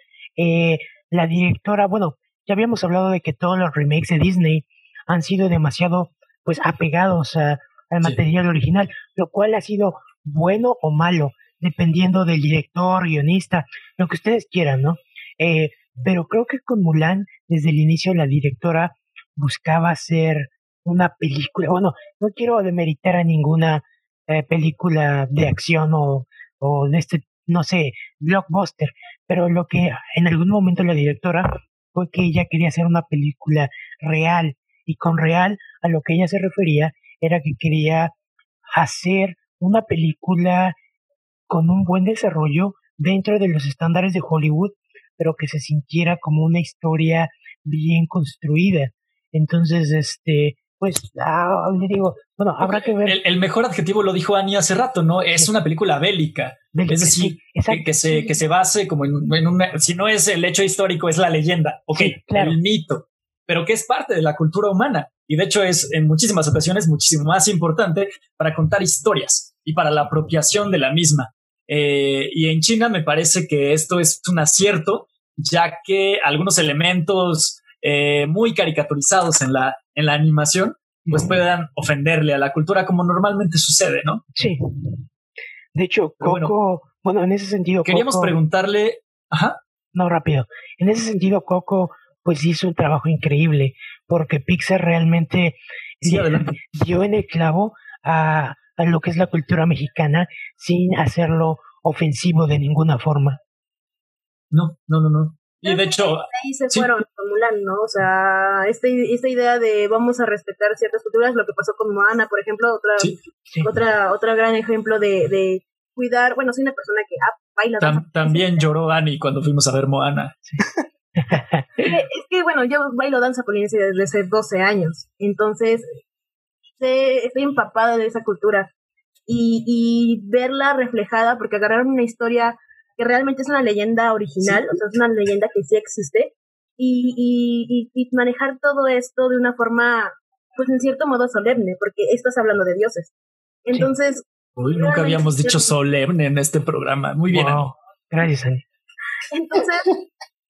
la directora, bueno, ya habíamos hablado de que todos los remakes de Disney han sido demasiado pues apegados a, al material original, lo cual ha sido bueno o malo, dependiendo del director, guionista, lo que ustedes quieran, ¿no? Eh, pero creo que con Mulan, desde el inicio, la directora buscaba hacer una película, bueno, no quiero demeritar a ninguna eh, película de acción o, o de este, no sé, blockbuster, pero lo que en algún momento la directora fue que ella quería hacer una película real y con real a lo que ella se refería era que quería hacer una película con un buen desarrollo dentro de los estándares de Hollywood, pero que se sintiera como una historia bien construida. Entonces, este, pues, ah, le digo, bueno, habrá que ver. El, mejor adjetivo lo dijo Annie hace rato, ¿no? Es una película bélica. es decir, que, se, que se base como en, en una, si no es el hecho histórico, es la leyenda, ok, el mito, pero que es parte de la cultura humana. Y de hecho es en muchísimas ocasiones muchísimo más importante para contar historias y para la apropiación de la misma. Eh, y en China me parece que esto es un acierto, ya que algunos elementos eh, muy caricaturizados en la, en la animación, pues puedan ofenderle a la cultura como normalmente sucede, ¿no? Sí. De hecho, Coco, bueno, en ese sentido. Queríamos preguntarle. Ajá. No, rápido. En ese sentido, Coco, pues hizo un trabajo increíble, porque Pixar realmente dio, en el clavo a, a lo que es la cultura mexicana sin hacerlo ofensivo de ninguna forma. No, no, no, no. Y de hecho... Ahí se fueron con Mulan, ¿no? O sea, este, esta idea de vamos a respetar ciertas culturas, lo que pasó con Moana, por ejemplo, otra, otra, otra gran ejemplo de, de cuidar, bueno, soy una persona que ah, baila. también lloró Annie cuando fuimos a ver Moana. es, que, bueno, yo bailo danza polinesia desde hace 12 años, entonces estoy empapada de esa cultura y, y verla reflejada, porque agarraron una historia que realmente es una leyenda original, o sea, es una leyenda que sí existe, y, y, y, manejar todo esto de una forma, pues en cierto modo solemne, porque estás hablando de dioses. Entonces... Uy, nunca habíamos dicho solemne en este programa. Muy bien. Gracias, Ani. Entonces,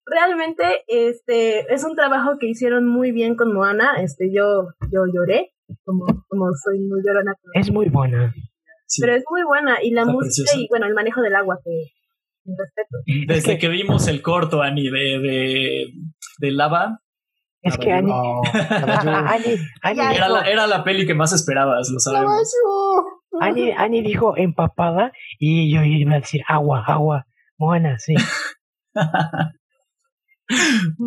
realmente este es un trabajo que hicieron muy bien con Moana. Este, yo, yo lloré, como, como soy muy llorona. Es muy buena. Pero es muy buena. Y la música y bueno, el manejo del agua, que respeto. Desde que vimos el corto, Ani, de, de, de Lava. Es que Ani, era, la, era la peli que más esperabas, lo sabemos. Ani, Ani dijo empapada y yo iba a decir agua, agua. Moana, sí.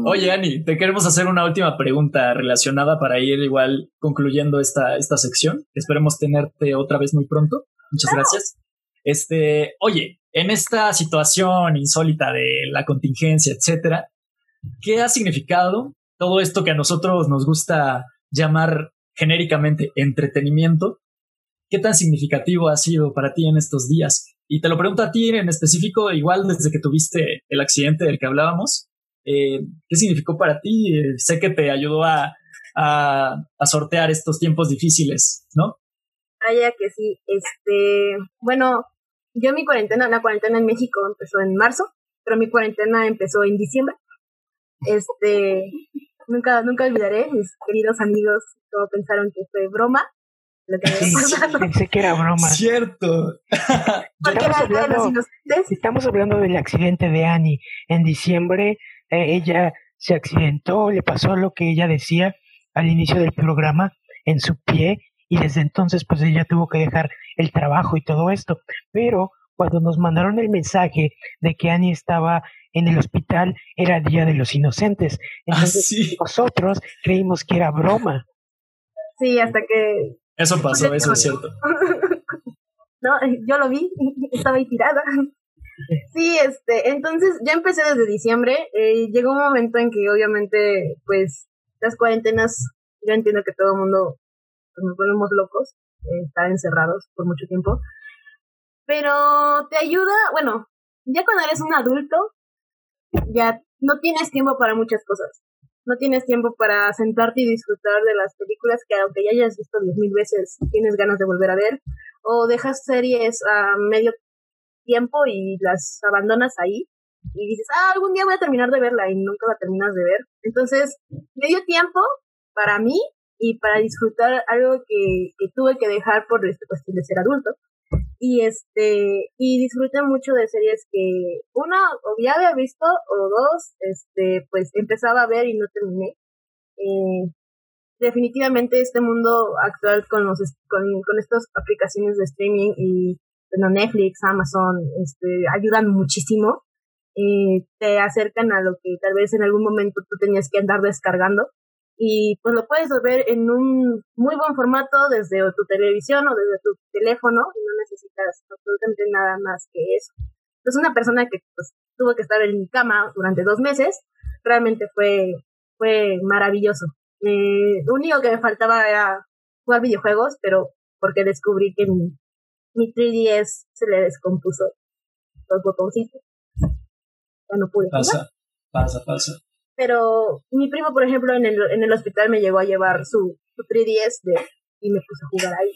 Oye, Ani, te queremos hacer una última pregunta relacionada para ir igual concluyendo esta, esta sección. Esperemos tenerte otra vez muy pronto. Muchas gracias. Este, oye, en esta situación insólita de la contingencia, etcétera, ¿qué ha significado todo esto que a nosotros nos gusta llamar genéricamente entretenimiento? ¿Qué tan significativo ha sido para ti en estos días? Y te lo pregunto a ti en específico, igual desde que tuviste el accidente del que hablábamos, eh, ¿Qué significó para ti? Eh, sé que te ayudó a, a, sortear estos tiempos difíciles, ¿no? Vaya que sí. Este, bueno, yo mi cuarentena, la cuarentena en México empezó en marzo, pero mi cuarentena empezó en diciembre. Este, nunca, nunca olvidaré, mis queridos amigos, como pensaron que fue broma, Pensé que era broma. Cierto. estamos, hablando, estamos hablando del accidente de Annie. En diciembre ella se accidentó, le pasó lo que ella decía al inicio del programa en su pie y desde entonces pues ella tuvo que dejar el trabajo y todo esto. Pero cuando nos mandaron el mensaje de que Annie estaba en el hospital era Día de los Inocentes. Ah, entonces nosotros creímos que era broma. Sí, hasta que eso pasó, eso es cierto. no, yo lo vi, estaba ahí tirada. Sí, este, entonces ya empecé desde diciembre. Eh, llegó un momento en que obviamente, pues, las cuarentenas, yo entiendo que todo el mundo pues, nos volvemos locos, eh, estar encerrados por mucho tiempo. Pero te ayuda, bueno, ya cuando eres un adulto, ya no tienes tiempo para muchas cosas no tienes tiempo para sentarte y disfrutar de las películas que aunque ya hayas visto diez mil veces, tienes ganas de volver a ver, o dejas series a medio tiempo y las abandonas ahí y dices, ah, algún día voy a terminar de verla y nunca la terminas de ver. Entonces, medio tiempo para mí y para disfrutar algo que, que tuve que dejar por esta cuestión de ser adulto y este y disfruté mucho de series que una o ya había visto o dos este pues empezaba a ver y no terminé eh, definitivamente este mundo actual con los con, con estas aplicaciones de streaming y bueno, Netflix Amazon este ayudan muchísimo eh, te acercan a lo que tal vez en algún momento tú tenías que andar descargando y pues lo puedes ver en un muy buen formato desde tu televisión o desde tu teléfono y no necesitas absolutamente nada más que eso. Entonces una persona que pues, tuvo que estar en mi cama durante dos meses, realmente fue, fue maravilloso. Eh, lo único que me faltaba era jugar videojuegos, pero porque descubrí que mi, mi 3DS se le descompuso los botoncitos. Ya no pude. Pasa, pasa, pasa. Pero mi primo, por ejemplo, en el, en el hospital me llegó a llevar su, su 3DS de, y me puse a jugar ahí.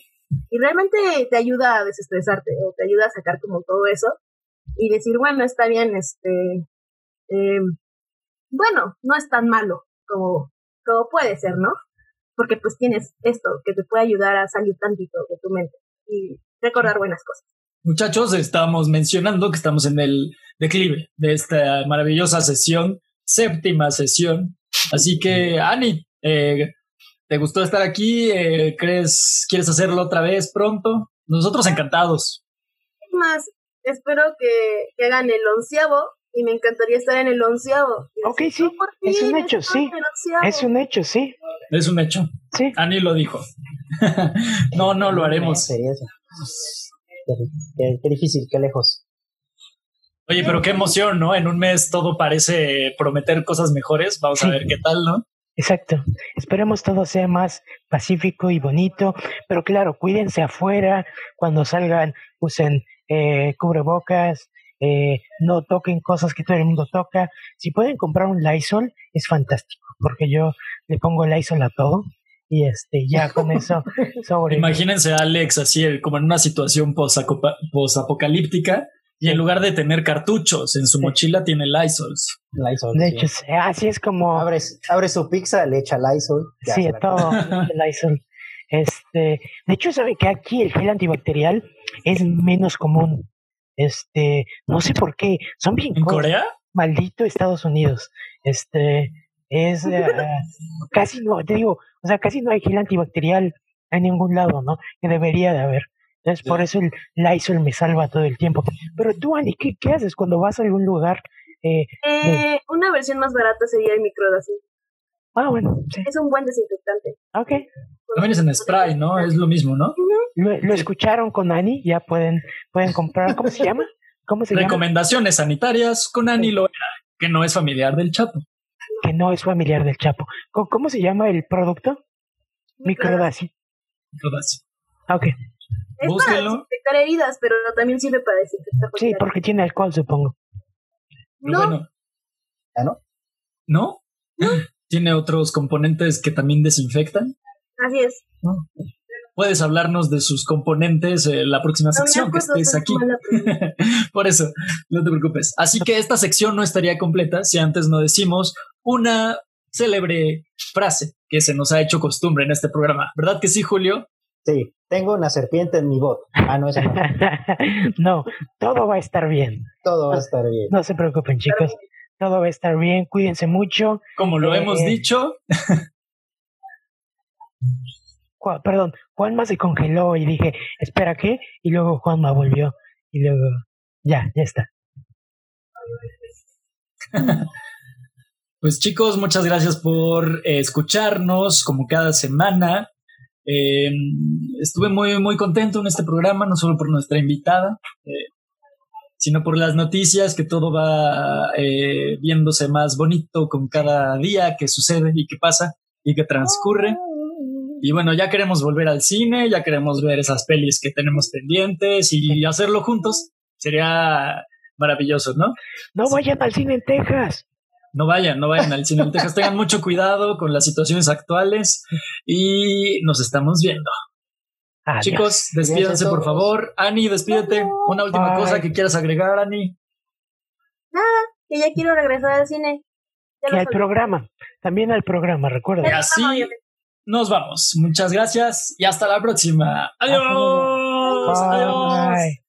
Y realmente te ayuda a desestresarte o te ayuda a sacar como todo eso y decir, bueno, está bien, este, eh, bueno, no es tan malo como, como puede ser, ¿no? Porque pues tienes esto que te puede ayudar a salir tantito de tu mente y recordar buenas cosas. Muchachos, estamos mencionando que estamos en el declive de esta maravillosa sesión séptima sesión. Así que, Ani, eh, ¿te gustó estar aquí? Eh, ¿Crees, quieres hacerlo otra vez pronto? Nosotros encantados. Es más, espero que, que hagan el onceavo y me encantaría estar en el onceavo. Ok, sí, es un hecho, sí. Es un hecho, sí. Es un hecho. Sí. Ani lo dijo. no, no lo haremos. Qué difícil, qué lejos. Oye, pero qué emoción, ¿no? En un mes todo parece prometer cosas mejores. Vamos a ver qué tal, ¿no? Exacto. Esperemos todo sea más pacífico y bonito, pero claro, cuídense afuera, cuando salgan usen eh, cubrebocas, eh, no toquen cosas que todo el mundo toca. Si pueden comprar un Lysol, es fantástico, porque yo le pongo Lysol a todo y este ya con eso sobre Imagínense a Alex así el- como en una situación posacopa- posapocalíptica y en lugar de tener cartuchos en su mochila tiene Lysols. Lysol, de sí. hecho sí, así es como Abre, abre su pizza, le echa Lysol. sí todo Lysol este de hecho sabe que aquí el gel antibacterial es menos común este no sé por qué son bien ¿En co- Corea? maldito Estados Unidos. Este es eh, casi no, te digo, o sea, casi no hay gel antibacterial en ningún lado, ¿no? Que debería de haber. Entonces, por eso el Lysol me salva todo el tiempo. Pero tú, Ani, ¿qué, qué haces cuando vas a algún lugar? Eh, Eh, una versión más barata sería el microdacin. ah, bueno, sí, Es un buen desinfectante. ok. También es en spray, ¿no? Es lo mismo, ¿no? Lo, lo escucharon con Ani, ya pueden, pueden comprar. ¿Cómo se llama? ¿Cómo se llama? Recomendaciones sanitarias con Ani Loera, que no es familiar del Chapo. Que no es familiar del Chapo. ¿Cómo, cómo se llama el producto? Microdacin. Todas. Ah, ok. Es para desinfectar heridas, pero también sirve para desinfectar Sí, porque tiene alcohol, supongo. Pero No, bueno, ¿Ah, no? ¿no? Tiene otros componentes que también desinfectan. así es. Puedes hablarnos de sus componentes en la próxima No sección que estés aquí. Por eso, no te preocupes. Así que esta sección no estaría completa si antes no decimos una célebre frase que se nos ha hecho costumbre en este programa. ¿Verdad que sí, Julio? Sí, tengo una serpiente en mi bot. Ah, no, eso no. no, todo va a estar bien. Todo va a estar bien. No se preocupen, chicos. Todo va a estar bien. Cuídense mucho. Como lo Eh, hemos dicho, Ju- perdón, Juanma se congeló y dije, espera, ¿qué? Y luego Juanma volvió. Y luego, ya, ya está. Pues chicos, muchas gracias por eh, escucharnos como cada semana. Eh, estuve muy, muy contento en este programa, no solo por nuestra invitada, eh, sino por las noticias, que todo va eh, viéndose más bonito con cada día que sucede y que pasa y que transcurre. Y bueno, ya queremos volver al cine, ya queremos ver esas pelis que tenemos pendientes y hacerlo juntos. Sería maravilloso, ¿no? No vayan al cine en Texas. No vayan, no vayan al cine en Texas. Tengan mucho cuidado con las situaciones actuales y nos estamos viendo. Adiós. Chicos, despídanse por favor. Ani, despídete. Una última Bye. cosa que quieras agregar, Ani. Que ya quiero regresar al cine. Y al programa. También al programa, Y recuerda. así nos vamos. Muchas gracias y hasta la próxima. Adiós. Bye. Adiós.